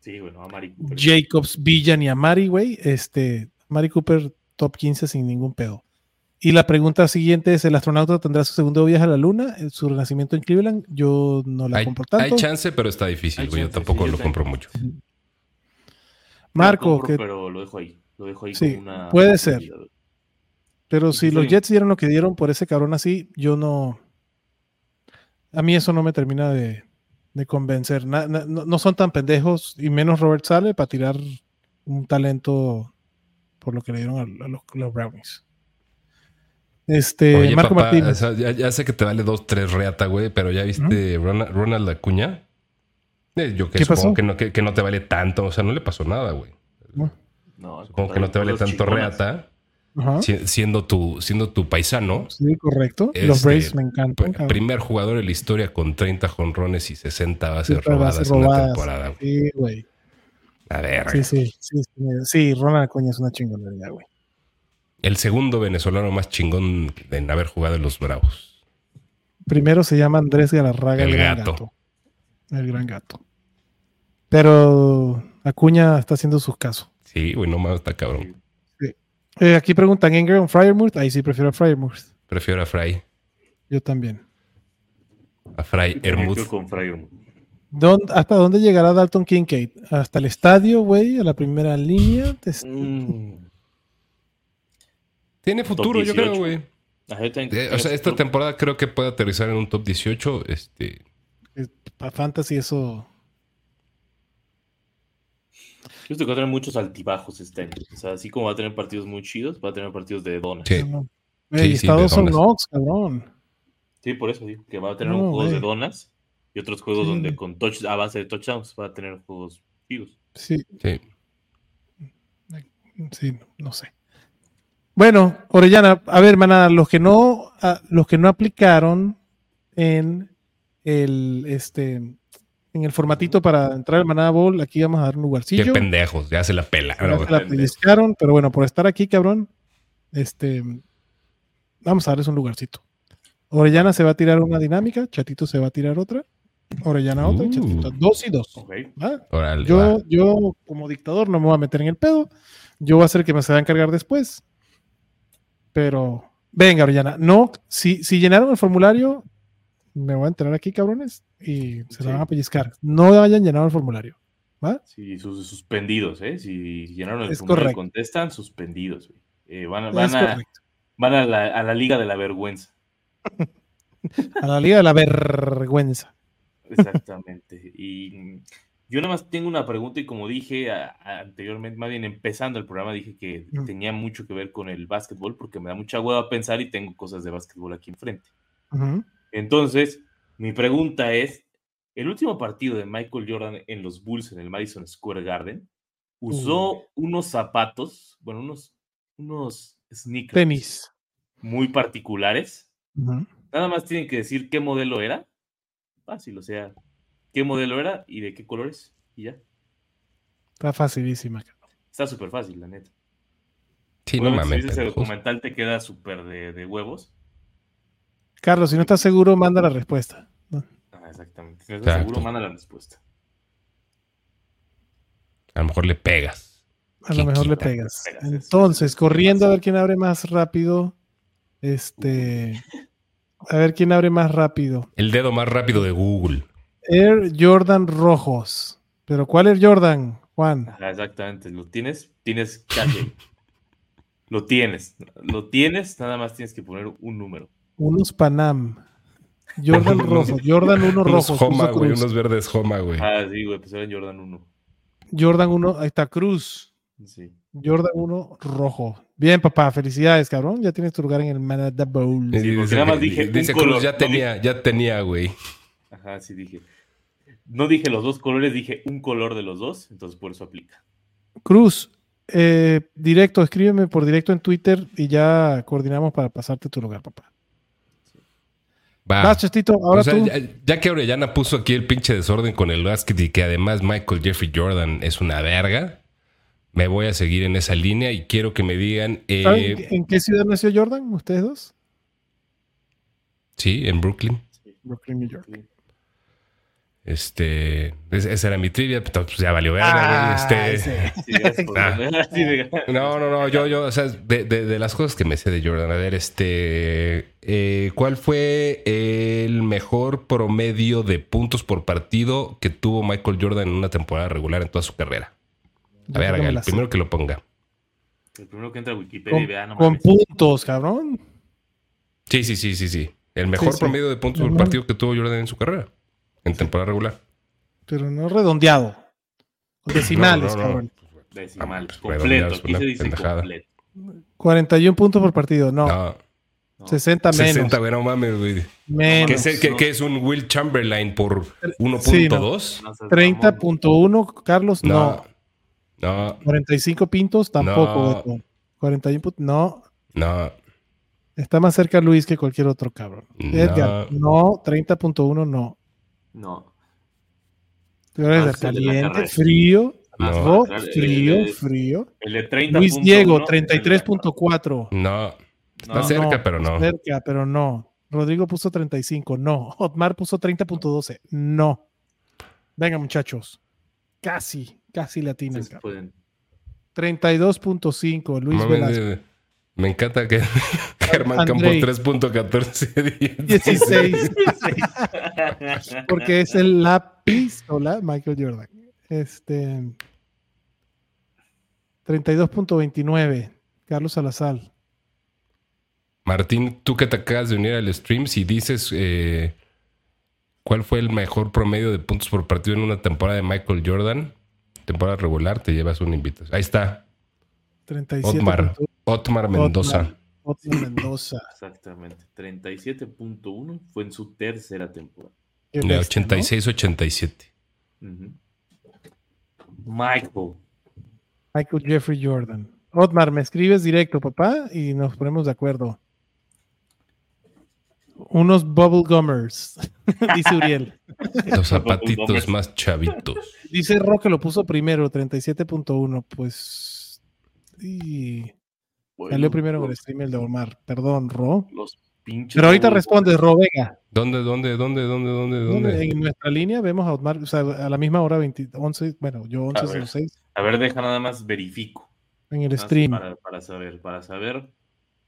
sí, Mari Cooper. Jacobs, Villan y Amari, güey. Este, Mari Cooper top 15 sin ningún pedo. Y la pregunta siguiente es, ¿el astronauta tendrá su segundo viaje a la luna? ¿En ¿Su renacimiento en Cleveland? Yo no la Hay, compro tanto. hay chance, pero está difícil, güey. Yo tampoco sí, lo compro mucho. Marco, Lo compro, que, pero lo dejo ahí. Lo dejo ahí Sí, como una. puede ser. pero si Sí. los Jets dieron lo que dieron por ese cabrón así, yo no... A mí eso no me termina de, de convencer. Na- na- no, no son tan pendejos, y menos Robert Sale, para tirar un talento por lo que le dieron a, a los, los Brownies. Este, Oye, Marco papá, Martínez. o sea, ya, ya sé que te vale dos, tres reata, güey, pero ya viste Ronald, Ronald Acuña. Eh, yo que ¿Qué supongo pasó? que no, que, que no te vale tanto, o sea, no le pasó nada, güey. No, Supongo que no te vale tanto reata, Ajá. siendo tu, siendo tu paisano. Sí, correcto. Los Este, Braves me encantan. Cabrón. Primer jugador en la historia con 30 jonrones y 60 bases robadas bases en una robadas. temporada. güey. Sí, güey. A ver, Sí, sí, sí, sí, sí, Ronald Acuña es una chingonería, güey. El segundo venezolano más chingón en haber jugado en los Bravos. Primero se llama Andrés Galarraga, el, El gran gato. gato. El gran gato. Pero Acuña está haciendo sus casos. Sí, güey, no más está cabrón. Eh, aquí preguntan Ingram Fryermuth. Ahí sí prefiero a Fryermuth. Prefiero a Fry. Yo también. A Fry Hermuth. creo con Fryer. ¿Dónde- ¿Hasta dónde llegará Dalton Kincaid? ¿Hasta el estadio, güey? ¿A la primera línea? Mm. Tiene futuro, yo 18. creo, güey. Eh, creo o sea, esta temporada creo que puede aterrizar en un top 18. Este, Para Fantasy eso... Yo estoy que va a tener muchos altibajos este año. O sea, así como va a tener partidos muy chidos, va a tener partidos de donas. sí. no. Sí, Ey, sí, de. Knox, cabrón. Sí, por eso digo que va a tener No, juegos de güey. donas y otros juegos Sí. donde con touch a base de touchdowns va a tener juegos chidos. Sí, sí. sí, no sé. Bueno, Orellana, a ver, manada, los que no, ah, los que no aplicaron en el este en el formatito para entrar al Manada Bowl, aquí vamos a dar un Qué lugarcillo. pendejos, ya se la pela. Ya se la pellizcaron, pero bueno, por estar aquí, cabrón, este, vamos a darles un lugarcito. Orellana se va a tirar una dinámica, Chatito se va a tirar otra, Orellana otra, y Uh. Chatito dos y dos. Ok. ¿va? Órale, Yo, va. yo, como dictador, no me voy a meter en el pedo. Yo voy a hacer que me se va a encargar después. Pero, venga, Orellana. No, si, si llenaron el formulario, me voy a enterar aquí, cabrones, y se Sí. la van a pellizcar. No hayan llenado el formulario. ¿Va? Sí, sus suspendidos, ¿eh? Si llenaron el Es formulario correcto. contestan, suspendidos. güey. Eh, van a, Es van, a, van la, a la liga de la vergüenza. A la liga de la vergüenza. Exactamente. y yo nada más tengo una pregunta y como dije a- a- anteriormente, más bien empezando el programa, dije que Mm. tenía mucho que ver con el básquetbol porque me da mucha hueva pensar y tengo cosas de básquetbol aquí enfrente. Entonces, mi pregunta es, el último partido de Michael Jordan en los Bulls en el Madison Square Garden usó unos zapatos, bueno, unos, unos sneakers Tenis. muy particulares. Nada más tienen que decir qué modelo era. Fácil, o sea, qué modelo era y de qué colores. Y ya. Está facilísima. Está súper fácil, la neta. Sí, no mames. si ese documental te queda súper de, de huevos. Carlos, si no estás seguro, manda la respuesta. ¿no? Ah, exactamente. Si no estás Exacto. seguro, manda la respuesta. A lo mejor le pegas. A lo ¿Quién mejor le quita? pegas. Entonces, corriendo a ver quién abre más rápido. Este. A ver quién abre más rápido. El dedo más rápido de Google. Air Jordan rojos. Pero ¿cuál es Jordan, Juan? Ajá, exactamente. Lo tienes, tienes calle. Lo tienes. Lo tienes, nada más tienes que poner un número. Unos Panam. Jordan Unos- rojo. Jordan 1 Unos rojos. Homa, puso güey. Unos verdes Homa, güey. Ah, sí, güey, pues era en Jordan 1. Jordan 1. Ahí está Cruz. Sí. Jordan 1 rojo. Bien, papá. Felicidades, cabrón. Ya tienes tu lugar en el Manada Bowl. Sí, nada más dije un dice color, Cruz, ya tenía, ya tenía, güey. Ajá, sí dije. No dije los dos colores, dije un color de los dos, entonces por eso aplica. Cruz, eh, directo, escríbeme por directo en Twitter y ya coordinamos para pasarte tu lugar, papá. Va. Vas, Chestito, ahora O sea, tú. ya, ya que Orellana puso aquí el pinche desorden con el básquet y que además Michael Jeffrey Jordan es una verga, me voy a seguir en esa línea y quiero que me digan. eh, ¿Saben en qué ciudad nació Jordan? ¿Ustedes dos? sí, en Brooklyn. Brooklyn, New York. Este, es- esa era mi trivia, pero pues ya valió verga, Ah, güey. Este. Sí. Sí, No, no, no, yo, yo, o sea, de, de- de las cosas que me sé de Jordan, a ver, este, eh, ¿cuál fue el mejor promedio de puntos por partido que tuvo Michael Jordan en una temporada regular en toda su carrera? Yo A ver, haga, el primero que lo ponga. El primero que entra a Wikipedia y Con, vea, no con mames. puntos, cabrón. Sí, sí, sí, sí, sí. El mejor sí. promedio de puntos por partido que tuvo Jordan en su carrera, en temporada regular. Pero no redondeado. Decimales, No, no, no. cabrón. Decimal, Ah, completo. Aquí se dice pendejada. completo. 41 puntos por partido. No, No, No. 60 menos. 60, güey, no mames, güey. menos. ¿Qué es, qué- no. qué es un Will Chamberlain por Sí, 1.2? No seas 30.1, Carlos, no. no, no, 45 pintos, tampoco. No. Beto. 41 puntos, no. no. Está más cerca Luis que cualquier otro cabrón. No. Edgar, no. 30.1, no. No. Tú eres Ah, de caliente, frío. No. El- frío, el- frío. El de 30. Luis Diego, 33.4. No. Está No, cerca, pero no. Cerca, pero no. Rodrigo puso 35, no. Otmar puso 30.12, no. Venga, muchachos. Casi, casi pueden. 32.5, Luis Velasco. Me encanta que Germán Campos Andrei. 3.14 16. Porque es el la Michael Jordan. Este 32.29, Carlos Salazar. Martín, tú que te acabas de unir al stream, si dices eh, cuál fue el mejor promedio de puntos por partido en una temporada de Michael Jordan, temporada regular, te llevas una invitación. Ahí está, 37. Otmar. Otmar Mendoza. Otmar Mendoza. Exactamente. 37.1 fue en su tercera temporada. Qué De bestia, ¿no? 86-87. Ujú. Michael. Michael Jeffrey Jordan. Otmar, me escribes directo, papá, y nos ponemos de acuerdo. Unos bubble gummers, dice Uriel. Los zapatitos más chavitos. Dice Ro que lo puso primero, 37.1. Pues. Y salió primero en el stream el de Omar. Perdón, Ro. los pinches. Pero ahorita responde, Ro, venga. ¿Dónde, dónde, dónde, dónde, dónde, dónde? En nuestra línea vemos a Otmar, o sea, a la misma hora, 20, 11, bueno, yo 11, A ver. 06, A ver, deja nada más verifico. en el stream. Para, para saber, para saber,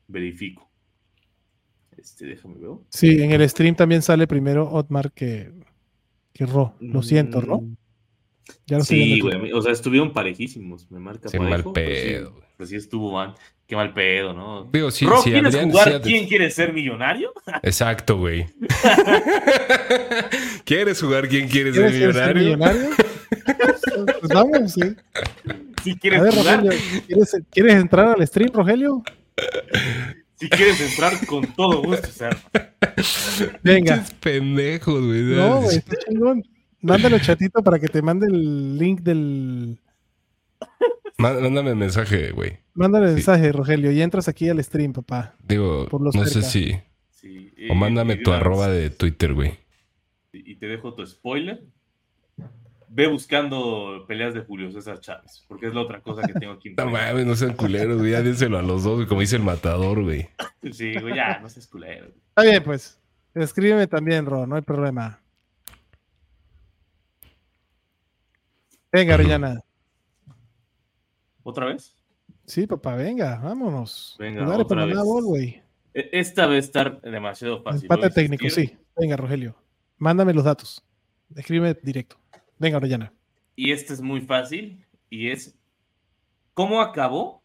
verifico. Este, déjame ver. Sí, en el stream también sale primero Otmar que, que Ro. Lo siento, Ro. Mm, Ya lo estoy Sí, güey. O sea, estuvieron parejísimos. Me marca Sí, parejo, mal pedo, güey. Pues sí, estuvo mal. Qué mal pedo, ¿no? Digo, sí, ¿quieres Adrián jugar quién quiere ser millonario? Exacto, güey. ¿Quieres jugar quién quiere ser ¿Quieres ser millonario? millonario? pues vamos, sí. Si quieres ver, jugar, Rogelio, ¿quieres, ¿quieres entrar al stream, Rogelio? si quieres entrar con todo gusto, o sea, Venga. Pendejos, güey. No, güey, está chingón. Mándalo chatito para que te mande el link del. Má- Mándame mensaje, güey. Mándale Sí. mensaje, Rogelio, y entras aquí al stream, papá. Digo, Por los no sé si. sí, O y- mándame tu arroba de Twitter, güey. Y te dejo tu spoiler. Ve buscando peleas de Julio César Chávez, porque es la otra cosa que tengo aquí. No mames, no sean culeros, güey. Ya díselo a los dos, güey, como dice el matador, güey. Sí, güey, ya, no seas culero. güey. Está bien, pues. Escríbeme también, Ro, no hay problema. Venga, Arellana. ¿Otra vez? Sí, papá, venga, vámonos. Venga, Jugar otra para vez. güey. E- Esta va a estar demasiado fácil. Empate técnico, sí. Venga, Rogelio. Mándame los datos. Escríbeme directo. Venga, Orellana. Y este es muy fácil. Y es: ¿Cómo acabó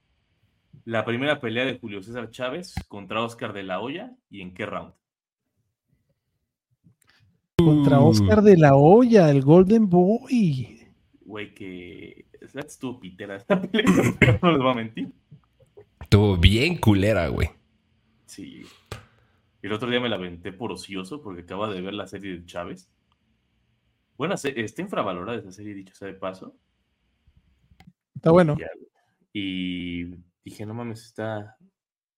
la primera pelea de Julio César Chávez contra Oscar de la Hoya y en qué round? Contra Uh, Oscar de la Hoya, el Golden Boy. Güey, que. Estuvo pitera esta pelea, pero no les voy a mentir. Estuvo bien culera, güey. Sí. Y el otro día me la aventé por ocioso porque acaba de ver la serie de Chávez. Bueno, se- está infravalorada esa serie, dicho sea de paso. Está bueno. Y dije, no mames, está.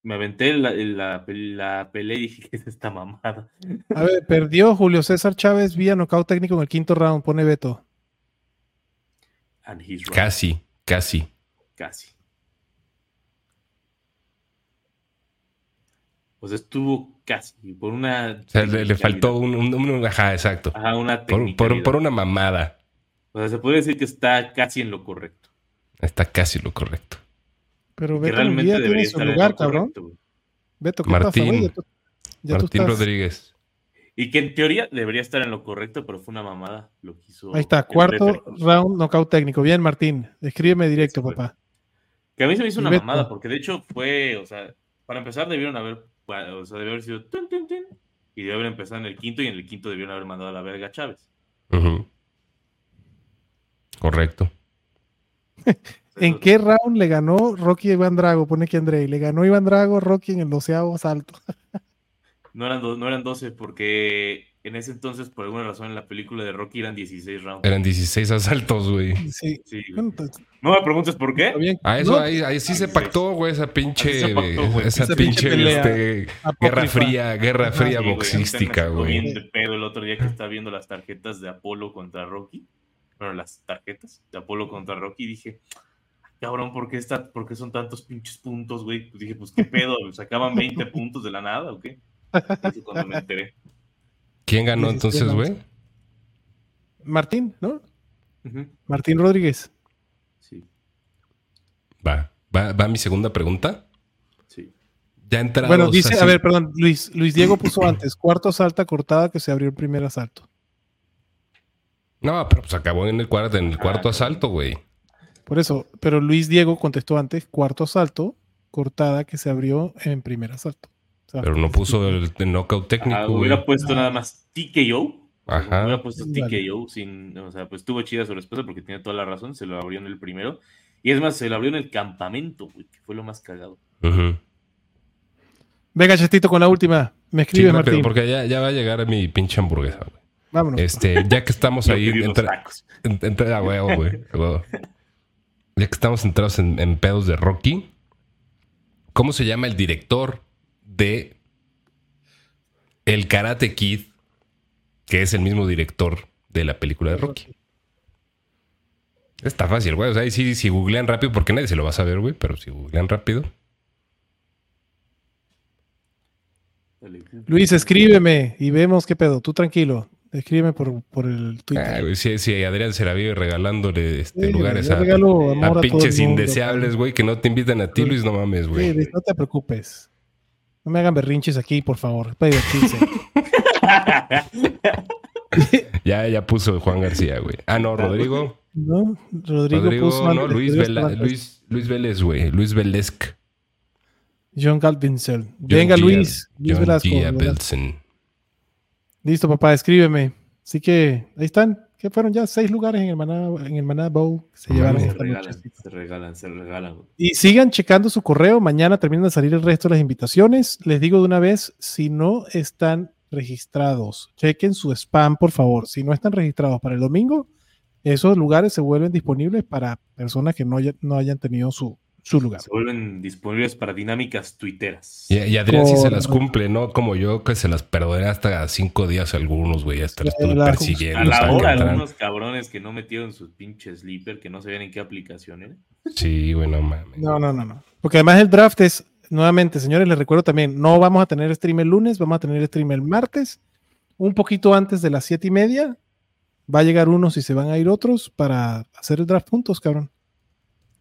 Me aventé la, la, la pelea y dije, ¿qué es esta mamada? A ver, perdió Julio César Chávez vía nocaut técnico en el quinto round. Pone Beto. And he's right. Casi, casi. Casi. Pues estuvo casi. Por una. O sea, le, le faltó un, un- un- Ajá, exacto. Ajá, una Por, por- técnica. por una mamada. O sea, se puede decir que está casi en lo correcto. Está casi lo correcto. Pero que Beto realmente debería tiene su estar en lugar, lo cabrón. correcto. Beto, ¿qué Martín. pasa, güey? Ya tú- ya tú Martín estás- Rodríguez. Y que en teoría debería estar en lo correcto, pero fue una mamada lo que hizo. Ahí está, cuarto round, nocaut técnico. Bien, Martín. Escríbeme directo, Sí, papá. Que a mí se me hizo una Beto. mamada, porque de hecho fue, o sea, para empezar debieron haber, o sea, debió haber sido y debió haber empezado en el quinto, y en el quinto debieron haber mandado a la verga a Chávez. Correcto. ¿En qué round le ganó Rocky a Iván Drago? Pone que Andrei. Le ganó Iván Drago a Rocky en el doceavo salto. No eran, no eran 12, porque en ese entonces, por alguna razón, en la película de Rocky eran 16 rounds. Eran 16 asaltos, güey. Sí. Sí, güey. Pues, no me preguntes por qué. A eso No, ahí, ahí sí se pactó, güey, esa pinche, se pactó, güey. esa, Esa pinche pinche, pelea este, guerra fría, guerra fría Sí, boxística, güey. bien de pedo el otro día que estaba viendo las tarjetas de Apolo contra Rocky. bueno, las tarjetas de Apolo contra Rocky y dije, cabrón, ¿por qué, está, ¿por qué son tantos pinches puntos, güey? Pues dije, pues qué pedo, sacaban 20 puntos de la nada o qué. Eso cuando me enteré. ¿Quién ganó entonces, güey? Martín, ¿no? Martín Rodríguez. Sí, Va. va. Va mi segunda pregunta. sí. Ya entrados Bueno, dice, así- a ver, perdón, Luis, Luis Diego puso antes, cuarto asalta cortada que se abrió el primer asalto. No, pero pues acabó en el cuarto, en el cuarto Ah, asalto, güey. Por eso, pero Luis Diego contestó antes, cuarto asalto cortada que se abrió en primer asalto. Pero no puso el, el knockout técnico, Ah, güey. hubiera puesto nada más TKO. Ajá. Hubiera puesto. TKO sin, o sea, pues tuvo chida su respuesta porque tiene toda la razón, se lo abrió en el primero. Y es más, se lo abrió en el campamento, güey, que fue lo más cagado. Venga, Chetito, con la última. Me Sí, escribe rápido, Martín. porque ya, ya va a llegar mi pinche hamburguesa, güey. Vámonos. Este, ya que estamos ahí, entre, entre- huevo, güey. Ya que estamos entrados en, en pedos de Rocky, ¿cómo se llama el director de El Karate Kid, que es el mismo director de la película de Rocky? Está fácil, güey. O sea, sí, si googlean rápido, porque nadie se lo va a saber, güey, pero si googlean rápido. Luis, escríbeme y vemos qué pedo. Tú tranquilo. Escríbeme por, por el Twitter. Ah, si, si Adrián se la vive regalándole este, Sí, lugares a, pinches indeseables, güey, que no te invitan a ti, Luis, no mames, Sí, güey. Luis, no te preocupes. No me hagan berrinches aquí, por favor. Para divertirse. Ya, ya puso Juan García, güey. Ah, no, Rodrigo. ¿No? Rodrigo, Rodrigo, puso no, antes, Luis, Vela-. Luis, Luis Vélez, güey. Luis Velezc. John Galvinsel. Venga, Luis. Luis John Velasco. Listo, papá, escríbeme. Así que ahí están. Que fueron ya seis lugares en el Maná, en el Maná Bowl que se llevaron. Se regalan, se regalan, se regalan. Y sigan checando su correo. Mañana terminan de salir el resto de las invitaciones. Les digo de una vez, si no están registrados, chequen su spam, por favor. Si no están registrados para el domingo, esos lugares se vuelven disponibles para personas que no, haya- no hayan tenido su, su lugar. Se vuelven disponibles para dinámicas tuiteras. Y, y Adrián sí se las cumple, ¿no? Como yo, que se las perdoné hasta cinco días algunos, güey. Hasta los Sí, estuve la- persiguiendo. A la hora, algunos cabrones que no metieron sus pinches sleeper, que no sabían en qué aplicación era. Sí, güey, no mames. No, no, no, no. Porque además el draft es, nuevamente, señores, les recuerdo también, no vamos a tener stream el lunes, vamos a tener stream el martes, un poquito antes de las siete y media. Va a llegar unos y se van a ir otros para hacer el draft juntos, cabrón.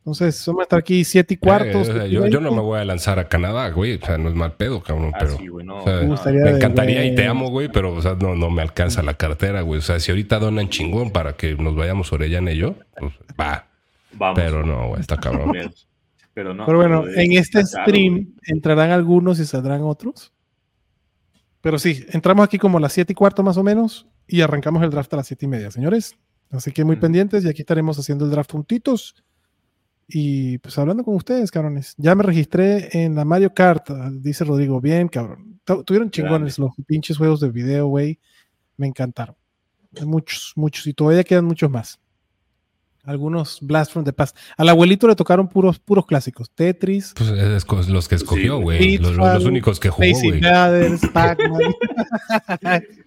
Entonces, vamos a estar aquí siete y cuarto. Eh, o sea, yo, yo no me voy a lanzar a Canadá, güey. O sea, no es mal pedo, cabrón. Ah, pero, sí, güey, no. o sea, Me me de- encantaría y te amo, güey, pero o sea, no, no me alcanza la cartera, güey. O sea, si ahorita donan chingón para que nos vayamos Orellana y yo, pues, va. Vamos. Pero no, güey, está cabrón. Pero, no. Pero bueno, pero, en este caro, stream güey. entrarán algunos y saldrán otros. Pero sí, entramos aquí como a las siete y cuarto más o menos y arrancamos el draft a las siete y media, señores. Así que muy Mm. pendientes y aquí estaremos haciendo el draft juntitos. Y pues hablando con ustedes, cabrones. Ya me registré en la Mario Kart, ah, dice Rodrigo. Bien, cabrón. Tu- Tuvieron chingones los pinches juegos de video, güey. Me encantaron. Muchos, muchos. Y todavía quedan muchos más. Algunos Blast from the Past. Al abuelito le tocaron puros, puros clásicos. Tetris, Pues es los que escogió, Sí, güey. los, los- los Pitfall, únicos que jugó, güey. Pac-Man.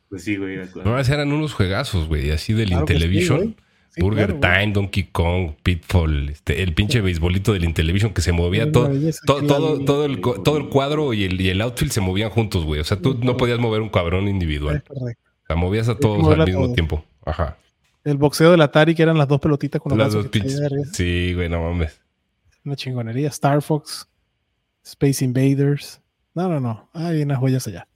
Pues sí, güey. de acuerdo. No, eran unos juegazos, güey. Así del Claro sí, Intellivision. güey. Sí, Burger claro, güey. Time, Donkey Kong, Pitfall, este, el pinche beisbolito del Intellivision que se movía todo, todo, todo, el, co- todo el cuadro y el, y el outfield se movían juntos, güey. O sea, tú no podías mover un cabrón individual. Es correcto. O sea, movías a todos al mismo tiempo. Ajá. El boxeo del Atari, que eran las dos pelotitas con los dos pinches. Sí, güey, no mames. Una chingonería. Star Fox, Space Invaders. No, no, no. Hay unas joyas allá.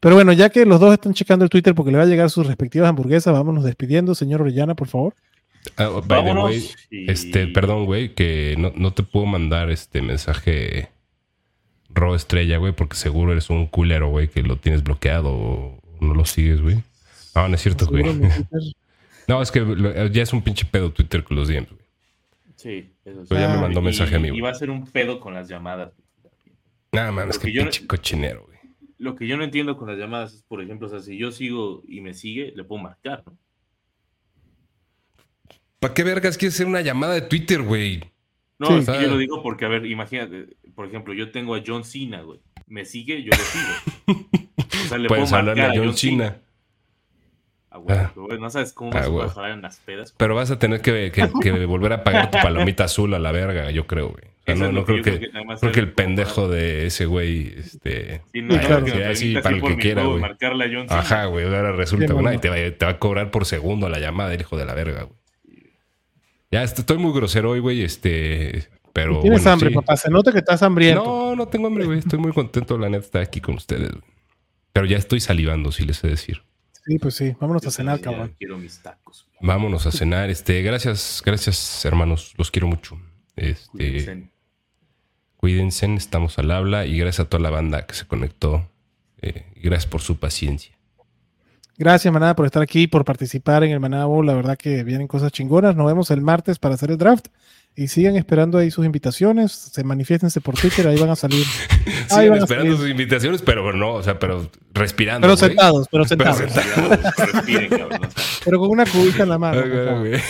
Pero bueno, ya que los dos están checando el Twitter porque le va a llegar sus respectivas hamburguesas, vámonos despidiendo. Señor Orellana, por favor. Ah, by the Vámonos. way, y- este, perdón, güey, que no, no te puedo mandar este mensaje Ro Estrella, güey, porque seguro eres un culero, güey, que lo tienes bloqueado o no lo sigues, güey. No, no es cierto, güey. No, es que ya es un pinche pedo Twitter con los DMs, güey. Sí, eso sí. Pero ya me Ah, mandó mensaje a mí, Y güey. va a ser un pedo con las llamadas. Nada, mames, que Porque yo no- pinche cochinero, güey. Lo que yo no entiendo con las llamadas es, por ejemplo, o sea, si yo sigo y me sigue, le puedo marcar, ¿no? ¿Para qué vergas quieres hacer una llamada de Twitter, güey? No, Sí. es que yo lo digo porque, a ver, imagínate, por ejemplo, yo tengo a John Cena, güey. Me sigue, yo lo sigo. O sea, le Puedes puedo marcar a John Cena. Ah, güey, Ah. pero, güey, no sabes cómo Ah, güey. jalar en las pedas. Pero vas a tener que, que- que volver a pagar tu palomita azul a la verga, yo creo, güey. O sea, no, no creo que, nada más creo que el pendejo de ese güey, este... Sí, no, claro. que me Sí, ahí sí, permita para así el que quiera, güey. marcarle a John Cena. Ajá, güey. Ahora resulta una y te va, te va a cobrar por segundo la llamada, el hijo de la verga, güey. Ya, este, estoy muy grosero hoy, güey, este... Pero Tienes bueno, hambre, sí. papá. Se nota que estás hambriento. No, no tengo hambre, güey. Estoy muy contento, la neta, de estar aquí con ustedes. güey. Pero ya estoy salivando, si les sé decir. Sí, pues sí. Vámonos Yo a cenar, también ya cabrón. Quiero mis tacos. Vámonos a cenar. Este, gracias, gracias, hermanos. Los quiero mucho. Este, Cuídense. cuídense, estamos al habla y gracias a toda la banda que se conectó. eh, gracias por su paciencia. Gracias, manada, por estar aquí, por participar en el Manada Bowl. La verdad que vienen cosas chingonas. Nos vemos el martes para hacer el draft. Y sigan esperando ahí sus invitaciones. Se manifiéstense por Twitter, ahí van a salir. Ahí Sigan van a esperando salir. sus invitaciones, pero no, o sea, pero respirando. Pero sentados, pero Pero sentados. Respiren, cabrón. sé. Pero con una cubita en la mano. Ay, por favor. güey.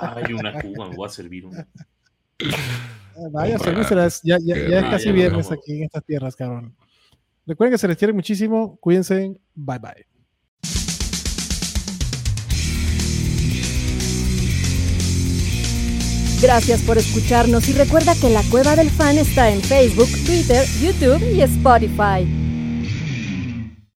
Ay, una cuba, me voy a servir una. Vaya. Ya, ya, ya es rico. casi Ah, viernes aquí en estas tierras, cabrón. Recuerden que se les quiere muchísimo. Cuídense. Bye bye. Gracias por escucharnos y recuerda que la Cueva del Fan está en Facebook, Twitter, YouTube y Spotify.